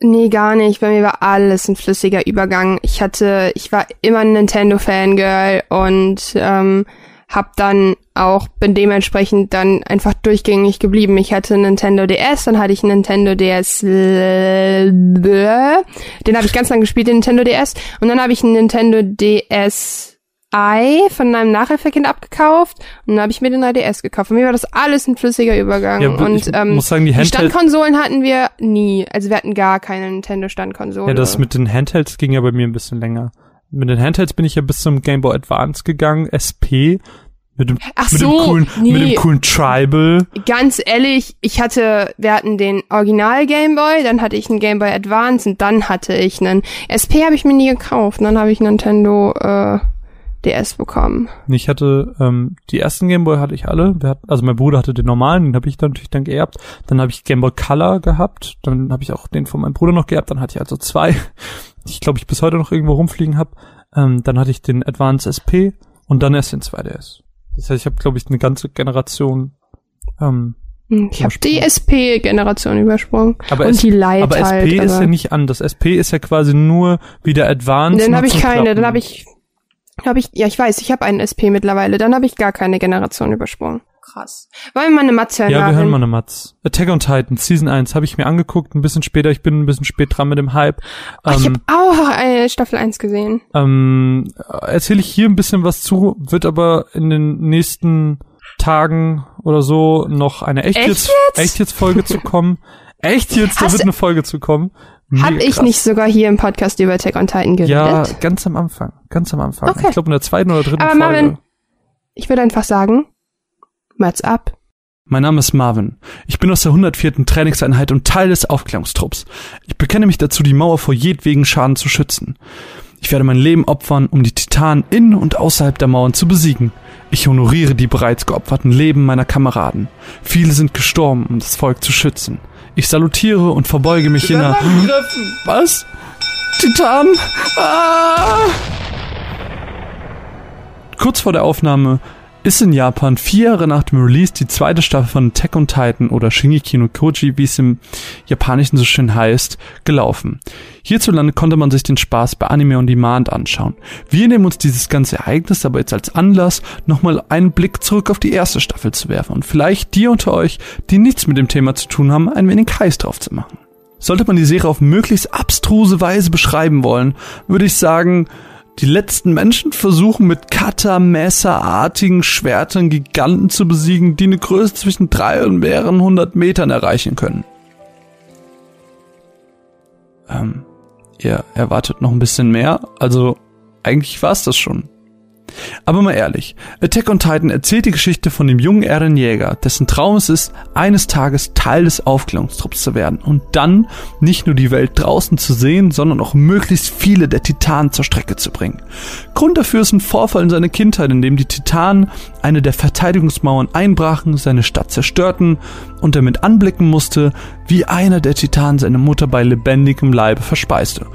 Nee, gar nicht. Bei mir war alles ein flüssiger Übergang. Ich hatte, ich war immer ein Nintendo-Fangirl und ähm, hab dann auch, bin dementsprechend dann einfach durchgängig geblieben. Ich hatte Nintendo DS, dann hatte ich Nintendo DS, den habe ich ganz lange gespielt, den Nintendo DS, und dann habe ich einen Nintendo DS I von einem Nachhilfekind abgekauft und dann habe ich mir den 3DS gekauft. Für mich war das alles ein flüssiger Übergang. Ja, und ich ähm, muss sagen, die die Standkonsolen hatten wir nie. Also wir hatten gar keine Nintendo-Standkonsole. ja, das mit den Handhelds ging ja bei mir ein bisschen länger. Mit den Handhelds bin ich ja bis zum Game Boy Advance gegangen, SP, mit dem, Ach mit so, dem coolen, nee. mit dem coolen Tribal. Ganz ehrlich, ich hatte, wir hatten den Original Game Boy, dann hatte ich einen Game Boy Advance und dann hatte ich einen SP habe ich mir nie gekauft. Und dann habe ich Nintendo äh, DS bekommen. Ich hatte ähm, die ersten Gameboy hatte ich alle. Hatten, also mein Bruder hatte den normalen, den habe ich dann natürlich dann geerbt. Dann habe ich Gameboy Color gehabt. Dann habe ich auch den von meinem Bruder noch geerbt. Dann hatte ich also zwei, die ich glaube ich bis heute noch irgendwo rumfliegen habe. Ähm, dann hatte ich den Advance SP und dann erst den 2DS. Das heißt, ich habe glaube ich eine ganze Generation ähm, Hm, Ich habe die SP-Generation übersprungen. aber und die Lite aber SP halt. ist aber ja nicht anders. SP ist ja quasi nur wie der Advance. dann habe ich keine, Klappen. dann habe ich, habe ich, ja ich weiß, ich habe einen SP mittlerweile, dann habe ich gar keine Generation übersprungen. Krass. Wollen wir mal eine Matze hören? Ja, wir hören mal eine Matz. Attack on Titan, Season 1, habe ich mir angeguckt, ein bisschen später, ich bin ein bisschen spät dran mit dem Hype. Oh, ich Ähm, habe auch eine Staffel 1 gesehen. ähm, erzähle ich hier ein bisschen was zu, wird aber in den nächsten Tagen oder so noch eine echt, Echt jetzt, jetzt? echt jetzt Folge zu kommen. Echt jetzt, da Hast wird eine Folge zu kommen. Hab Mega ich krass. nicht sogar hier im Podcast über Attack on Titan geredet? Ja, ganz am Anfang, ganz am Anfang. Okay. Ich glaube in der zweiten oder dritten Aber Folge. Marvin- Ich würde einfach sagen, Mats ab. Mein Name ist Marvin. Ich bin aus der 104. Trainingseinheit und Teil des Aufklärungstrupps. Ich bekenne mich dazu, die Mauer vor jedwegen Schaden zu schützen. Ich werde mein Leben opfern, um die Titanen in und außerhalb der Mauern zu besiegen. Ich honoriere die bereits geopferten Leben meiner Kameraden. Viele sind gestorben, um das Volk zu schützen. Ich salutiere und verbeuge mich in der... Was? Titan? Ah! Kurz vor der Aufnahme ist in Japan vier Jahre nach dem Release die zweite Staffel von Attack on Titan oder Shingeki no Koji, wie es im Japanischen so schön heißt, gelaufen. Hierzulande konnte man sich den Spaß bei Anime on Demand anschauen. Wir nehmen uns dieses ganze Ereignis aber jetzt als Anlass, nochmal einen Blick zurück auf die erste Staffel zu werfen und vielleicht die unter euch, die nichts mit dem Thema zu tun haben, ein wenig heiß drauf zu machen. Sollte man die Serie auf möglichst abstruse Weise beschreiben wollen, würde ich sagen, die letzten Menschen versuchen mit Kata, Messerartigen Schwertern Giganten zu besiegen, die eine Größe zwischen drei und mehreren hundert Metern erreichen können. Ähm, ihr erwartet noch ein bisschen mehr, also eigentlich war's das schon. Aber mal ehrlich, Attack on Titan erzählt die Geschichte von dem jungen Eren Jäger, dessen Traum es ist, eines Tages Teil des Aufklärungstrupps zu werden und dann nicht nur die Welt draußen zu sehen, sondern auch möglichst viele der Titanen zur Strecke zu bringen. Grund dafür ist ein Vorfall in seiner Kindheit, in dem die Titanen eine der Verteidigungsmauern einbrachen, seine Stadt zerstörten und er mit anblicken musste, wie einer der Titanen seine Mutter bei lebendigem Leibe verspeiste.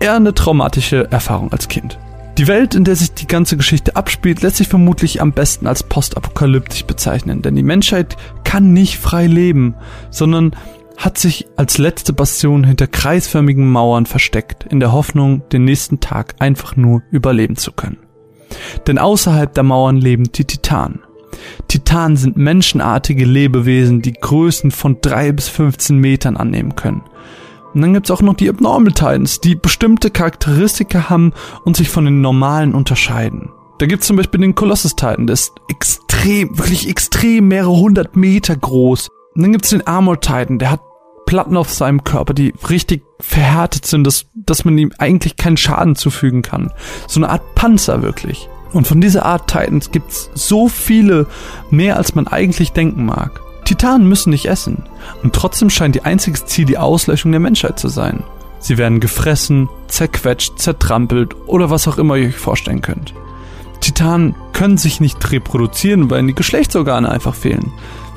Er eine traumatische Erfahrung als Kind. Die Welt, in der sich die ganze Geschichte abspielt, lässt sich vermutlich am besten als postapokalyptisch bezeichnen, denn die Menschheit kann nicht frei leben, sondern hat sich als letzte Bastion hinter kreisförmigen Mauern versteckt, in der Hoffnung, den nächsten Tag einfach nur überleben zu können. Denn außerhalb der Mauern leben die Titanen. Titanen sind menschenartige Lebewesen, die Größen von drei bis 15 Metern annehmen können. Und dann gibt's auch noch die Abnormal Titans, die bestimmte Charakteristika haben und sich von den normalen unterscheiden. Da gibt's zum Beispiel den Colossus Titan, der ist extrem, wirklich extrem mehrere hundert Meter groß. Und dann gibt's den Armor Titan, der hat Platten auf seinem Körper, die richtig verhärtet sind, dass, dass man ihm eigentlich keinen Schaden zufügen kann. So eine Art Panzer wirklich. Und von dieser Art Titans gibt's so viele, mehr als man eigentlich denken mag. Titanen müssen nicht essen. Und trotzdem scheint ihr einziges Ziel die Auslöschung der Menschheit zu sein. Sie werden gefressen, zerquetscht, zertrampelt oder was auch immer ihr euch vorstellen könnt. Titanen können sich nicht reproduzieren, weil ihnen die Geschlechtsorgane einfach fehlen.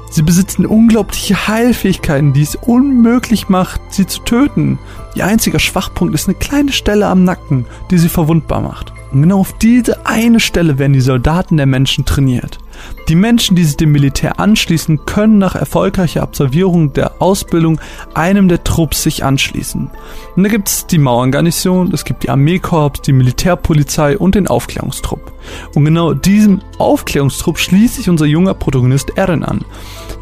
Sie besitzen unglaubliche Heilfähigkeiten, die es unmöglich macht, sie zu töten. Ihr einziger Schwachpunkt ist eine kleine Stelle am Nacken, die sie verwundbar macht. Und genau auf diese eine Stelle werden die Soldaten der Menschen trainiert. Die Menschen, die sich dem Militär anschließen, können nach erfolgreicher Absolvierung der Ausbildung einem der Trupps sich anschließen. Und da gibt es die Mauerngarnison, es gibt die Armeekorps, die Militärpolizei und den Aufklärungstrupp. Und genau diesem Aufklärungstrupp schließt sich unser junger Protagonist Eren an.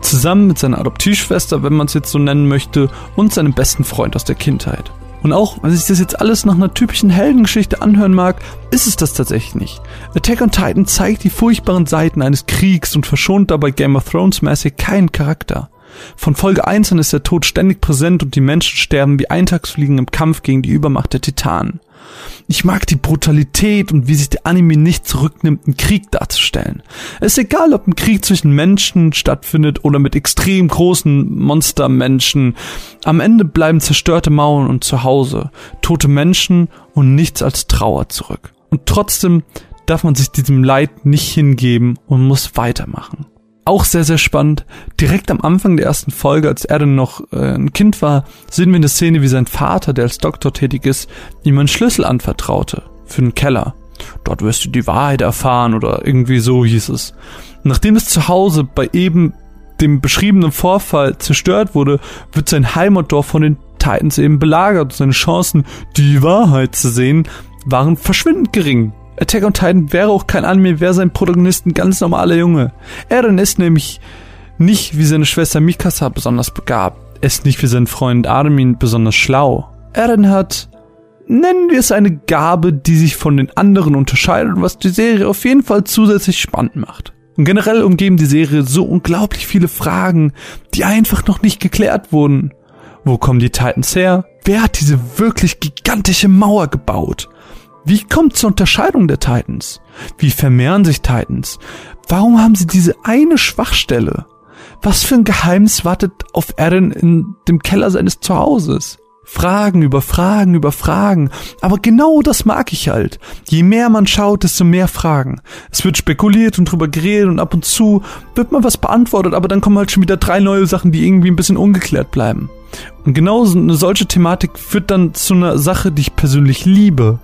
Zusammen mit seiner Adoptivschwester, wenn man es jetzt so nennen möchte, und seinem besten Freund aus der Kindheit. Und auch, wenn sich das jetzt alles nach einer typischen Heldengeschichte anhören mag, ist es das tatsächlich nicht. Attack on Titan zeigt die furchtbaren Seiten eines Kriegs und verschont dabei Game of Thrones mäßig keinen Charakter. Von Folge 1 an ist der Tod ständig präsent und die Menschen sterben wie Eintagsfliegen im Kampf gegen die Übermacht der Titanen. Ich mag die Brutalität und wie sich der Anime nicht zurücknimmt, einen Krieg darzustellen. Es ist egal, ob ein Krieg zwischen Menschen stattfindet oder mit extrem großen Monstermenschen. Am Ende bleiben zerstörte Mauern und Zuhause, tote Menschen und nichts als Trauer zurück. Und trotzdem darf man sich diesem Leid nicht hingeben und muss weitermachen. Auch sehr, sehr spannend. Direkt am Anfang der ersten Folge, als er dann noch äh, ein Kind war, sehen wir eine Szene, wie sein Vater, der als Doktor tätig ist, ihm einen Schlüssel anvertraute für einen Keller. Dort wirst du die Wahrheit erfahren oder irgendwie so hieß es. Nachdem es zu Hause bei eben dem beschriebenen Vorfall zerstört wurde, wird sein Heimatdorf von den Titans eben belagert. Seine Chancen, die Wahrheit zu sehen, waren verschwindend gering. Attack on Titan wäre auch kein Anime, wäre sein Protagonist ein ganz normaler Junge. Eren ist nämlich nicht wie seine Schwester Mikasa besonders begabt. Er ist nicht wie sein Freund Armin besonders schlau. Eren hat, nennen wir es eine Gabe, die sich von den anderen unterscheidet und was die Serie auf jeden Fall zusätzlich spannend macht. Und generell umgeben die Serie so unglaublich viele Fragen, die einfach noch nicht geklärt wurden. Wo kommen die Titans her? Wer hat diese wirklich gigantische Mauer gebaut? Wie kommt zur Unterscheidung der Titans? Wie vermehren sich Titans? Warum haben sie diese eine Schwachstelle? Was für ein Geheimnis wartet auf Eren in dem Keller seines Zuhauses? Fragen über Fragen über Fragen. Aber genau das mag ich halt. Je mehr man schaut, desto mehr Fragen. Es wird spekuliert und drüber geredet und ab und zu wird mal was beantwortet, aber dann kommen halt schon wieder drei neue Sachen, die irgendwie ein bisschen ungeklärt bleiben. Und genau so eine solche Thematik führt dann zu einer Sache, die ich persönlich liebe.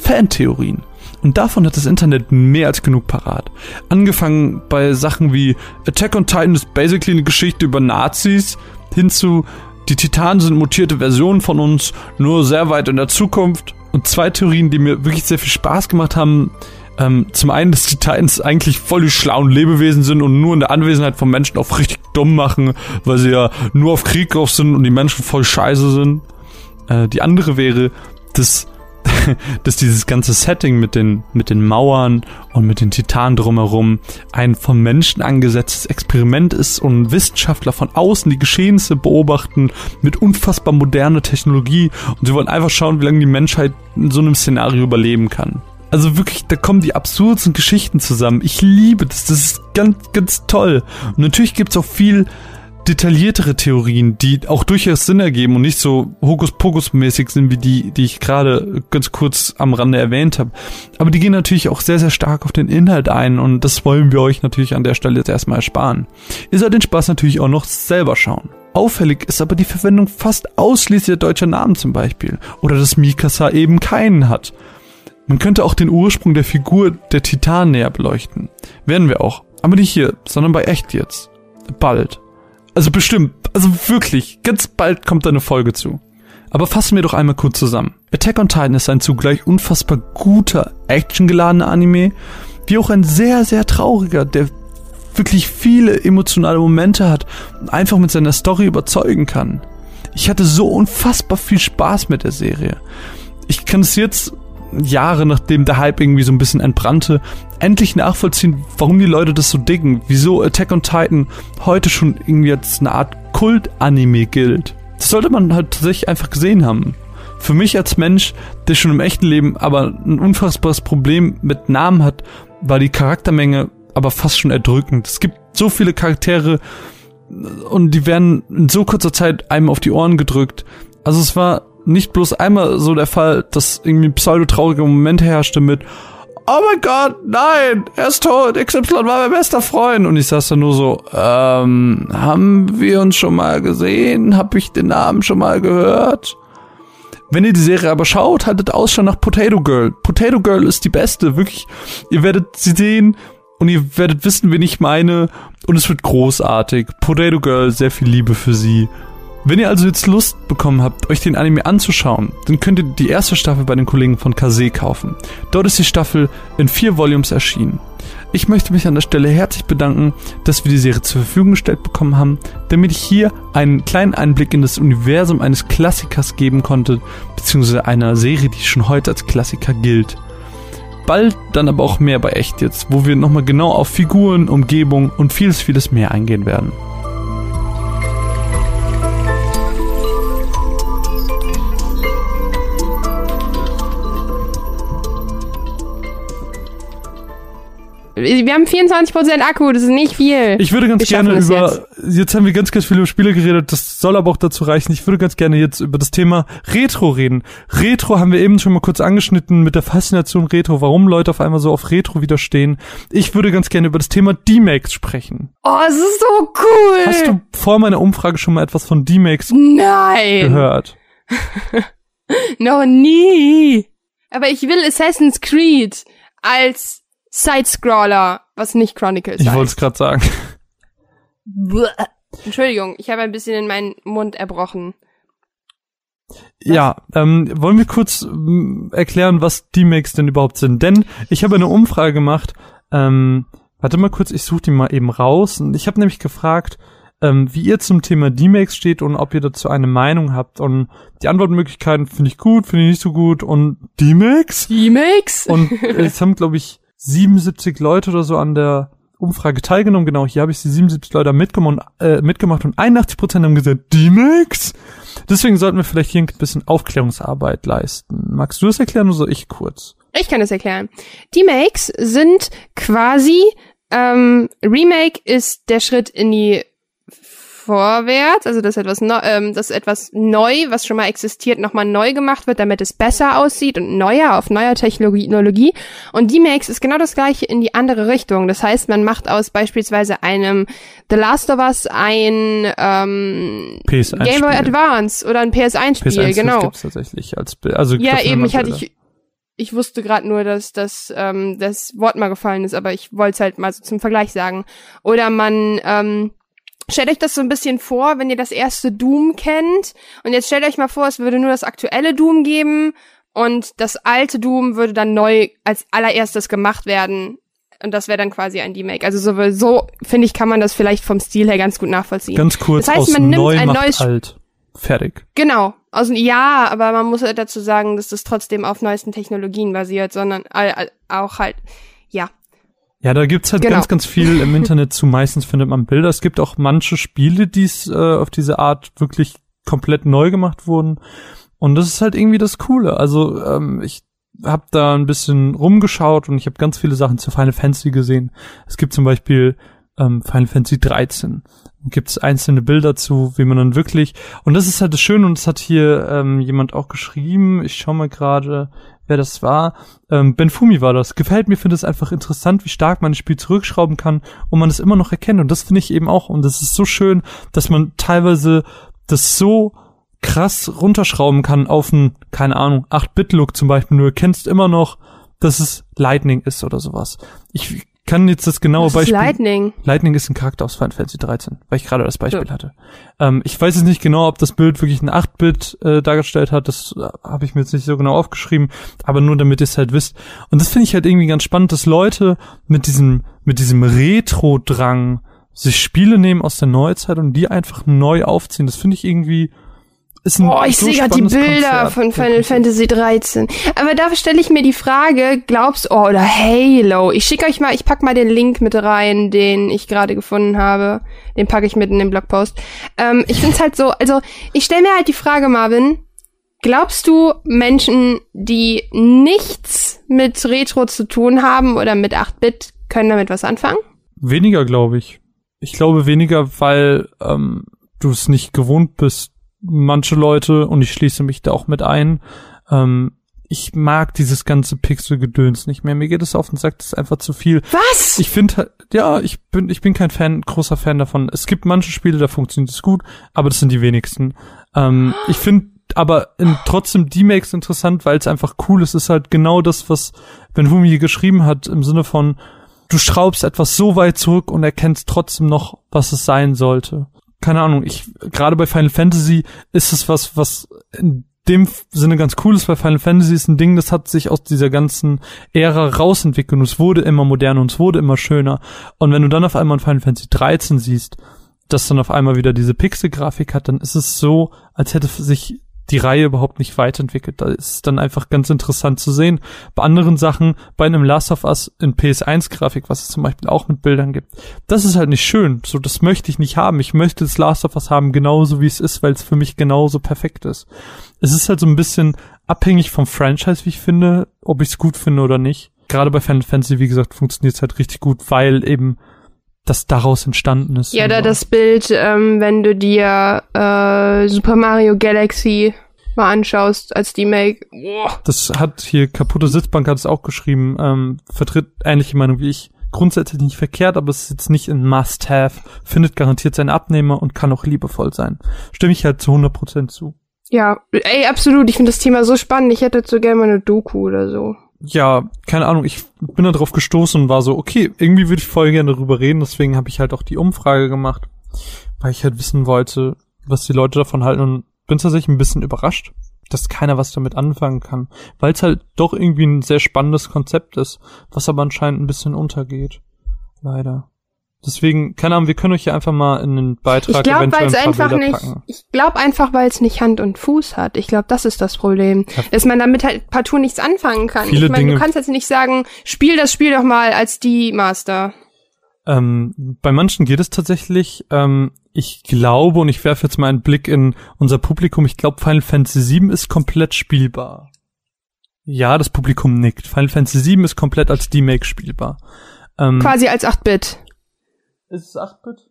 Fantheorien. Und davon hat das Internet mehr als genug parat. Angefangen bei Sachen wie Attack on Titan ist basically eine Geschichte über Nazis, hin zu die Titanen sind mutierte Versionen von uns, nur sehr weit in der Zukunft. Und zwei Theorien, die mir wirklich sehr viel Spaß gemacht haben. Ähm, zum einen, dass die Titans eigentlich voll die schlauen Lebewesen sind und nur in der Anwesenheit von Menschen auf richtig dumm machen, weil sie ja nur auf Krieg drauf sind und die Menschen voll scheiße sind. Äh, die andere wäre, dass dass dieses ganze Setting mit den, mit den Mauern und mit den Titanen drumherum ein von Menschen angesetztes Experiment ist und Wissenschaftler von außen die Geschehnisse beobachten mit unfassbar moderner Technologie und sie wollen einfach schauen, wie lange die Menschheit in so einem Szenario überleben kann. Also wirklich, da kommen die absurdesten Geschichten zusammen. Ich liebe das, das ist ganz, ganz toll. Und natürlich gibt's auch viel detailliertere Theorien, die auch durchaus Sinn ergeben und nicht so Hokuspokus-mäßig sind wie die, die ich gerade ganz kurz am Rande erwähnt habe. Aber die gehen natürlich auch sehr, sehr stark auf den Inhalt ein und das wollen wir euch natürlich an der Stelle jetzt erstmal ersparen. Ihr sollt den Spaß natürlich auch noch selber schauen. Auffällig ist aber die Verwendung fast ausschließlich deutscher Namen zum Beispiel. Oder dass Mikasa eben keinen hat. Man könnte auch den Ursprung der Figur der Titan näher beleuchten. Werden wir auch. Aber nicht hier, sondern bei echt jetzt. Bald. Also bestimmt, also wirklich, ganz bald kommt da eine Folge zu. Aber fassen wir doch einmal kurz zusammen. Attack on Titan ist ein zugleich unfassbar guter, actiongeladener Anime, wie auch ein sehr, sehr trauriger, der wirklich viele emotionale Momente hat und einfach mit seiner Story überzeugen kann. Ich hatte so unfassbar viel Spaß mit der Serie. Ich kann es jetzt Jahre nachdem der Hype irgendwie so ein bisschen entbrannte, endlich nachvollziehen, warum die Leute das so dicken, wieso Attack on Titan heute schon irgendwie als eine Art Kult-Anime gilt. Das sollte man halt tatsächlich einfach gesehen haben. Für mich als Mensch, der schon im echten Leben aber ein unfassbares Problem mit Namen hat, war die Charaktermenge aber fast schon erdrückend. Es gibt so viele Charaktere und die werden in so kurzer Zeit einem auf die Ohren gedrückt. Also es war nicht bloß einmal so der Fall, dass irgendwie pseudo-traurige Momente herrschte mit Oh mein Gott, nein, er ist tot, XY war mein bester Freund. Und ich saß da nur so, ähm, haben wir uns schon mal gesehen? Hab ich den Namen schon mal gehört? Wenn ihr die Serie aber schaut, haltet Ausschau nach Potato Girl. Potato Girl ist die beste, wirklich. Ihr werdet sie sehen und ihr werdet wissen, wen ich meine. Und es wird großartig. Potato Girl, sehr viel Liebe für sie. Wenn ihr also jetzt Lust bekommen habt, euch den Anime anzuschauen, dann könnt ihr die erste Staffel bei den Kollegen von Kase kaufen. Dort ist die Staffel in vier Volumes erschienen. Ich möchte mich an der Stelle herzlich bedanken, dass wir die Serie zur Verfügung gestellt bekommen haben, damit ich hier einen kleinen Einblick in das Universum eines Klassikers geben konnte, beziehungsweise einer Serie, die schon heute als Klassiker gilt. Bald dann aber auch mehr bei Echt jetzt, wo wir nochmal genau auf Figuren, Umgebung und vieles, vieles mehr eingehen werden. Wir haben 24% Akku, das ist nicht viel. Ich würde ganz Wir gerne über, es jetzt. haben wir ganz, ganz viel über Spiele geredet, das soll aber auch dazu reichen. Ich würde ganz gerne jetzt über das Thema Retro reden. Retro haben wir eben schon mal kurz angeschnitten mit der Faszination Retro, warum Leute auf einmal so auf Retro widerstehen. Ich würde ganz gerne über das Thema D-Max sprechen. Oh, es ist so cool. Hast du vor meiner Umfrage schon mal etwas von D-Max Nein. gehört? Noch nie. Aber ich will Assassin's Creed als Sidescroller, was nicht Chronicles Ich heißt. wollte es gerade sagen. Bleh. Entschuldigung, ich habe ein bisschen in meinen Mund erbrochen. Ja, ähm, wollen wir kurz erklären, was D-Max denn überhaupt sind? Denn ich habe eine Umfrage gemacht. Ähm, warte mal kurz, ich suche die mal eben raus. Und ich habe nämlich gefragt, ähm, wie ihr zum Thema D-Max steht und ob ihr dazu eine Meinung habt. Und die Antwortmöglichkeiten finde ich gut, finde ich nicht so gut. Und D-Max? D-Max? Und es haben, glaube ich, 77 Leute oder so an der Umfrage teilgenommen. Genau, hier habe ich die 77 Leute mitgemacht, äh, mitgemacht und 81 Prozent haben gesagt, D-Max? Deswegen sollten wir vielleicht hier ein bisschen Aufklärungsarbeit leisten. Magst du das erklären oder soll ich kurz? Ich kann es erklären. D-Makes sind quasi, ähm, Remake ist der Schritt in die vorwärts, also dass etwas, neu, ähm, dass etwas neu, was schon mal existiert, nochmal neu gemacht wird, damit es besser aussieht und neuer auf neuer Technologie. Und D-Makes ist genau das gleiche in die andere Richtung. Das heißt, man macht aus beispielsweise einem The Last of Us ein ähm, PS1 Game Boy. Advance oder ein PS1-Spiel, PS1 genau. gibt's tatsächlich als. Also Ja, eben, ich hatte ich, ich wusste gerade nur, dass das ähm, das Wort mal gefallen ist, aber ich wollte es halt mal so zum Vergleich sagen. Oder man ähm, stellt euch das so ein bisschen vor, wenn ihr das erste Doom kennt und jetzt stellt euch mal vor, es würde nur das aktuelle Doom geben und das alte Doom würde dann neu als allererstes gemacht werden. Und das wäre dann quasi ein Remake. Also so, so finde ich, kann man das vielleicht vom Stil her ganz gut nachvollziehen. Ganz kurz, Das heißt, man nimmt neu ein neues- alt. Fertig. Genau. Aus, ja, aber man muss halt dazu sagen, dass das trotzdem auf neuesten Technologien basiert, sondern all, auch halt, ja. Ja, da gibt's halt Genau. ganz, ganz viel im Internet zu. Meistens findet man Bilder. Es gibt auch manche Spiele, die äh, auf diese Art wirklich komplett neu gemacht wurden. Und das ist halt irgendwie das Coole. Also ähm, ich habe da ein bisschen rumgeschaut und ich habe ganz viele Sachen zu Final Fantasy gesehen. Es gibt zum Beispiel ähm, Final Fantasy 13. Gibt es einzelne Bilder zu, wie man dann wirklich und das ist halt das Schöne und das hat hier ähm, jemand auch geschrieben. Ich schau mal gerade, wer das war. Ähm, Ben Fumi war das. Gefällt mir, finde es einfach interessant, wie stark man ein Spiel zurückschrauben kann und man es immer noch erkennt. Und das finde ich eben auch. Und das ist so schön, dass man teilweise das so krass runterschrauben kann auf einen, keine Ahnung, 8-Bit-Look zum Beispiel. Du erkennst immer noch, dass es Lightning ist oder sowas. Ich kann jetzt das genaue Das ist Beispiel. Lightning. Lightning ist ein Charakter aus Final Fantasy 13, weil ich gerade das Beispiel Ja. hatte. Ähm, ich weiß jetzt nicht genau, ob das Bild wirklich ein 8-Bit äh, dargestellt hat, das äh, habe ich mir jetzt nicht so genau aufgeschrieben, aber nur damit ihr es halt wisst. Und das finde ich halt irgendwie ganz spannend, dass Leute mit diesem, mit diesem Retro-Drang sich Spiele nehmen aus der Neuzeit und die einfach neu aufziehen. Das finde ich irgendwie ist ein Oh, ich so sehe gerade die Bilder Konzept. von Final Fantasy 13. Aber da stelle ich mir die Frage, glaubst oh, oder Halo. Ich schicke euch mal, ich pack mal den Link mit rein, den ich gerade gefunden habe. Den packe ich mit in den Blogpost. Ähm, ich find's halt so, also ich stelle mir halt die Frage, Marvin, glaubst du Menschen, die nichts mit Retro zu tun haben oder mit 8-Bit, können damit was anfangen? Weniger, glaube ich. Ich glaube weniger, weil ähm, du es nicht gewohnt bist. Manche Leute, und ich schließe mich da auch mit ein, ähm, ich mag dieses ganze Pixel-Gedöns nicht mehr. Mir geht es auf den Sack, das ist einfach zu viel. Was? Ich finde, halt- ja, ich bin, ich bin kein Fan, großer Fan davon. Es gibt manche Spiele, da funktioniert es gut, aber das sind die wenigsten. Ähm, ich finde aber in, trotzdem D-Makes interessant, weil es einfach cool ist. Es ist halt genau das, was Ben hier geschrieben hat, im Sinne von, du schraubst etwas so weit zurück und erkennst trotzdem noch, was es sein sollte. Keine Ahnung, ich, gerade bei Final Fantasy ist es was, was in dem Sinne ganz cool ist, weil Final Fantasy ist ein Ding, das hat sich aus dieser ganzen Ära rausentwickelt und es wurde immer moderner und es wurde immer schöner. Und wenn du dann auf einmal in Final Fantasy 13 siehst, dass dann auf einmal wieder diese Pixel-Grafik hat, dann ist es so, als hätte sich die Reihe überhaupt nicht weiterentwickelt. Da ist dann einfach ganz interessant zu sehen. Bei anderen Sachen, bei einem Last of Us in PS1-Grafik, was es zum Beispiel auch mit Bildern gibt, das ist halt nicht schön. So, das möchte ich nicht haben. Ich möchte das Last of Us haben, genauso wie es ist, weil es für mich genauso perfekt ist. Es ist halt so ein bisschen abhängig vom Franchise, wie ich finde, ob ich es gut finde oder nicht. gerade bei Final Fantasy, wie gesagt, funktioniert es halt richtig gut, weil eben das daraus entstanden ist. Ja, da das Bild, ähm, wenn du dir äh, Super Mario Galaxy mal anschaust als die Make. Boah. Das hat hier kaputte Sitzbank hat es auch geschrieben, ähm, vertritt ähnliche Meinung wie ich. Grundsätzlich nicht verkehrt, aber es ist jetzt nicht ein Must-Have, findet garantiert seinen Abnehmer und kann auch liebevoll sein. Stimme ich halt zu 100% zu. Ja, ey, absolut. Ich finde das Thema so spannend. Ich hätte so gerne mal eine Doku oder so. Ja, keine Ahnung, ich bin da drauf gestoßen und war so, okay, irgendwie würde ich voll gerne darüber reden, deswegen habe ich halt auch die Umfrage gemacht, weil ich halt wissen wollte, was die Leute davon halten und bin tatsächlich ein bisschen überrascht, dass keiner was damit anfangen kann, weil es halt doch irgendwie ein sehr spannendes Konzept ist, was aber anscheinend ein bisschen untergeht. Leider. Deswegen, keine Ahnung, wir können euch ja einfach mal in den Beitrag ich glaub, eventuell ein paar einfach Bilder nicht, packen. Ich glaube einfach, weil es nicht Hand und Fuß hat. Ich glaube, das ist das Problem. Ja. Dass man damit halt partout nichts anfangen kann. Viele ich meine, Dinge- du kannst jetzt nicht sagen, spiel das Spiel doch mal als die Master. Ähm, bei manchen geht es tatsächlich. Ähm, ich glaube, und ich werfe jetzt mal einen Blick in unser Publikum, ich glaube, Final Fantasy VII ist komplett spielbar. Ja, das Publikum nickt. Final Fantasy VII ist komplett als D-Make spielbar. Ähm, Quasi als 8-Bit. Ist es 8-Bit?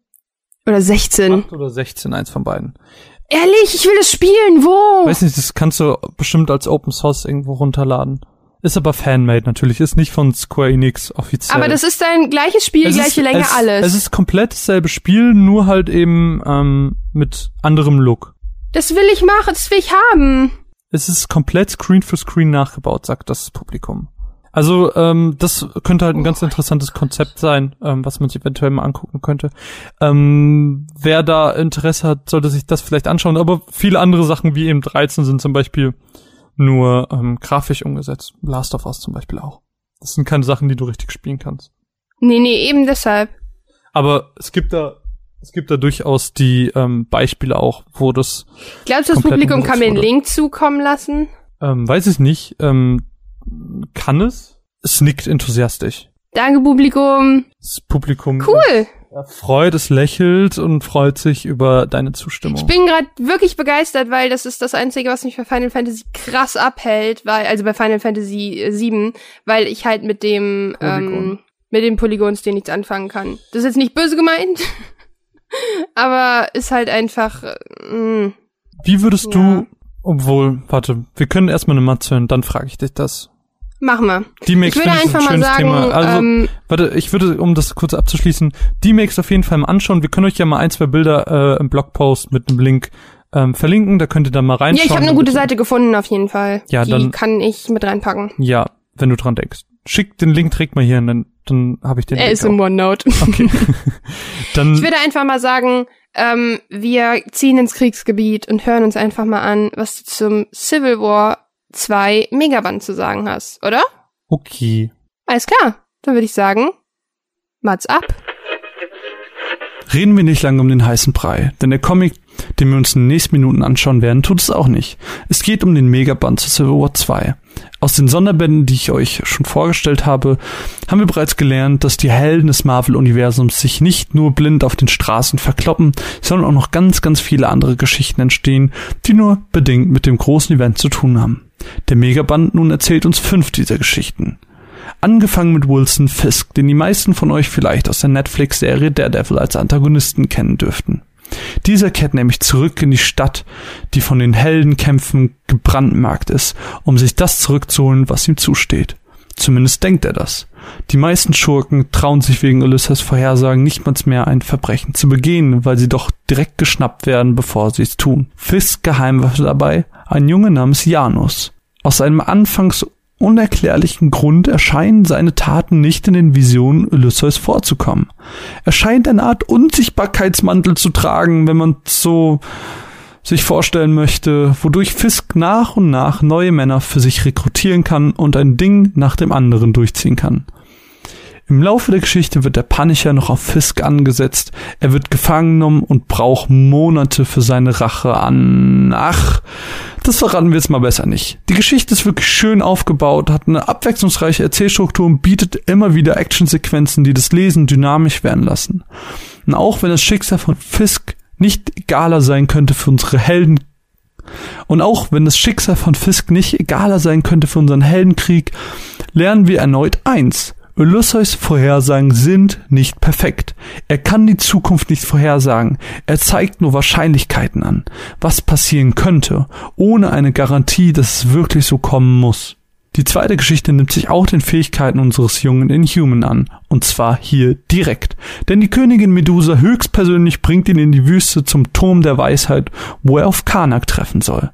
Oder 16. 8 oder 16, eins von beiden. Ehrlich, ich will das spielen. Wo? Weiß nicht, das kannst du bestimmt als Open Source irgendwo runterladen. Ist aber Fanmade natürlich, ist nicht von Square Enix offiziell. Aber das ist dein gleiches Spiel, Es gleiche ist, Länge, es, alles. Es ist komplett dasselbe Spiel, nur halt eben ähm, mit anderem Look. das will ich machen, das will ich haben. Es ist komplett Screen für Screen nachgebaut, sagt das Publikum. Also ähm, das könnte halt ein ganz interessantes Konzept sein, ähm, was man sich eventuell mal angucken könnte. Ähm, wer da Interesse hat, sollte sich das vielleicht anschauen. Aber viele andere Sachen wie eben 13 sind zum Beispiel nur ähm, grafisch umgesetzt. Last of Us zum Beispiel auch. Das sind keine Sachen, die du richtig spielen kannst. Nee, nee, eben deshalb. Aber es gibt da es gibt da durchaus die ähm, Beispiele auch, wo das Glaubst du, das Publikum kann mir einen Link zukommen lassen? ähm, weiß ich nicht. Ähm, kann es? Es nickt enthusiastisch. Danke, Publikum. Das Publikum Cool. freut, es lächelt und freut sich über deine Zustimmung. Ich bin gerade wirklich begeistert, weil das ist das Einzige, was mich bei Final Fantasy krass abhält, weil, also bei Final Fantasy äh, 7, weil ich halt mit dem, Polygon. ähm, mit dem Polygonstil nichts anfangen kann. Das ist jetzt nicht böse gemeint, aber ist halt einfach, äh, mh. Wie würdest Ja. du, obwohl, warte, wir können erstmal eine Matze hören, dann frage ich dich das. mach mal. Die Makes Ich würde finde ich ein mal schönes sagen, Thema. Also, ähm, warte, ich würde, um das kurz abzuschließen, die Makes auf jeden Fall mal anschauen. Wir können euch ja mal ein, zwei Bilder äh, im Blogpost mit einem Link ähm, verlinken, da könnt ihr dann mal ja, reinschauen. ich habe eine gute Seite gefunden auf jeden Fall. Ja, Die dann- kann ich mit reinpacken. Ja, wenn du dran denkst. Schick den Link direkt mal hier hin, dann, dann habe ich den Er Link ist im auch. OneNote. Okay. dann Ich würde einfach mal sagen, ähm, wir ziehen ins Kriegsgebiet und hören uns einfach mal an, was du zum Civil War 2 Megaband zu sagen hast, oder? okay. Alles klar. Dann würde ich sagen, Mats ab. Reden wir nicht lange um den heißen Brei, denn der Comic, den wir uns in den nächsten Minuten anschauen werden, tut es auch nicht. Es geht um den Megaband zu Civil War 2. Aus den Sonderbänden, die ich euch schon vorgestellt habe, haben wir bereits gelernt, dass die Helden des Marvel-Universums sich nicht nur blind auf den Straßen verkloppen, sondern auch noch ganz, ganz viele andere Geschichten entstehen, die nur bedingt mit dem großen Event zu tun haben. Der Megaband nun erzählt uns fünf dieser Geschichten. Angefangen mit Wilson Fisk, den die meisten von euch vielleicht aus der Netflix-Serie Daredevil als Antagonisten kennen dürften. Dieser kehrt nämlich zurück in die Stadt, die von den Heldenkämpfen gebrandmarkt ist, um sich das zurückzuholen, was ihm zusteht. Zumindest denkt er das. Die meisten Schurken trauen sich wegen Ulysses Vorhersagen nicht mal mehr ein Verbrechen zu begehen, weil sie doch direkt geschnappt werden, bevor sie es tun. Fisk Geheimwaffe dabei, ein Junge namens Janus. Aus einem anfangs unerklärlichen Grund erscheinen seine Taten nicht in den Visionen Ulysses vorzukommen. Er scheint eine Art Unsichtbarkeitsmantel zu tragen, wenn man so sich vorstellen möchte, wodurch Fisk nach und nach neue Männer für sich rekrutieren kann und ein Ding nach dem anderen durchziehen kann. Im Laufe der Geschichte wird der Punisher noch auf Fisk angesetzt, er wird gefangen genommen und braucht Monate für seine Rache an. Ach, das verraten wir jetzt mal besser nicht. Die Geschichte ist wirklich schön aufgebaut, hat eine abwechslungsreiche Erzählstruktur und bietet immer wieder Actionsequenzen, die das Lesen dynamisch werden lassen. Und auch wenn das Schicksal von Fisk nicht egaler sein könnte für unsere Helden, Und auch wenn das Schicksal von Fisk nicht egaler sein könnte für unseren Heldenkrieg, lernen wir erneut eins. Ulysses Vorhersagen sind nicht perfekt. Er kann die Zukunft nicht vorhersagen. Er zeigt nur Wahrscheinlichkeiten an, was passieren könnte, ohne eine Garantie, dass es wirklich so kommen muss. Die zweite Geschichte nimmt sich auch den Fähigkeiten unseres jungen Inhuman an, und zwar hier direkt. Denn die Königin Medusa höchstpersönlich bringt ihn in die Wüste zum Turm der Weisheit, wo er auf Karnak treffen soll.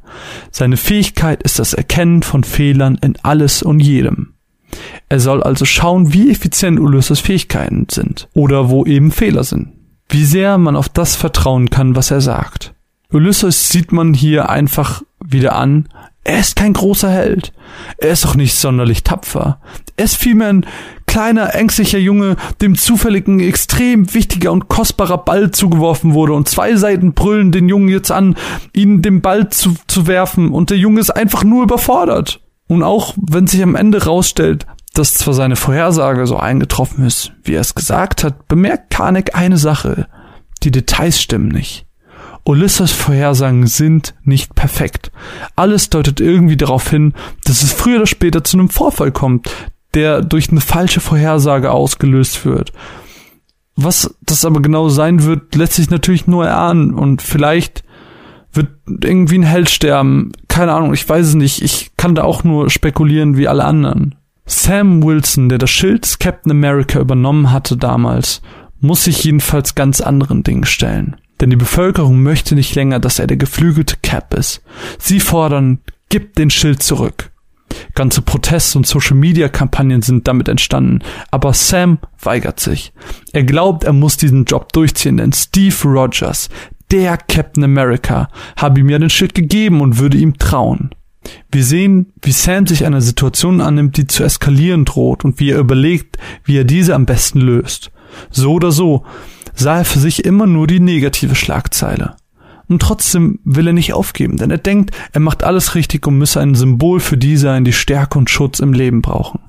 Seine Fähigkeit ist das Erkennen von Fehlern in alles und jedem. Er soll also schauen, wie effizient Ulysses Fähigkeiten sind oder wo eben Fehler sind. Wie sehr man auf das vertrauen kann, was er sagt. Ulysses sieht man hier einfach wieder an er ist kein großer Held. Er ist auch nicht sonderlich tapfer. Er ist vielmehr ein kleiner, ängstlicher Junge, dem zufällig ein extrem wichtiger und kostbarer Ball zugeworfen wurde und zwei Seiten brüllen den Jungen jetzt an, ihn den Ball zu, zu werfen und der Junge ist einfach nur überfordert. Und auch wenn sich am Ende rausstellt, dass zwar seine Vorhersage so eingetroffen ist, wie er es gesagt hat, bemerkt Karnek eine Sache. Die Details stimmen nicht. Ulysses Vorhersagen sind nicht perfekt. Alles deutet irgendwie darauf hin, dass es früher oder später zu einem Vorfall kommt, der durch eine falsche Vorhersage ausgelöst wird. Was das aber genau sein wird, lässt sich natürlich nur erahnen und vielleicht wird irgendwie ein Held sterben. Keine Ahnung, ich weiß es nicht. Ich kann da auch nur spekulieren wie alle anderen. Sam Wilson, der das Schild Captain America übernommen hatte damals, muss sich jedenfalls ganz anderen Dingen stellen. Denn die Bevölkerung möchte nicht länger, dass er der geflügelte Cap ist. Sie fordern, gib den Schild zurück. Ganze Protest- und Social-Media-Kampagnen sind damit entstanden, aber Sam weigert sich. Er glaubt, er muss diesen Job durchziehen, denn Steve Rogers, der Captain America, habe ihm ja den Schild gegeben und würde ihm trauen. Wir sehen, wie Sam sich einer Situation annimmt, die zu eskalieren droht und wie er überlegt, wie er diese am besten löst. So oder so, sah er für sich immer nur die negative Schlagzeile. Und trotzdem will er nicht aufgeben, denn er denkt, er macht alles richtig und müsse ein Symbol für die sein, die Stärke und Schutz im Leben brauchen.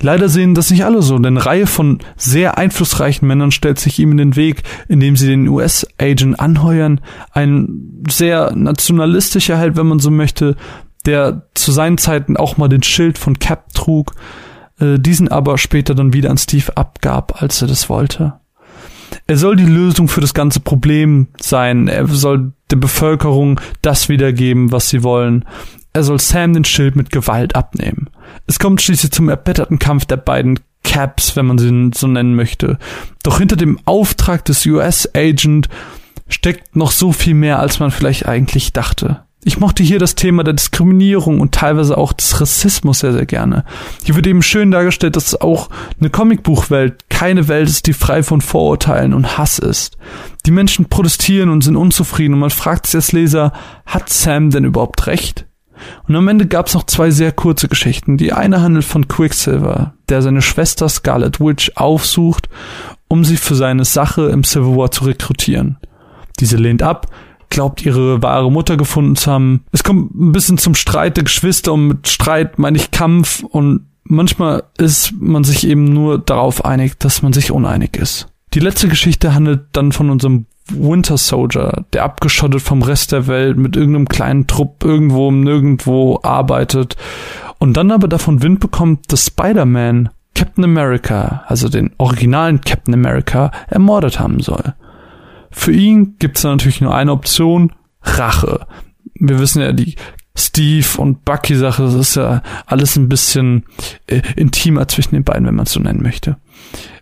Leider sehen das nicht alle so, denn eine Reihe von sehr einflussreichen Männern stellt sich ihm in den Weg, indem sie den US-Agent anheuern. Ein sehr nationalistischer Held, wenn man so möchte, der zu seinen Zeiten auch mal den Schild von Cap trug, äh, diesen aber später dann wieder an Steve abgab, als er das wollte. Er soll die Lösung für das ganze Problem sein. Er soll der Bevölkerung das wiedergeben, was sie wollen. Er soll Sam den Schild mit Gewalt abnehmen. Es kommt schließlich zum erbitterten Kampf der beiden Caps, wenn man sie so nennen möchte. Doch hinter dem Auftrag des US-Agent steckt noch so viel mehr, als man vielleicht eigentlich dachte. Ich mochte hier das Thema der Diskriminierung und teilweise auch des Rassismus sehr, sehr gerne. Hier wird eben schön dargestellt, dass auch eine Comicbuchwelt keine Welt ist, die frei von Vorurteilen und Hass ist. Die Menschen protestieren und sind unzufrieden und man fragt sich als Leser, hat Sam denn überhaupt recht? Und am Ende gab es noch zwei sehr kurze Geschichten. Die eine handelt von Quicksilver, der seine Schwester Scarlet Witch aufsucht, um sie für seine Sache im Civil War zu rekrutieren. Diese lehnt ab, glaubt, ihre wahre Mutter gefunden zu haben. Es kommt ein bisschen zum Streit der Geschwister und mit Streit meine ich Kampf und manchmal ist man sich eben nur darauf einig, dass man sich uneinig ist. Die letzte Geschichte handelt dann von unserem Winter Soldier, der abgeschottet vom Rest der Welt mit irgendeinem kleinen Trupp irgendwo nirgendwo arbeitet und dann aber davon Wind bekommt, dass Spider-Man Captain America, also den originalen Captain America, ermordet haben soll. Für ihn gibt es natürlich nur eine Option, Rache. Wir wissen ja, die Steve und Bucky-Sache, das ist ja alles ein bisschen äh, intimer zwischen den beiden, wenn man es so nennen möchte.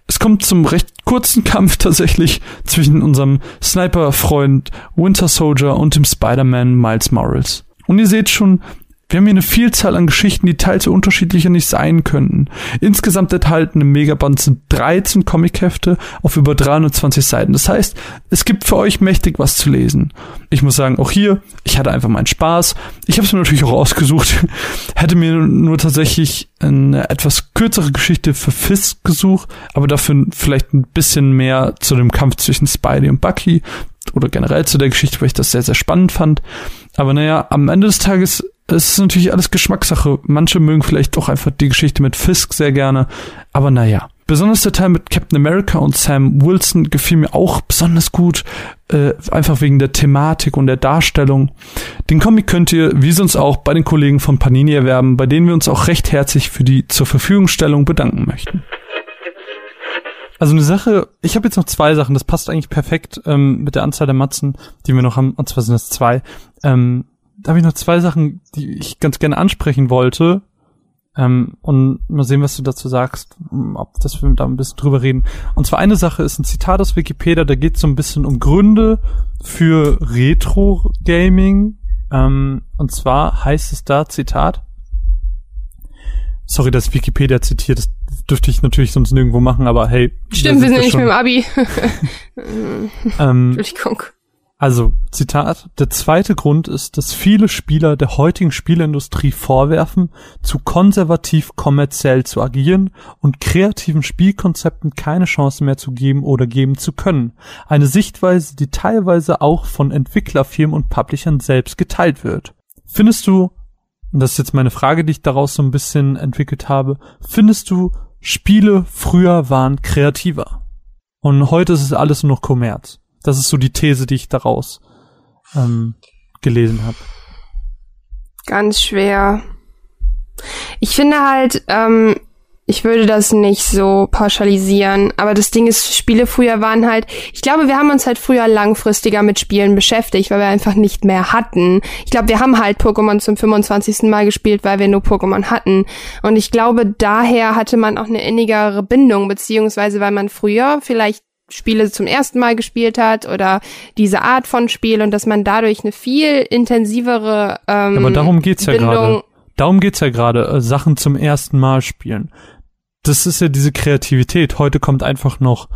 Es kommt zum recht kurzen Kampf tatsächlich zwischen unserem Sniper-Freund Winter Soldier und dem Spider-Man Miles Morales. Und ihr seht schon, wir haben hier eine Vielzahl an Geschichten, die teils so unterschiedlicher nicht sein könnten. Insgesamt enthalten im Megaband sind 13 Comichefte auf über 320 Seiten. Das heißt, es gibt für euch mächtig was zu lesen. Ich muss sagen, auch hier, ich hatte einfach meinen Spaß. Ich habe es mir natürlich auch ausgesucht. Hätte mir nur tatsächlich eine etwas kürzere Geschichte für Fisk gesucht, aber dafür vielleicht ein bisschen mehr zu dem Kampf zwischen Spidey und Bucky oder generell zu der Geschichte, weil ich das sehr, sehr spannend fand. Aber naja, am Ende des Tages es ist natürlich alles Geschmackssache. Manche mögen vielleicht auch einfach die Geschichte mit Fisk sehr gerne. Aber naja, besonders der Teil mit Captain America und Sam Wilson gefiel mir auch besonders gut, äh, einfach wegen der Thematik und der Darstellung. Den Comic könnt ihr, wie sonst auch, bei den Kollegen von Panini erwerben, bei denen wir uns auch recht herzlich für die zur Verfügungstellung bedanken möchten. Also eine Sache, ich habe jetzt noch zwei Sachen, das passt eigentlich perfekt ähm, mit der Anzahl der Matzen, die wir noch haben, und zwar sind das zwei. Ähm, da habe ich noch zwei Sachen, die ich ganz gerne ansprechen wollte, ähm, und mal sehen, was du dazu sagst, ob das wir da ein bisschen drüber reden. Und zwar eine Sache ist ein Zitat aus Wikipedia, da geht es so ein bisschen um Gründe für Retro-Gaming. Ähm, und zwar heißt es da, Zitat, sorry, dass Wikipedia zitiert, das dürfte ich natürlich sonst nirgendwo machen, aber hey. Stimmt, wir sind nicht mehr im Abi. ähm, Entschuldigung. Also, Zitat, der zweite Grund ist, dass viele Spieler der heutigen Spielindustrie vorwerfen, zu konservativ kommerziell zu agieren und kreativen Spielkonzepten keine Chance mehr zu geben oder geben zu können. Eine Sichtweise, die teilweise auch von Entwicklerfirmen und Publishern selbst geteilt wird. Findest du, und das ist jetzt meine Frage, die ich daraus so ein bisschen entwickelt habe, findest du, Spiele früher waren kreativer? Und heute ist es alles nur noch Kommerz. Das ist so die These, die ich daraus ähm, gelesen habe. Ganz schwer. Ich finde halt, ähm, ich würde das nicht so pauschalisieren, aber das Ding ist, Spiele früher waren halt, ich glaube, wir haben uns halt früher langfristiger mit Spielen beschäftigt, weil wir einfach nicht mehr hatten. Ich glaube, wir haben halt Pokémon zum 25. Mal gespielt, weil wir nur Pokémon hatten. Und ich glaube, daher hatte man auch eine innigere Bindung, beziehungsweise weil man früher vielleicht Spiele zum ersten Mal gespielt hat oder diese Art von Spiel und dass man dadurch eine viel intensivere ähm, Aber darum geht's ja gerade. Darum geht's ja gerade, äh, Sachen zum ersten Mal spielen. Das ist ja diese Kreativität. Heute kommt einfach noch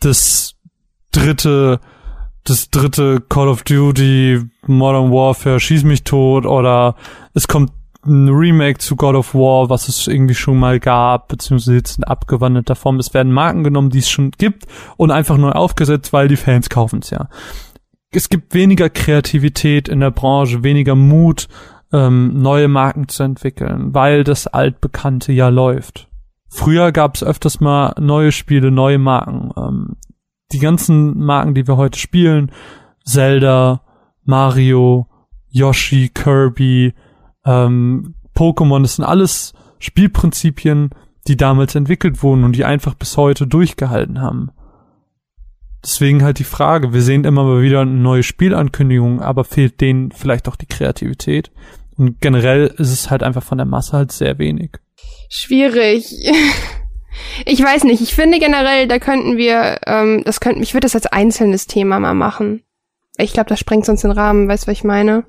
das dritte, das dritte Call of Duty, Modern Warfare, schieß mich tot oder es kommt ein Remake zu God of War, was es irgendwie schon mal gab, beziehungsweise jetzt in abgewandelter Form. Es werden Marken genommen, die es schon gibt und einfach neu aufgesetzt, weil die Fans kaufen es ja. Es gibt weniger Kreativität in der Branche, weniger Mut, ähm, neue Marken zu entwickeln, weil das altbekannte ja läuft. Früher gab es öfters mal neue Spiele, neue Marken. Ähm, die ganzen Marken, die wir heute spielen, Zelda, Mario, Yoshi, Kirby, ähm, Pokémon, das sind alles Spielprinzipien, die damals entwickelt wurden und die einfach bis heute durchgehalten haben. Deswegen halt die Frage, wir sehen immer mal wieder neue Spielankündigungen, aber fehlt denen vielleicht auch die Kreativität. Und generell ist es halt einfach von der Masse halt sehr wenig. Schwierig. Ich weiß nicht, ich finde generell, da könnten wir, ähm, das könnten, ich würde das als einzelnes Thema mal machen. Ich glaube, das sprengt sonst den Rahmen, weißt du, was ich meine?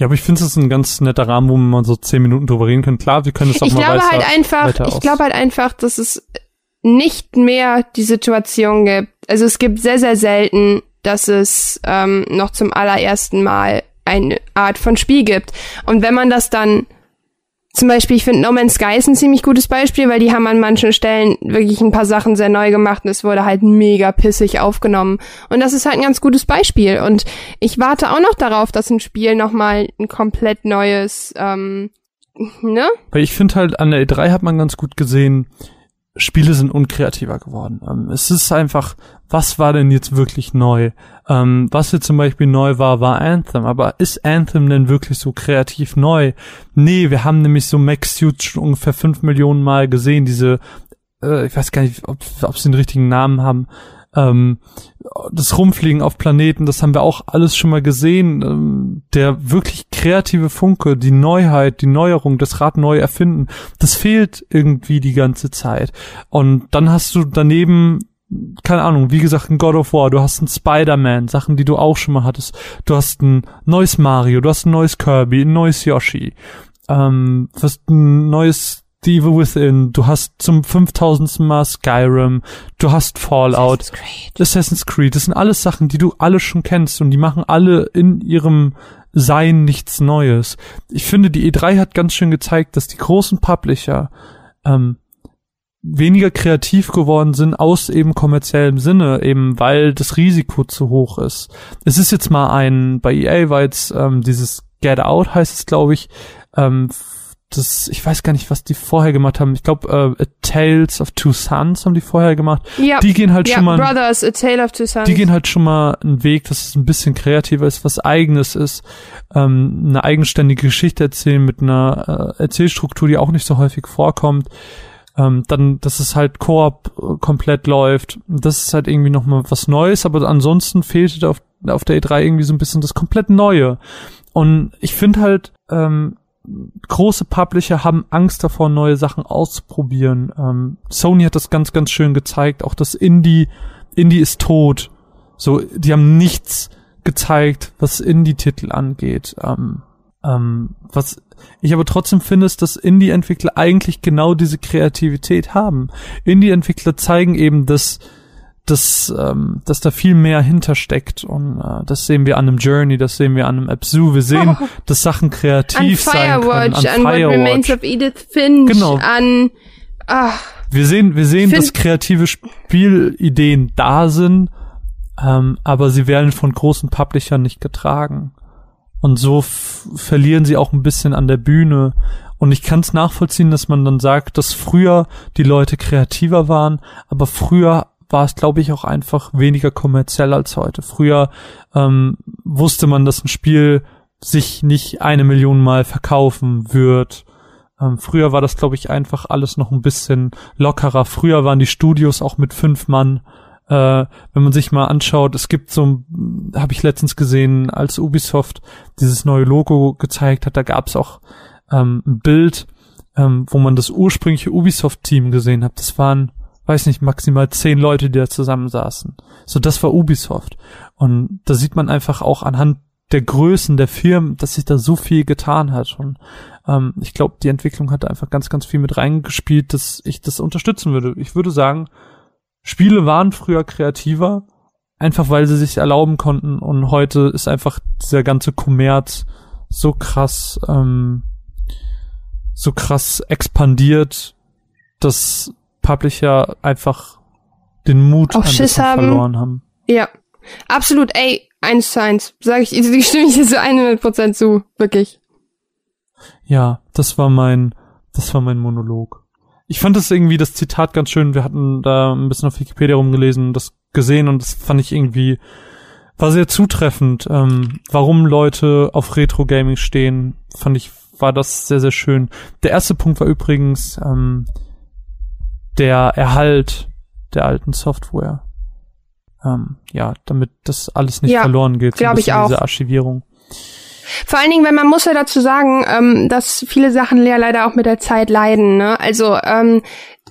Ja, aber ich finde, es ist ein ganz netter Rahmen, wo man so zehn Minuten drüber reden kann. Klar, wir können es auch ich mal glaube weiter, halt einfach, Ich glaube halt einfach, dass es nicht mehr die Situation gibt. Also es gibt sehr, sehr selten, dass es ähm, noch zum allerersten Mal eine Art von Spiel gibt. Und wenn man das dann zum Beispiel, ich finde No Man's Sky ist ein ziemlich gutes Beispiel, weil die haben an manchen Stellen wirklich ein paar Sachen sehr neu gemacht und es wurde halt mega pissig aufgenommen. Und das ist halt ein ganz gutes Beispiel. Und ich warte auch noch darauf, dass ein Spiel nochmal ein komplett neues, ähm, ne? Weil ich finde halt, an der E3 hat man ganz gut gesehen, Spiele sind unkreativer geworden. Ähm, es ist einfach, was war denn jetzt wirklich neu? Ähm, was hier zum Beispiel neu war, war Anthem. Aber ist Anthem denn wirklich so kreativ neu? Nee, wir haben nämlich so Max Suit schon ungefähr fünf Millionen Mal gesehen. Diese, äh, ich weiß gar nicht, ob, ob sie den richtigen Namen haben. Ähm, das Rumfliegen auf Planeten, das haben wir auch alles schon mal gesehen. Ähm, der wirklich kreative Funke, die Neuheit, die Neuerung, das Rad neu erfinden, das fehlt irgendwie die ganze Zeit. Und dann hast du daneben keine Ahnung, wie gesagt, ein God of War, du hast ein Spider-Man, Sachen, die du auch schon mal hattest. Du hast ein neues Mario, du hast ein neues Kirby, ein neues Yoshi, ähm, du hast ein neues The Evil Within, du hast zum 5000. Mal Skyrim, du hast Fallout, Assassin's Creed. Assassin's Creed, das sind alles Sachen, die du alle schon kennst und die machen alle in ihrem Sein nichts Neues. Ich finde, die E3 hat ganz schön gezeigt, dass die großen Publisher ähm, weniger kreativ geworden sind aus eben kommerziellem Sinne, eben weil das Risiko zu hoch ist. Es ist jetzt mal ein, bei EA war jetzt ähm, dieses Get Out heißt es, glaube ich, ähm, das, ich weiß gar nicht, was die vorher gemacht haben. Ich glaube, äh, A Tales of Two Sons haben die vorher gemacht. Ja. Die gehen halt ja, schon mal, Brothers, A Tale of Two Sons. die gehen halt schon mal einen Weg, dass es ein bisschen kreativer ist, was eigenes ist, ähm, eine eigenständige Geschichte erzählen mit einer äh, Erzählstruktur, die auch nicht so häufig vorkommt. Ähm, dann, dass es halt Koop äh, komplett läuft. Das ist halt irgendwie nochmal was Neues, aber ansonsten fehlte auf, auf der E3 irgendwie so ein bisschen das komplett Neue. Und ich finde halt, ähm, große Publisher haben Angst davor, neue Sachen auszuprobieren. Ähm, Sony hat das ganz, ganz schön gezeigt. Auch das Indie, Indie ist tot. So, die haben nichts gezeigt, was Indie-Titel angeht. Ähm, ähm, was ich aber trotzdem finde, ist, dass Indie-Entwickler eigentlich genau diese Kreativität haben. Indie-Entwickler zeigen eben, dass dass, ähm, dass da viel mehr hintersteckt und äh, das sehen wir an einem Journey, das sehen wir an einem Absu, wir sehen, Oh. dass Sachen kreativ an sein können, Firewatch, an an, What. Remains of Edith Finch, Genau. an ach, Wir sehen, wir sehen, dass kreative Spielideen da sind, ähm, aber sie werden von großen Publishern nicht getragen. Und so verlieren sie auch ein bisschen an der Bühne. Und ich kann es nachvollziehen, dass man dann sagt, dass früher die Leute kreativer waren, aber früher war es, glaube ich, auch einfach weniger kommerziell als heute. Früher ähm, wusste man, dass ein Spiel sich nicht eine Million Mal verkaufen wird. Ähm, früher war das, glaube ich, einfach alles noch ein bisschen lockerer. Früher waren die Studios auch mit fünf Mann. Äh, wenn man sich mal anschaut, es gibt so, habe ich letztens gesehen, als Ubisoft dieses neue Logo gezeigt hat, da gab es auch ähm, ein Bild, ähm, wo man das ursprüngliche Ubisoft-Team gesehen hat. Das waren, weiß nicht, maximal zehn Leute, die da zusammensaßen. So, das war Ubisoft. Und da sieht man einfach auch anhand der Größen der Firmen, dass sich da so viel getan hat. Und ähm, ich glaube, die Entwicklung hat einfach ganz, ganz viel mit reingespielt, dass ich das unterstützen würde. Ich würde sagen, Spiele waren früher kreativer, einfach weil sie sich erlauben konnten und heute ist einfach dieser ganze Kommerz so krass, ähm, so krass expandiert, dass Publisher einfach den Mut Auch Schiss haben. verloren haben. ja, absolut, ey, eins zu eins, sage ich, ich stimme ich dir zu 100% zu, wirklich. Ja, das war mein, das war mein Monolog. Ich fand das irgendwie, das Zitat ganz schön. Wir hatten da ein bisschen auf Wikipedia rumgelesen, das gesehen und das fand ich irgendwie, war sehr zutreffend. Ähm, warum Leute auf Retro-Gaming stehen, fand ich, war das sehr, sehr schön. Der erste Punkt war übrigens, ähm, der Erhalt der alten Software. Ähm, ja, damit das alles nicht Ja, verloren geht. so ein glaub ich auch. Diese Archivierung. Vor allen Dingen, wenn man muss ja dazu sagen, ähm, dass viele Sachen ja leider auch mit der Zeit leiden. Ne? Also ähm,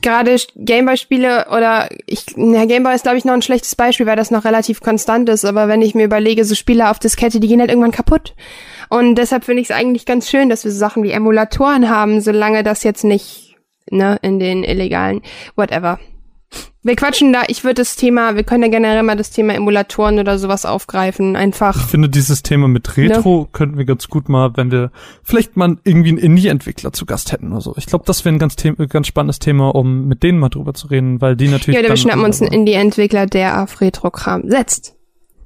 gerade Gameboy-Spiele oder ich, na, Gameboy ist glaube ich noch ein schlechtes Beispiel, weil das noch relativ konstant ist. Aber wenn ich mir überlege, so Spiele auf Diskette, die gehen halt irgendwann kaputt. Und deshalb finde ich es eigentlich ganz schön, dass wir so Sachen wie Emulatoren haben, solange das jetzt nicht ne in den illegalen whatever. Wir quatschen da, ich würde das Thema, wir können ja generell mal das Thema Emulatoren oder sowas aufgreifen, einfach. Ich finde dieses Thema mit Retro könnten wir ganz gut mal, wenn wir vielleicht mal irgendwie einen Indie-Entwickler zu Gast hätten oder so. Ich glaube, das wäre ein ganz, The ganz spannendes Thema, um mit denen mal drüber zu reden, weil die natürlich. Ja, oder wir schnappen uns einen Indie-Entwickler, der auf Retro-Kram setzt.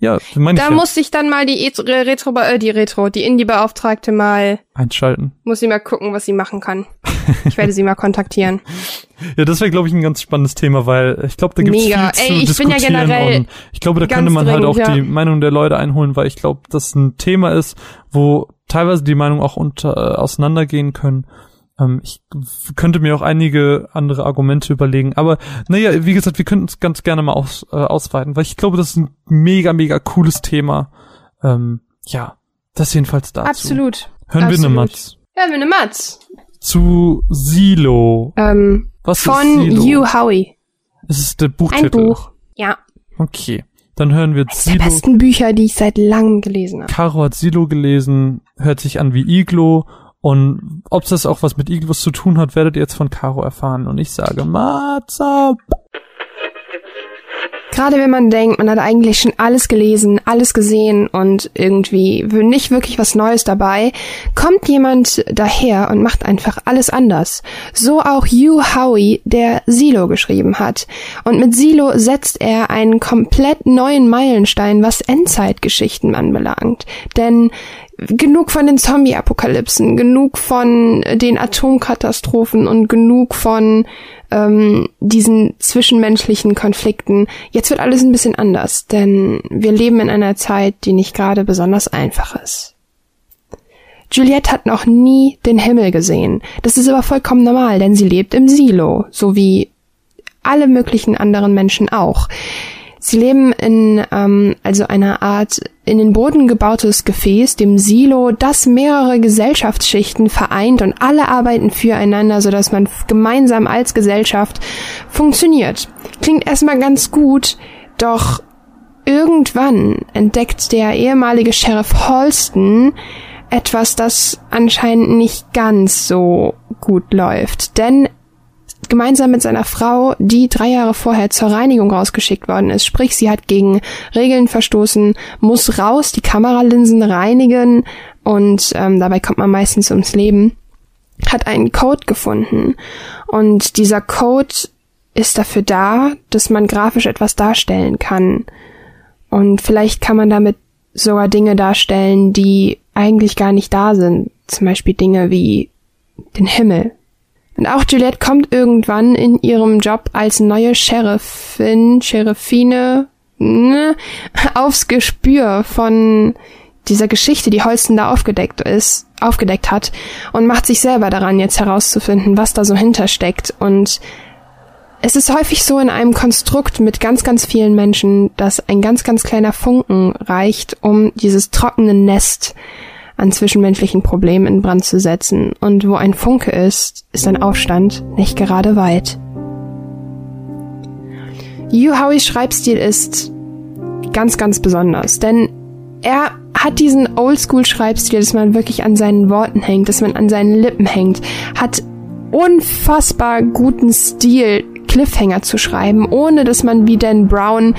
Ja, meine ich Da ja. muss ich dann mal die E- Retro, äh, die Retro, die Indie-Beauftragte mal, einschalten. muss sie mal gucken, was sie machen kann. Ich werde sie mal kontaktieren. Ja, das wäre, glaube ich, ein ganz spannendes Thema, weil ich glaube, da gibt es viel zu Ey, ich bin ja diskutieren generell und ich glaube, da könnte man halt auch ja. die Meinung der Leute einholen, weil ich glaube, das ein Thema ist, wo teilweise die Meinungen auch unter, äh, auseinandergehen können. Ähm, ich könnte mir auch einige andere Argumente überlegen, aber naja, wie gesagt, wir könnten es ganz gerne mal aus, äh, ausweiten, weil ich glaube, das ist ein mega, mega cooles Thema. Ähm, ja, das jedenfalls dazu. Absolut. Hören wir eine absolut. Matz. Ja, wir eine Matz. Zu Silo. Ähm, Was ist von Silo? Hugh Howey. Es ist der Buchtitel. Ein Buch. Ja. Okay. Dann hören wir Eines der Silo. besten Bücher, die ich seit langem gelesen habe. Caro hat Silo gelesen, hört sich an wie Iglo. Und ob das auch was mit Iglos zu tun hat, werdet ihr jetzt von Caro erfahren. Und ich sage, Matza. Gerade wenn man denkt, man hat eigentlich schon alles gelesen, alles gesehen und irgendwie nicht wirklich was Neues dabei, kommt jemand daher und macht einfach alles anders. So auch Hugh Howey, der Silo geschrieben hat. Und mit Silo setzt er einen komplett neuen Meilenstein, was Endzeitgeschichten anbelangt. Denn genug von den Zombie-Apokalypsen, genug von den Atomkatastrophen und genug von ähm, diesen zwischenmenschlichen Konflikten. Jetzt wird alles ein bisschen anders, denn wir leben in einer Zeit, die nicht gerade besonders einfach ist. Juliette hat noch nie den Himmel gesehen. Das ist aber vollkommen normal, denn sie lebt im Silo, so wie alle möglichen anderen Menschen auch. Sie leben in ähm, also einer Art in den Boden gebautes Gefäß, dem Silo, das mehrere Gesellschaftsschichten vereint und alle arbeiten füreinander, sodass man gemeinsam als Gesellschaft funktioniert. Klingt erstmal ganz gut, doch irgendwann entdeckt der ehemalige Sheriff Halston etwas, das anscheinend nicht ganz so gut läuft. Denn gemeinsam mit seiner Frau, die drei Jahre vorher zur Reinigung rausgeschickt worden ist. Sprich, sie hat gegen Regeln verstoßen, muss raus, die Kameralinsen reinigen und ähm, dabei kommt man meistens ums Leben. Hat einen Code gefunden und dieser Code ist dafür da, dass man grafisch etwas darstellen kann. Und vielleicht kann man damit sogar Dinge darstellen, die eigentlich gar nicht da sind. Zum Beispiel Dinge wie den Himmel und auch Juliette kommt irgendwann in ihrem Job als neue Sheriffin, Sheriffine, ne, aufs Gespür von dieser Geschichte, die Holsten da aufgedeckt ist, aufgedeckt hat und macht sich selber daran, jetzt herauszufinden, was da so hintersteckt. Und es ist häufig so in einem Konstrukt mit ganz, ganz vielen Menschen, dass ein ganz, ganz kleiner Funken reicht, um dieses trockene Nest an zwischenmenschlichen Problemen in Brand zu setzen. Und wo ein Funke ist, ist ein Aufstand nicht gerade weit. Yu Howies Schreibstil ist ganz, ganz besonders, denn er hat diesen Oldschool-Schreibstil, dass man wirklich an seinen Worten hängt, dass man an seinen Lippen hängt, hat unfassbar guten Stil, Cliffhanger zu schreiben, ohne dass man wie Dan Brown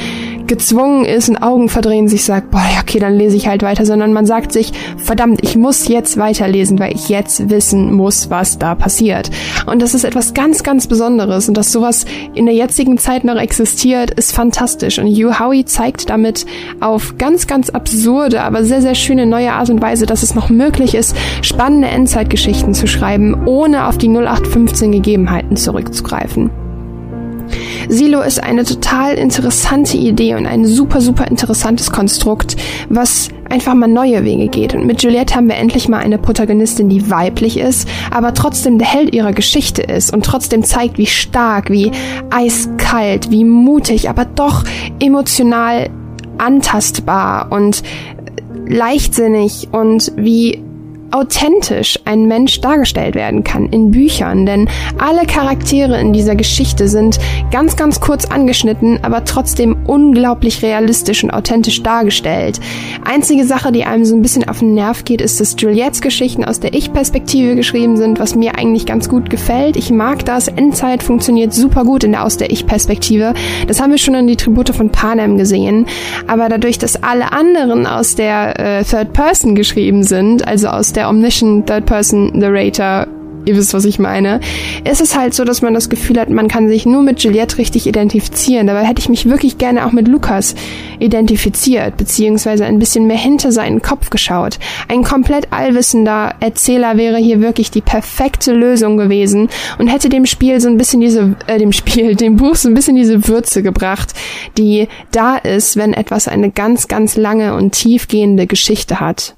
gezwungen ist und Augen verdrehen sich sagt, boah, okay, dann lese ich halt weiter, sondern man sagt sich, verdammt, ich muss jetzt weiterlesen, weil ich jetzt wissen muss, was da passiert. Und das ist etwas ganz, ganz Besonderes und dass sowas in der jetzigen Zeit noch existiert, ist fantastisch. Und Hugh Howey zeigt damit auf ganz, ganz absurde, aber sehr, sehr schöne neue Art und Weise, dass es noch möglich ist, spannende Endzeitgeschichten zu schreiben, ohne auf die 0815 Gegebenheiten zurückzugreifen. Silo ist eine total interessante Idee und ein super, super interessantes Konstrukt, was einfach mal neue Wege geht. Und mit Juliette haben wir endlich mal eine Protagonistin, die weiblich ist, aber trotzdem der Held ihrer Geschichte ist und trotzdem zeigt, wie stark, wie eiskalt, wie mutig, aber doch emotional antastbar und leichtsinnig und wie authentisch ein Mensch dargestellt werden kann in Büchern, denn alle Charaktere in dieser Geschichte sind ganz, ganz kurz angeschnitten, aber trotzdem unglaublich realistisch und authentisch dargestellt. Einzige Sache, die einem so ein bisschen auf den Nerv geht, ist, dass Juliettes Geschichten aus der Ich-Perspektive geschrieben sind, was mir eigentlich ganz gut gefällt. Ich mag das. Endzeit funktioniert super gut in der aus der Ich-Perspektive. Das haben wir schon in die Tribute von Panem gesehen. Aber dadurch, dass alle anderen aus der äh, Third Person geschrieben sind, also aus der Omniscient Third Person Narrator ihr wisst, was ich meine, ist es halt so, dass man das Gefühl hat, man kann sich nur mit Juliette richtig identifizieren. Dabei hätte ich mich wirklich gerne auch mit Lukas identifiziert, beziehungsweise ein bisschen mehr hinter seinen Kopf geschaut. Ein komplett allwissender Erzähler wäre hier wirklich die perfekte Lösung gewesen und hätte dem Spiel so ein bisschen diese, äh, dem Spiel, dem Buch so ein bisschen diese Würze gebracht, die da ist, wenn etwas eine ganz, ganz lange und tiefgehende Geschichte hat.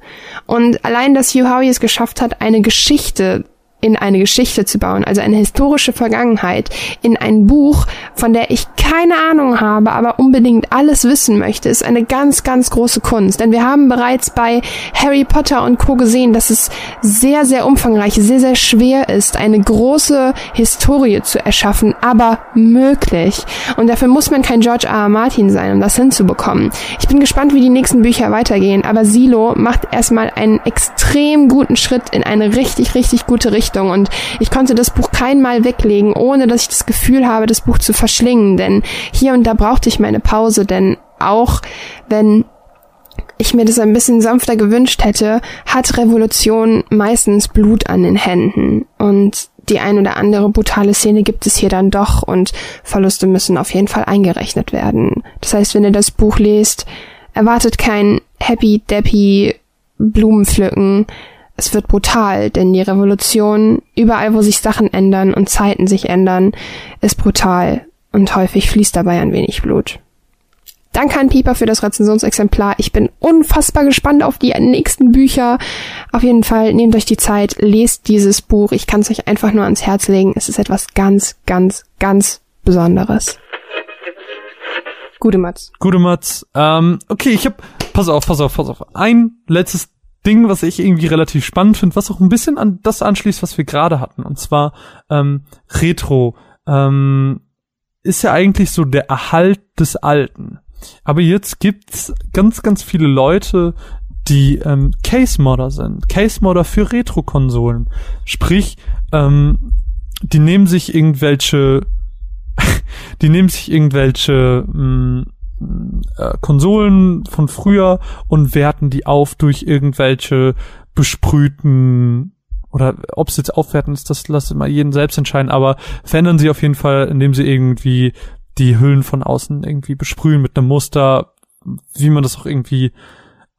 Und allein, dass Hugh Howey es geschafft hat, eine Geschichte in eine Geschichte zu bauen, also eine historische Vergangenheit, in ein Buch, von der ich keine Ahnung habe, aber unbedingt alles wissen möchte, ist eine ganz, ganz große Kunst. Denn wir haben bereits bei Harry Potter und Co. gesehen, dass es sehr, sehr umfangreich, sehr, sehr schwer ist, eine große Historie zu erschaffen, aber möglich. Und dafür muss man kein George R. R. Martin sein, um das hinzubekommen. Ich bin gespannt, wie die nächsten Bücher weitergehen, aber Silo macht erstmal einen extrem guten Schritt in eine richtig, richtig gute Richtung. Richtung und ich konnte das Buch keinmal weglegen, ohne dass ich das Gefühl habe, das Buch zu verschlingen, denn hier und da brauchte ich meine Pause, denn auch wenn ich mir das ein bisschen sanfter gewünscht hätte, hat Revolution meistens Blut an den Händen. Und die ein oder andere brutale Szene gibt es hier dann doch. Und Verluste müssen auf jeden Fall eingerechnet werden. Das heißt, wenn ihr das Buch lest, erwartet kein happy, deppy Blumen pflücken. Es wird brutal, denn die Revolution, überall wo sich Sachen ändern und Zeiten sich ändern, ist brutal und häufig fließt dabei ein wenig Blut. Danke an Pieper für das Rezensionsexemplar. Ich bin unfassbar gespannt auf die nächsten Bücher. Auf jeden Fall nehmt euch die Zeit, lest dieses Buch. Ich kann es euch einfach nur ans Herz legen. Es ist etwas ganz, ganz, ganz Besonderes. Gute Mats. Gute Mats. Ähm, okay, ich hab, pass auf, pass auf, pass auf. Ein letztes Ding, was ich irgendwie relativ spannend finde, was auch ein bisschen an das anschließt, was wir gerade hatten. Und zwar ähm, Retro. Ähm, ist ja eigentlich so der Erhalt des Alten. Aber jetzt gibt's ganz, ganz viele Leute, die ähm, Case-Modder sind. Case-Modder für Retro-Konsolen. Sprich, ähm, die nehmen sich irgendwelche, die nehmen sich irgendwelche mh, mm, äh, Konsolen von früher und werten die auf durch irgendwelche besprühten oder ob es jetzt aufwerten ist, das lasse mal jeden selbst entscheiden, aber verändern sie auf jeden Fall, indem sie irgendwie die Hüllen von außen irgendwie besprühen mit einem Muster, wie man das auch irgendwie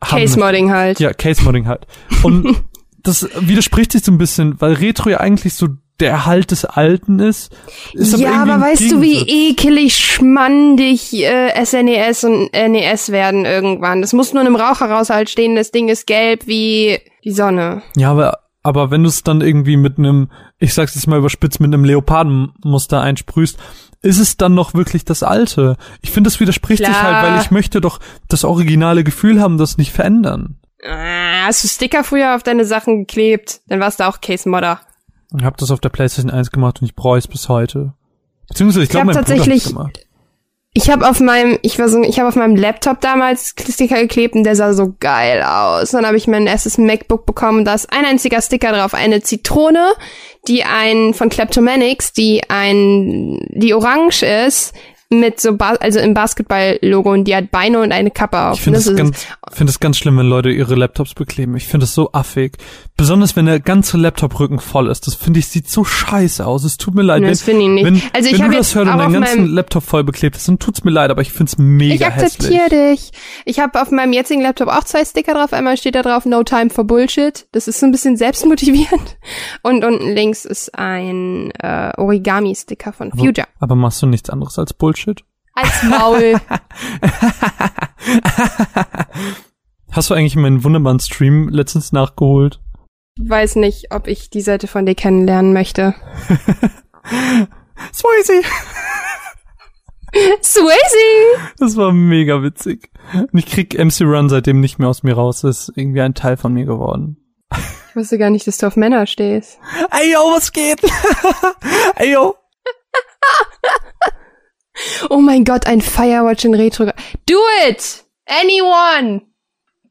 Case-Modding halt. Ja, Case-Modding halt. Und das widerspricht sich so ein bisschen, weil Retro ja eigentlich so der Erhalt des Alten ist. ist ja, aber, aber weißt du, wie ekelig schmandig äh, SNES e und NES werden irgendwann? Das muss nur in einem Raucherhaushalt stehen, das Ding ist gelb wie die Sonne. Ja, aber aber wenn du es dann irgendwie mit einem, ich sag's jetzt mal überspitzt, mit einem Leopardenmuster einsprühst, ist es dann noch wirklich das Alte? Ich finde, das widerspricht Klar. sich halt, weil ich möchte doch das originale Gefühl haben, das nicht verändern. Ah, hast du Sticker früher auf deine Sachen geklebt? Dann warst du auch Case Modder. Ich habe das auf der PlayStation 1 gemacht und ich bereue es bis heute. Beziehungsweise ich, ich glaube, mein tatsächlich, Bruder gemacht. Ich habe auf meinem, ich war so, ich habe auf meinem Laptop damals Sticker geklebt und der sah so geil aus. Dann habe ich mein erstes MacBook bekommen, da ist ein einziger Sticker drauf, eine Zitrone, die ein von Kleptomanics, die ein, die orange ist, mit so, ba also im Basketball-Logo und die hat Beine und eine Kappe auf. Ich finde es ganz, finde es ganz schlimm, wenn Leute ihre Laptops bekleben. Ich finde es so affig. Besonders wenn der ganze Laptop-Rücken voll ist. Das finde ich, sieht so scheiße aus. Es tut mir leid. Das finde ich nicht. Wenn, also ich wenn du das hörst und deinen ganzen Laptop voll beklebt ist, dann tut's mir leid, aber ich finde es mega Ich akzeptiere dich. Ich habe auf meinem jetzigen Laptop auch zwei Sticker drauf. Einmal steht da drauf No Time for Bullshit. Das ist so ein bisschen selbstmotivierend. Und unten links ist ein äh, Origami-Sticker von Future. Aber, aber machst du nichts anderes als Bullshit? Als Maul. Hast du eigentlich meinen wunderbaren Stream letztens nachgeholt? Weiß nicht, ob ich die Seite von dir kennenlernen möchte. Swayze! Swayze! Das war mega witzig. Und ich krieg MC Run seitdem nicht mehr aus mir raus. Das ist irgendwie ein Teil von mir geworden. Ich wusste gar nicht, dass du auf Männer stehst. Ey, yo, was geht? Ey, yo. Oh mein Gott, ein Firewatch in Retro. Do it! Anyone!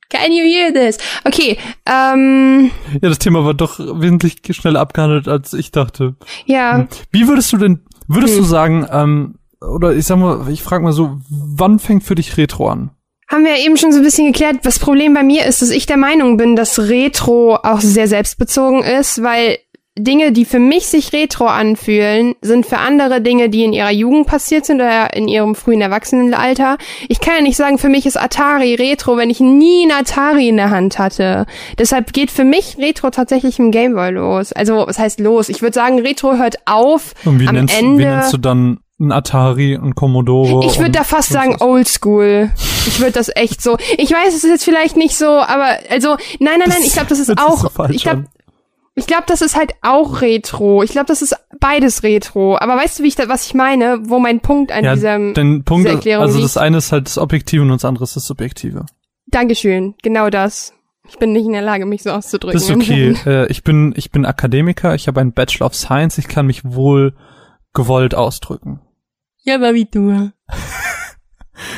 Can you hear this? Okay, ähm. Ja, das Thema war doch wesentlich schneller abgehandelt, als ich dachte. Ja. Hm. Wie würdest du denn, würdest hm. du sagen, ähm, oder ich sag mal, ich frage mal so, wann fängt für dich Retro an? Haben wir eben schon so ein bisschen geklärt. Das Problem bei mir ist, dass ich der Meinung bin, dass Retro auch sehr selbstbezogen ist, weil Dinge, die für mich sich retro anfühlen, sind für andere Dinge, die in ihrer Jugend passiert sind oder in ihrem frühen Erwachsenenalter. Ich kann ja nicht sagen, für mich ist Atari retro, wenn ich nie ein Atari in der Hand hatte. Deshalb geht für mich Retro tatsächlich im Gameboy los. Also, was heißt los? Ich würde sagen, Retro hört auf Und wie am nennst, Ende. Wie nennst du dann ein Atari, ein Commodore. Ich würde da fast sagen Oldschool. Ich würde das echt so. Ich weiß, es ist jetzt vielleicht nicht so, aber also nein, nein, nein. Ich glaube, das ist auch. So ich glaube, ich glaube, das ist halt auch Retro. Ich glaube, das ist beides Retro. Aber weißt du, wie ich da, was ich meine, wo mein Punkt an ja, diesem den Punkt, Erklärung Also das eine ist halt das Objektive und das andere ist das Subjektive. Dankeschön, genau das. Ich bin nicht in der Lage, mich so auszudrücken. Das ist okay. äh, ich bin ich bin Akademiker. Ich habe einen Bachelor of Science. Ich kann mich wohl gewollt ausdrücken. Ja, aber wie du.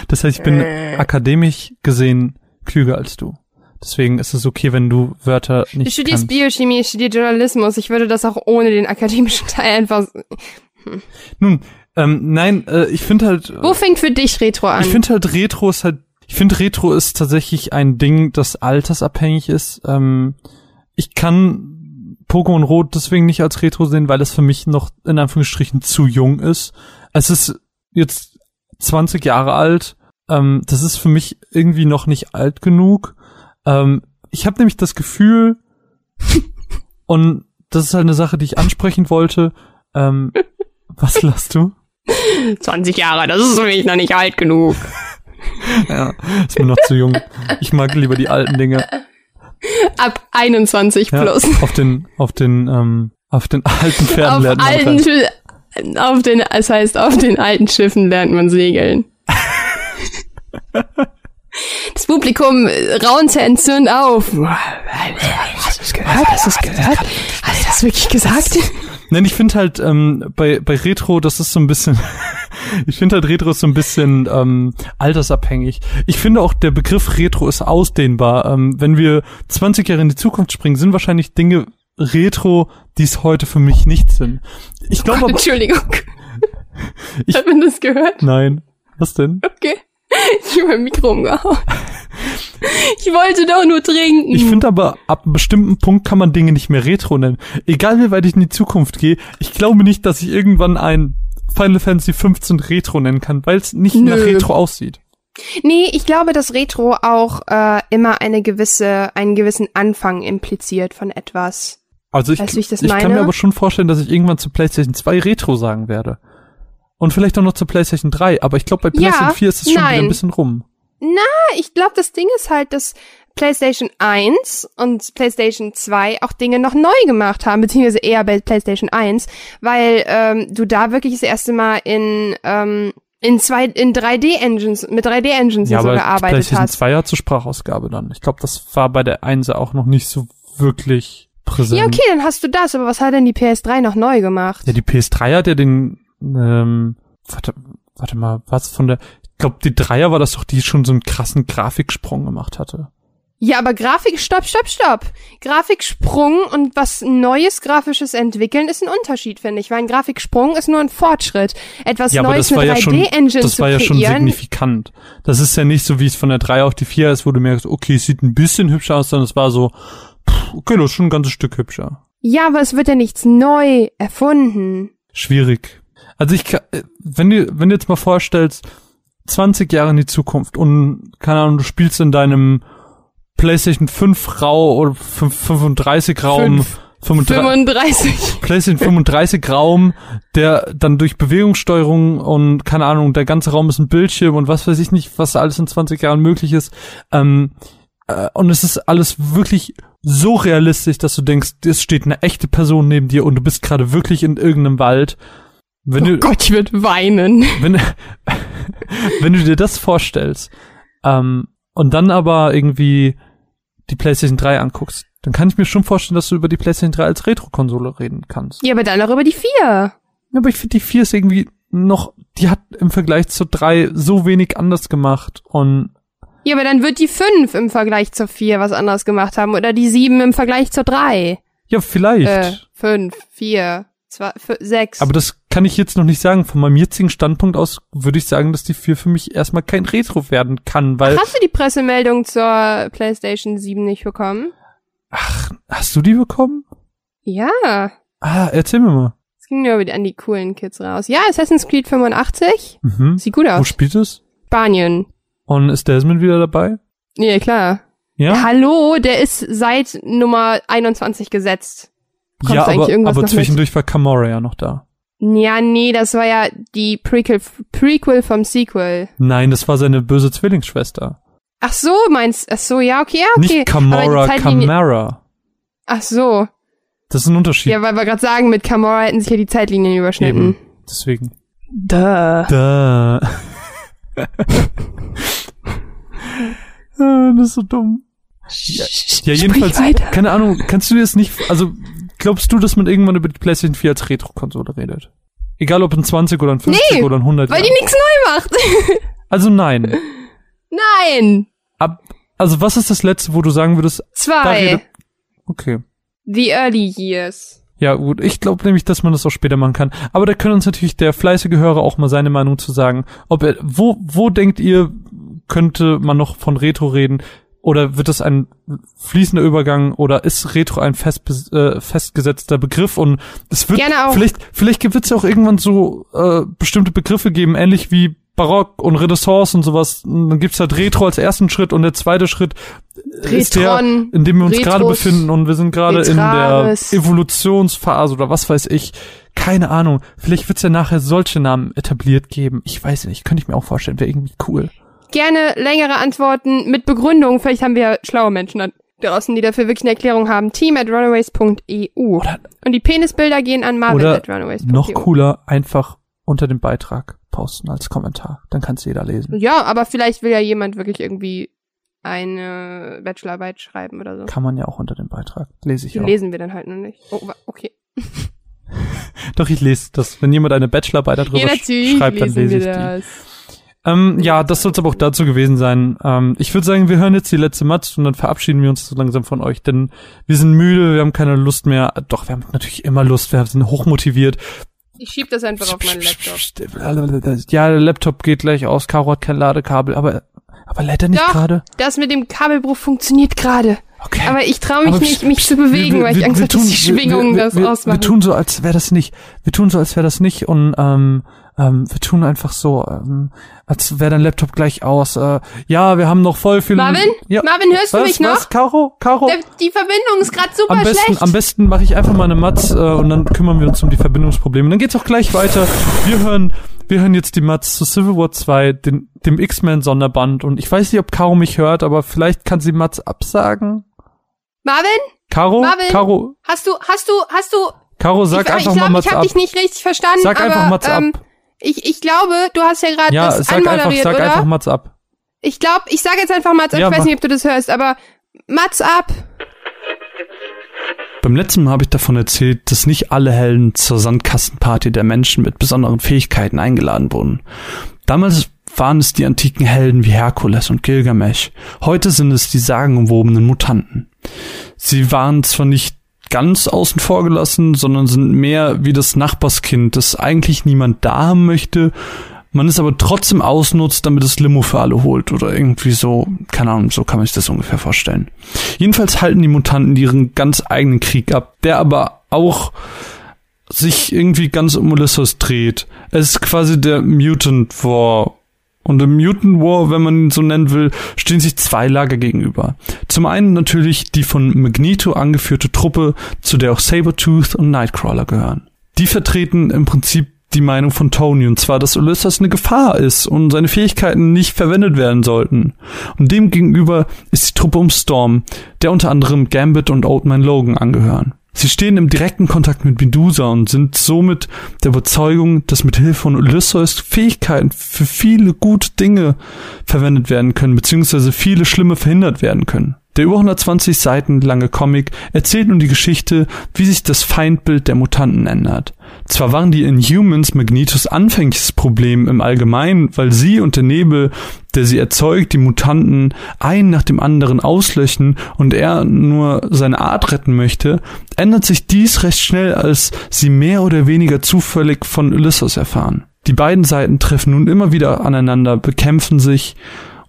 das heißt, ich bin äh. akademisch gesehen klüger als du. Deswegen ist es okay, wenn du Wörter nicht. Du studierst kannst. Biochemie, ich studiere Journalismus. Ich würde das auch ohne den akademischen Teil einfach. Hm. Nun, ähm, nein, äh, ich finde halt. Wo fängt für dich Retro an? Ich finde halt Retro ist halt. Ich finde Retro ist tatsächlich ein Ding, das altersabhängig ist. Ähm, ich kann Pokémon Rot deswegen nicht als Retro sehen, weil es für mich noch in Anführungsstrichen zu jung ist. Es ist jetzt 20 Jahre alt. Ähm, das ist für mich irgendwie noch nicht alt genug. Ähm, ich habe nämlich das Gefühl, und das ist halt eine Sache, die ich ansprechen wollte. Ähm, was lachst du? 20 Jahre, das ist für mich noch nicht alt genug. Ja, ist mir noch zu jung. Ich mag lieber die alten Dinge. Ab 21 Ja, plus. auf den, auf den, ähm, auf den alten Pferden lernt man alten. Schi- auf den, es heißt, auf den alten Schiffen lernt man segeln. Das Publikum äh, raunte entzürnt auf. Hast du es gehört? Hast du es gehört? Hat er das wirklich gesagt? Nein, ich finde halt ähm, bei bei Retro, das ist so ein bisschen, ich finde halt Retro ist so ein bisschen ähm, altersabhängig. Ich finde auch der Begriff Retro ist ausdehnbar. Ähm, wenn wir 20 Jahre in die Zukunft springen, sind wahrscheinlich Dinge Retro, die es heute für mich nicht sind. Ich glaube aber, Entschuldigung. Ich- Hat man das gehört? nein. Was denn? Okay. Ich hab mein Mikro umgehauen. Ich wollte doch nur trinken. Ich finde aber, ab einem bestimmten Punkt kann man Dinge nicht mehr Retro nennen. Egal wie weit ich in die Zukunft gehe, ich glaube nicht, dass ich irgendwann ein Final Fantasy 15 Retro nennen kann, weil es nicht nach Nö. Retro aussieht. Nee, ich glaube, dass Retro auch äh, immer eine gewisse, einen gewissen Anfang impliziert von etwas. Also ich, Weißt ich das kann mir aber schon vorstellen, dass ich irgendwann zu PlayStation 2 Retro sagen werde. Und vielleicht auch noch zu PlayStation 3, aber ich glaube, bei Ja, PlayStation 4 ist es schon wieder nein. ein bisschen rum. Ich glaube, das Ding ist halt, dass PlayStation 1 und PlayStation 2 auch Dinge noch neu gemacht haben, beziehungsweise eher bei PlayStation 1, weil ähm, du da wirklich das erste Mal in ähm, in zwei in 3D Engines mit 3D Engines Ja, so gearbeitet PlayStation hast. 2 hat zur Sprachausgabe dann. Ich glaube, das war bei der 1 auch noch nicht so wirklich präsent. Ja, okay, dann hast du das, aber was hat denn die PS3 noch neu gemacht? Ja, die PS3 hat ja den, ähm, warte, warte mal, was von der, ich glaube, die Dreier war das doch, die schon so einen krassen Grafiksprung gemacht hatte. Ja, aber Grafik, stopp, stopp, stopp. Grafiksprung und was Neues grafisches entwickeln ist ein Unterschied, finde ich, weil ein Grafiksprung ist nur ein Fortschritt. Etwas ja, Neues das war mit ja schon, 3D-Engine das zu war ja schon signifikant. Das ist ja nicht so, wie es von der 3 auf die 4 ist, wo du merkst, okay, es sieht ein bisschen hübscher aus, sondern es war so, pff, okay, das ist schon ein ganzes Stück hübscher. Ja, aber es wird ja nichts neu erfunden. Schwierig. Also ich, äh, wenn du, wenn du jetzt mal vorstellst, 20 Jahre in die Zukunft und, keine Ahnung, du spielst in deinem PlayStation 5 Rau oder 5, 35 Raum, Fünf. 35, 35. PlayStation 35 Raum, der dann durch Bewegungssteuerung und keine Ahnung, der ganze Raum ist ein Bildschirm und was weiß ich nicht, was da alles in 20 Jahren möglich ist. Ähm, äh, und es ist alles wirklich so realistisch, dass du denkst, es steht eine echte Person neben dir und du bist gerade wirklich in irgendeinem Wald. Wenn Oh du, Gott, ich würde weinen. wenn, wenn du dir das vorstellst, ähm, und dann aber irgendwie die PlayStation 3 anguckst, dann kann ich mir schon vorstellen, dass du über die PlayStation 3 als Retro-Konsole reden kannst. Ja, aber dann auch über die vier. Ja, aber ich finde, die 4 ist irgendwie noch, die hat im Vergleich zur 3 so wenig anders gemacht und Ja, aber dann wird die fünf im Vergleich zur vier was anderes gemacht haben oder die sieben im Vergleich zur drei. ja, vielleicht. Äh, fünf, vier, zwei, fü- sechs. Aber das kann ich jetzt noch nicht sagen. Von meinem jetzigen Standpunkt aus würde ich sagen, dass die 4 für mich erstmal kein Retro werden kann, weil, Hast du die Pressemeldung zur PlayStation 7 nicht bekommen? ach, hast du die bekommen? Ja. Ah, erzähl mir mal. Es ging nur an die coolen Kids raus. Ja, Assassin's Creed 85. Mhm. Sieht gut Wo aus. spielt es? Spanien. Und ist Desmond wieder dabei? Ja, klar. Ja? Hallo, der ist seit Nummer 21 gesetzt. Ja, aber, irgendwas aber noch mit? zwischendurch war Kamora ja noch da. Ja, nee, das war ja die Prequel, Prequel vom Sequel. Nein, das war seine böse Zwillingsschwester. Ach so, meinst, ach so, ja, okay, ja, okay. Nicht Kamora, Kamara. Ach so. Das ist ein Unterschied. Ja, weil wir gerade sagen, mit Kamora hätten sich ja die Zeitlinien überschnitten. Eben. Deswegen. Duh. Da. Ah, das ist so dumm. Ja, ja jedenfalls, keine Ahnung, kannst du dir das nicht, also glaubst du, dass man irgendwann über die PlayStation 4 als Retro-Konsole redet? Egal ob ein 20 oder ein 50 Nee, oder ein 100 Weil die nichts neu macht. Also nein. Nein. Ab, also was ist das letzte, wo du sagen würdest, Zwei. okay. The Early Years. Ja, gut. Ich glaube nämlich, dass man das auch später machen kann. Aber da können uns natürlich der fleißige Hörer auch mal seine Meinung zu sagen. Ob er, wo, wo denkt ihr, könnte man noch von Retro reden? Oder wird das ein fließender Übergang? Oder ist Retro ein fest, äh, festgesetzter Begriff? Und es wird vielleicht, vielleicht wird es ja auch irgendwann so äh, bestimmte Begriffe geben, ähnlich wie Barock und Renaissance und sowas. Und dann gibt's halt Retro als ersten Schritt und der zweite Schritt ist der, Retron, in dem wir uns gerade befinden und wir sind gerade in der. Evolutionsphase oder was weiß ich. Keine Ahnung. Vielleicht wird's ja nachher solche Namen etabliert geben. Ich weiß nicht. Könnte ich mir auch vorstellen. Wäre irgendwie cool. Gerne längere Antworten mit Begründung. Vielleicht haben wir ja schlaue Menschen da draußen, die dafür wirklich eine Erklärung haben. Team at runaways.eu. Und die Penisbilder gehen an Marvin Oder at runaways.eu. Noch cooler, einfach unter dem Beitrag posten als Kommentar. Dann kann's jeder lesen. Ja, aber vielleicht will ja jemand wirklich irgendwie eine Bachelorarbeit schreiben oder so. Kann man ja auch unter dem Beitrag. Lese ich Die auch. lesen wir dann halt noch nicht. Oh, okay. Doch, ich lese das. Wenn jemand eine Bachelorarbeit darüber Ja, schreibt, dann lese ich wir die. Ähm, ja, das soll es aber auch dazu gewesen sein. Ähm, ich würde sagen, wir hören jetzt die letzte Matz und dann verabschieden wir uns so langsam von euch, denn wir sind müde, wir haben keine Lust mehr. Doch, wir haben natürlich immer Lust, wir sind hochmotiviert. Ich schieb das einfach auf meinen Laptop. Ja, der Laptop geht gleich aus, Caro hat kein Ladekabel, aber, aber lädt er nicht gerade? Das mit dem Kabelbruch funktioniert gerade. Okay. Aber ich traue mich Aber nicht, mich zu bewegen, wir- weil ich wir- Angst wir habe, dass die Schwingungen wir, das wir, ausmachen. Wir tun so, als wäre das nicht. Wir tun so, als wäre das nicht und ähm, ähm, wir tun einfach so, ähm, als wäre dein Laptop gleich aus. Äh, ja, wir haben noch voll viel. Marvin? Ja. Marvin, hörst du was, mich noch? Was? Caro? Caro? Der, die Verbindung ist gerade super Am besten, schlecht. am besten mache ich einfach mal eine Matz äh, und dann kümmern wir uns um die Verbindungsprobleme. Dann geht's auch gleich weiter. Wir hören, wir hören jetzt die Matz zu Civil War 2, den, dem X-Men Sonderband. Und ich weiß nicht, ob Caro mich hört, aber vielleicht kann sie Matz absagen. Marvin, Caro? Marvin? Caro? hast du, hast du, hast du, Caro, sag ich, einfach ich mal glaube, Matz ich habe ab. dich nicht richtig verstanden, Sag aber einfach Mats ab. Ich, ich glaube, du hast ja gerade Ja, das sag einfach, sag oder? einfach Mats ab. Ich glaube, ich sage jetzt einfach Mats ab, Ja, ich weiß nicht, ob du das hörst, aber Mats ab. Beim letzten Mal habe ich davon erzählt, dass nicht alle Helden zur Sandkastenparty der Menschen mit besonderen Fähigkeiten eingeladen wurden. Damals waren es die antiken Helden wie Herkules und Gilgamesh. Heute sind es die sagenumwobenen Mutanten. Sie waren zwar nicht ganz außen vor gelassen, sondern sind mehr wie das Nachbarskind, das eigentlich niemand da haben möchte, man es aber trotzdem ausnutzt, damit es Limo für alle holt oder irgendwie so, keine Ahnung, so kann man sich das ungefähr vorstellen. Jedenfalls halten die Mutanten ihren ganz eigenen Krieg ab, der aber auch sich irgendwie ganz um Ulysses dreht. Es ist quasi der Mutant War. Und im Mutant War, wenn man ihn so nennen will, stehen sich zwei Lager gegenüber. Zum einen natürlich die von Magneto angeführte Truppe, zu der auch Sabretooth und Nightcrawler gehören. Die vertreten im Prinzip die Meinung von Tony, und zwar, dass Ulysses eine Gefahr ist und seine Fähigkeiten nicht verwendet werden sollten. Und dem gegenüber ist die Truppe um Storm, der unter anderem Gambit und Old Man Logan angehören. Sie stehen im direkten Kontakt mit Medusa und sind somit der Überzeugung, dass mit Hilfe von Ulysses Fähigkeiten für viele gute Dinge verwendet werden können, beziehungsweise viele schlimme verhindert werden können. Der über 120 Seiten lange Comic erzählt nun die Geschichte, wie sich das Feindbild der Mutanten ändert. Zwar waren die Inhumans Magnetos anfängliches Problem im Allgemeinen, weil sie und der Nebel, der sie erzeugt, die Mutanten einen nach dem anderen auslöschen und er nur seine Art retten möchte, ändert sich dies recht schnell, als sie mehr oder weniger zufällig von Ulysses erfahren. Die beiden Seiten treffen nun immer wieder aneinander, bekämpfen sich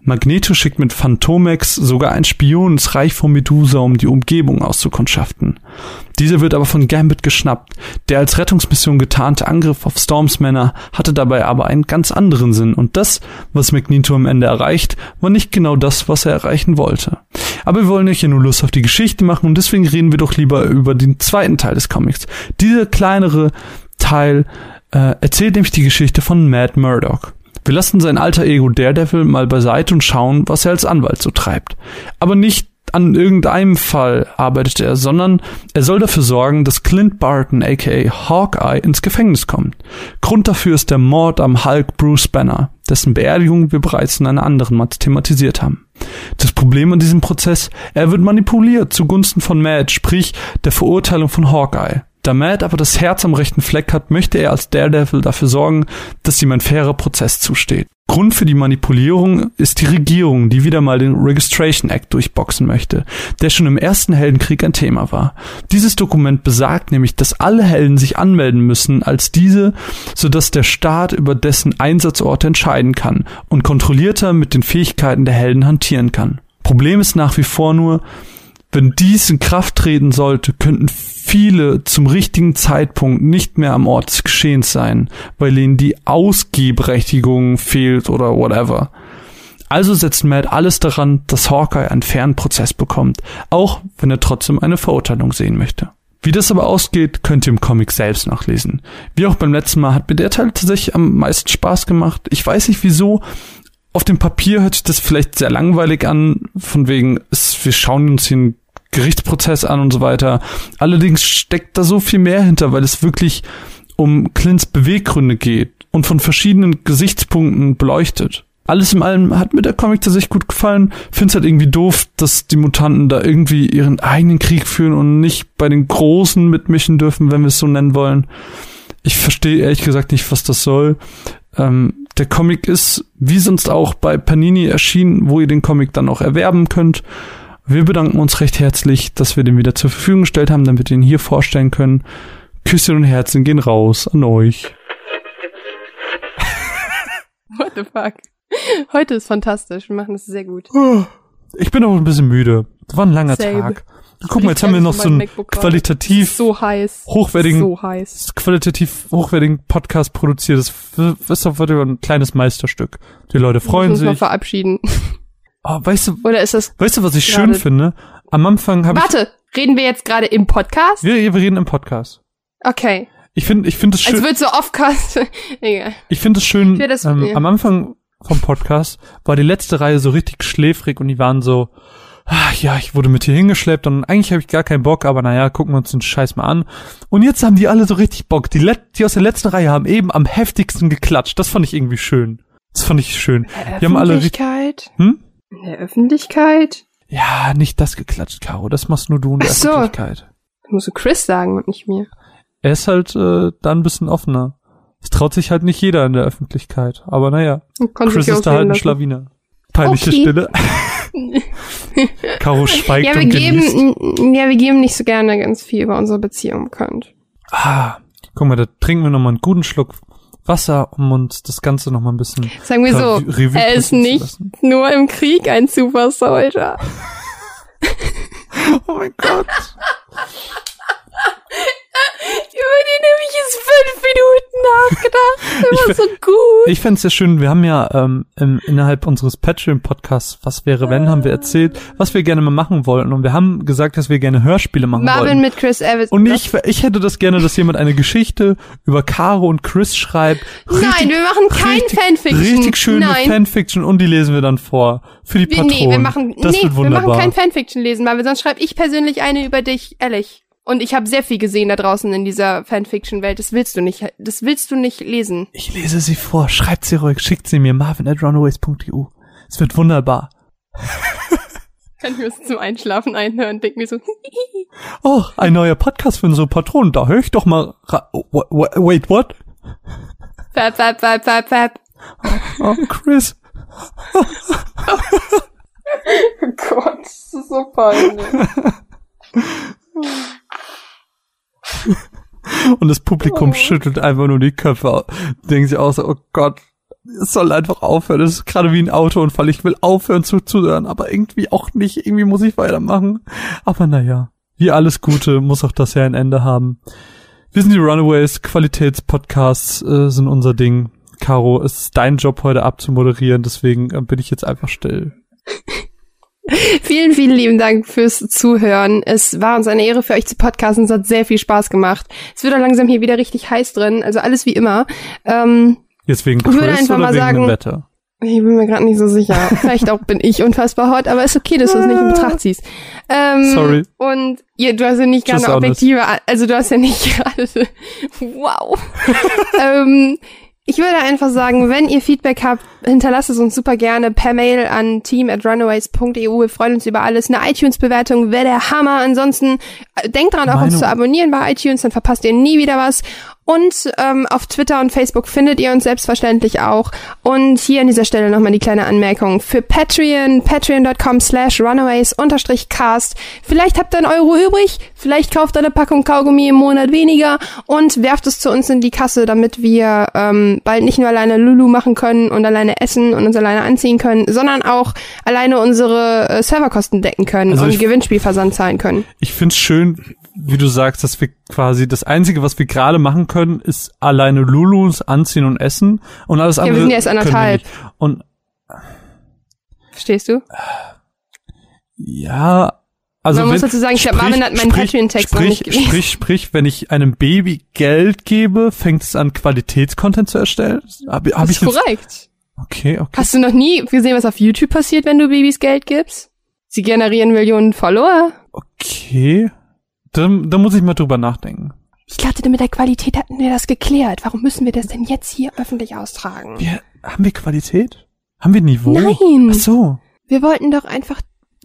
Magneto schickt mit Phantomex sogar einen Spion ins Reich von Medusa, um die Umgebung auszukundschaften. Dieser wird aber von Gambit geschnappt. Der als Rettungsmission getarnte Angriff auf Storms Männer hatte dabei aber einen ganz anderen Sinn und das, was Magneto am Ende erreicht, war nicht genau das, was er erreichen wollte. Aber wir wollen euch ja nur Lust auf die Geschichte machen und deswegen reden wir doch lieber über den zweiten Teil des Comics. Dieser kleinere Teil äh, erzählt nämlich die Geschichte von Matt Murdock. Wir lassen sein alter Ego Daredevil mal beiseite und schauen, was er als Anwalt so treibt. Aber nicht an irgendeinem Fall arbeitet er, sondern er soll dafür sorgen, dass Clint Barton aka Hawkeye ins Gefängnis kommt. Grund dafür ist der Mord am Hulk Bruce Banner, dessen Beerdigung wir bereits in einer anderen Mal thematisiert haben. Das Problem an diesem Prozess, er wird manipuliert zugunsten von Matt, sprich der Verurteilung von Hawkeye. Da Matt aber das Herz am rechten Fleck hat, möchte er als Daredevil dafür sorgen, dass ihm ein fairer Prozess zusteht. Grund für die Manipulierung ist die Regierung, die wieder mal den Registration Act durchboxen möchte, der schon im ersten Heldenkrieg ein Thema war. Dieses Dokument besagt nämlich, dass alle Helden sich anmelden müssen als diese, sodass der Staat über dessen Einsatzorte entscheiden kann und kontrollierter mit den Fähigkeiten der Helden hantieren kann. Problem ist nach wie vor nur, Wenn dies in Kraft treten sollte, könnten viele zum richtigen Zeitpunkt nicht mehr am Ort des Geschehens sein, weil ihnen die Ausgehberechtigung fehlt oder whatever. Also setzt Matt alles daran, dass Hawkeye einen fairen Prozess bekommt, auch wenn er trotzdem eine Verurteilung sehen möchte. Wie das aber ausgeht, könnt ihr im Comic selbst nachlesen. Wie auch beim letzten Mal hat mir der Teil tatsächlich am meisten Spaß gemacht. Ich weiß nicht wieso. Auf dem Papier hört sich das vielleicht sehr langweilig an, von wegen, es, wir schauen uns den Gerichtsprozess an und so weiter. Allerdings steckt da so viel mehr hinter, weil es wirklich um Clints Beweggründe geht und von verschiedenen Gesichtspunkten beleuchtet alles in allem hat mir der Comic tatsächlich gut gefallen. Find's halt irgendwie doof, dass die Mutanten da irgendwie ihren eigenen Krieg führen und nicht bei den Großen mitmischen dürfen, wenn wir es so nennen wollen. Ich verstehe ehrlich gesagt nicht, was das soll. Ähm, der Comic ist, wie sonst auch, bei Panini erschienen, wo ihr den Comic dann auch erwerben könnt. Wir bedanken uns recht herzlich, dass wir den wieder zur Verfügung gestellt haben, damit wir ihn hier vorstellen können. Küsschen und Herzen gehen raus an euch. What the fuck? Heute ist fantastisch. Wir machen das sehr gut. Ich bin auch ein bisschen müde. Das war ein langer Same. Tag. Guck mal, jetzt haben wir noch so einen qualitativ so heiß. hochwertigen, So heiß. qualitativ hochwertigen Podcast produziert. Das ist doch wirklich ein kleines Meisterstück. Die Leute freuen sich. verabschieden. Oh, weißt du, Oder ist das. weißt du, was ich schön finde? Am Anfang habe ich, Warte, reden wir jetzt gerade im Podcast? wir, wir reden im Podcast. Okay. Ich finde, ich finde es schön, wird so Offcast. Egal. ich finde es schön, das- ähm, ja. am Anfang vom Podcast war die letzte Reihe so richtig schläfrig und die waren so, ah, ja, ich wurde mit hier hingeschleppt und eigentlich habe ich gar keinen Bock, aber naja, gucken wir uns den Scheiß mal an. Und jetzt haben die alle so richtig Bock. Die, Let die aus der letzten Reihe haben eben am heftigsten geklatscht. Das fand ich irgendwie schön. Das fand ich schön. Die haben alle Öffentlichkeit? hm? In der Öffentlichkeit? Ja, nicht das geklatscht, Caro. Das machst nur du in der Ach so. Öffentlichkeit. Das musst du Chris sagen und nicht mir. Er ist halt äh, da ein bisschen offener. Es traut sich halt nicht jeder in der Öffentlichkeit. Aber naja, Chris ist da halt ein Schlawiner. Peinliche Okay. Stille. Caro schweigt Ja, wir und genießt. geben, ja, wir geben nicht so gerne ganz viel über unsere Beziehung bekannt. Ah, guck mal, da trinken wir noch mal einen guten Schluck Wasser, um uns das Ganze noch mal ein bisschen Sagen wir so, Revu- Revue er ist nicht nur im Krieg ein Super Soldier. Oh mein Gott. Über den habe ich jetzt fünf Minuten nachgedacht. Fi- so gut. Ich fänd's sehr schön, wir haben ja ähm, im, innerhalb unseres Patreon-Podcasts, was wäre wenn, haben wir erzählt, was wir gerne mal machen wollten. Und wir haben gesagt, dass wir gerne Hörspiele machen Marvin wollten. mit Chris Evans. Und ich, ich hätte das gerne, dass jemand eine Geschichte über Caro und Chris schreibt. Nein, wir machen kein richtig, Fanfiction. Richtig schöne Nein. Fanfiction und die lesen wir dann vor. Für die Patronen. nee, wir machen, das nee, wir machen kein Fanfiction lesen, weil sonst schreibe ich persönlich eine über dich, ehrlich. Und ich habe sehr viel gesehen da draußen in dieser Fanfiction-Welt. Das willst du nicht, das willst du nicht lesen. ich lese sie vor. Schreibt sie ruhig. Schickt sie mir. Marvin at runaways.eu. Es wird wunderbar. Kann ich mir das zum Einschlafen einhören und denk mir so, Oh, ein neuer Podcast für unsere Patronen. Da höre ich doch mal. Oh, Wait, what? fab, fab, fab, fab, fab. Oh, Chris. Oh Gott, das ist so peinlich. Und das Publikum schüttelt einfach nur die Köpfe. Denken sie auch so, oh Gott, es soll einfach aufhören. Das ist gerade wie ein Autounfall. Ich will aufhören zuzuhören, aber irgendwie auch nicht. Irgendwie muss ich weitermachen. Aber naja, wie alles Gute muss auch das ja ein Ende haben. Wir sind die Runaways, Qualitätspodcasts äh, sind unser Ding. Caro, es ist dein Job heute abzumoderieren, deswegen äh, bin ich jetzt einfach still. Vielen, vielen lieben Dank fürs Zuhören. Es war uns eine Ehre für euch zu podcasten. Es hat sehr viel Spaß gemacht. Es wird auch langsam hier wieder richtig heiß drin. Also alles wie immer. Ähm, Jetzt wegen würde Chris einfach oder mal wegen sagen- Wetter? ich bin mir gerade nicht so sicher. Vielleicht auch bin ich unfassbar hot, aber ist okay, dass du es nicht in Betracht ziehst. Ähm, Sorry. Und ja, du hast ja nicht honest. objektive, also du hast ja nicht gerade, wow. ähm, ich würde einfach sagen, wenn ihr Feedback habt, hinterlasst es uns super gerne per Mail an team@runaways.eu. Wir freuen uns über alles. Eine iTunes-Bewertung wäre der Hammer. Ansonsten äh, denkt dran, auch uns Meinung. zu abonnieren bei iTunes, dann verpasst ihr nie wieder was. Und ähm, auf Twitter und Facebook findet ihr uns selbstverständlich auch. Und hier an dieser Stelle nochmal die kleine Anmerkung. Für Patreon, patreon.com slash runaways unterstrich cast. Vielleicht habt ihr einen Euro übrig, vielleicht kauft ihr eine Packung Kaugummi im Monat weniger und werft es zu uns in die Kasse, damit wir ähm, bald nicht nur alleine Lulu machen können und alleine essen und uns alleine anziehen können, sondern auch alleine unsere äh, Serverkosten decken können Also und Gewinnspielversand zahlen können. Ich find's schön, wie du sagst, dass wir quasi das Einzige, was wir gerade machen können, ist alleine Lulus anziehen und essen und alles wir andere. sind ja erst wir anderthalb. Und Verstehst du? ja, also Man muss wenn, dazu sagen, ich glaube, Marvin hat meinen Patreon-Text noch nicht gelesen. Sprich, sprich, wenn ich einem Baby Geld gebe, fängt es an, Qualitätscontent zu erstellen? Hab, hab Das ich ist jetzt, korrekt. okay, okay. Hast du noch nie gesehen, was auf YouTube passiert, wenn du Babys Geld gibst? Sie generieren Millionen Follower. Okay. Da, da muss ich mal drüber nachdenken. Ich dachte, mit der Qualität hatten wir das geklärt. Warum müssen wir das denn jetzt hier öffentlich austragen? Wir, haben wir Qualität? Haben wir Niveau? Nein. Ach so. Wir wollten doch einfach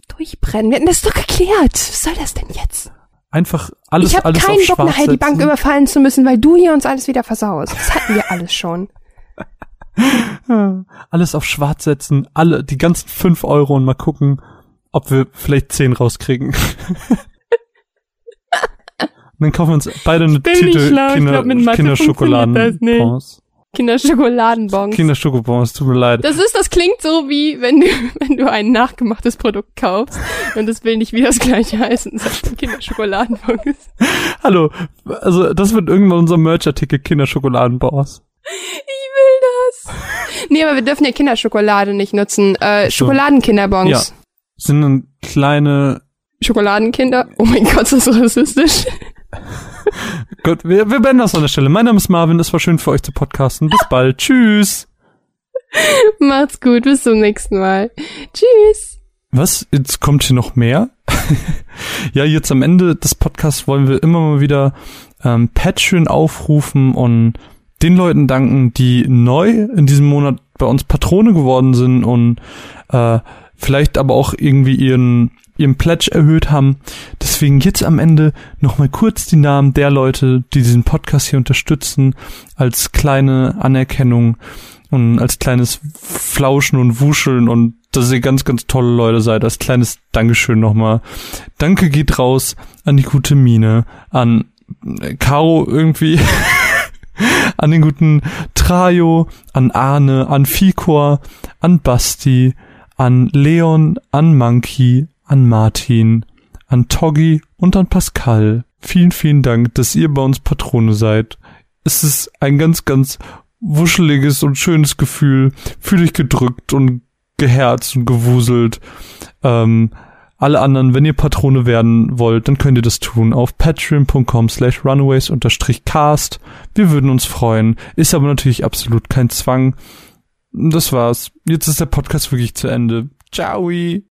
durchbrennen. Wir hatten das doch geklärt. Was soll das denn jetzt? Einfach alles, ich habe alles keinen auf Bock, nachher die Bank überfallen zu müssen, weil du hier uns alles wieder versaust. Das hatten wir alles schon. Alles auf schwarz setzen, alle, die ganzen fünf Euro und mal gucken, ob wir vielleicht zehn rauskriegen. Dann kaufen wir uns beide eine Tüte Kinder, glaub, Mathe Kinderschokoladenbons. Kinderschokoladenbons. Kinderschokobons, tut mir leid. Das ist, das klingt so wie, wenn du, wenn du ein nachgemachtes Produkt kaufst und das will nicht wie das gleiche heißen, sagt Kinderschokoladenbons. Hallo, also das wird irgendwann unser Merch-Artikel Kinderschokoladenbons. Ich will das. Nee, aber wir dürfen ja Kinderschokolade nicht nutzen. Äh, so. Schokoladenkinderbons. Ja. Sind dann kleine, Schokoladenkinder. Oh mein Gott, ist das rassistisch. Gut, wir, wir beenden das an der Stelle. Mein Name ist Marvin, es war schön für euch zu podcasten. Bis bald. Tschüss. Macht's gut, bis zum nächsten Mal. Tschüss. Was? Jetzt kommt hier noch mehr? ja, jetzt am Ende des Podcasts wollen wir immer mal wieder ähm, Patreon aufrufen und den Leuten danken, die neu in diesem Monat bei uns Patrone geworden sind und äh, vielleicht aber auch irgendwie ihren ihren Pledge erhöht haben. Deswegen jetzt am Ende nochmal kurz die Namen der Leute, die diesen Podcast hier unterstützen, als kleine Anerkennung und als kleines Flauschen und Wuscheln und dass ihr ganz, ganz tolle Leute seid. Als kleines Dankeschön nochmal. Danke geht raus an die gute Mine, an Caro irgendwie, an den guten Trajo, an Arne, an Fikor, an Basti, an Leon, an Monkey, an Martin, an Toggi und an Pascal. Vielen, vielen Dank, dass ihr bei uns Patrone seid. Es ist ein ganz, ganz wuscheliges und schönes Gefühl. Fühl dich gedrückt und geherzt und gewuselt. Ähm, alle anderen, wenn ihr Patrone werden wollt, dann könnt ihr das tun auf patreon.com slash runaways-cast. Wir würden uns freuen. Ist aber natürlich absolut kein Zwang. Das war's. Jetzt ist der Podcast wirklich zu Ende. Ciao.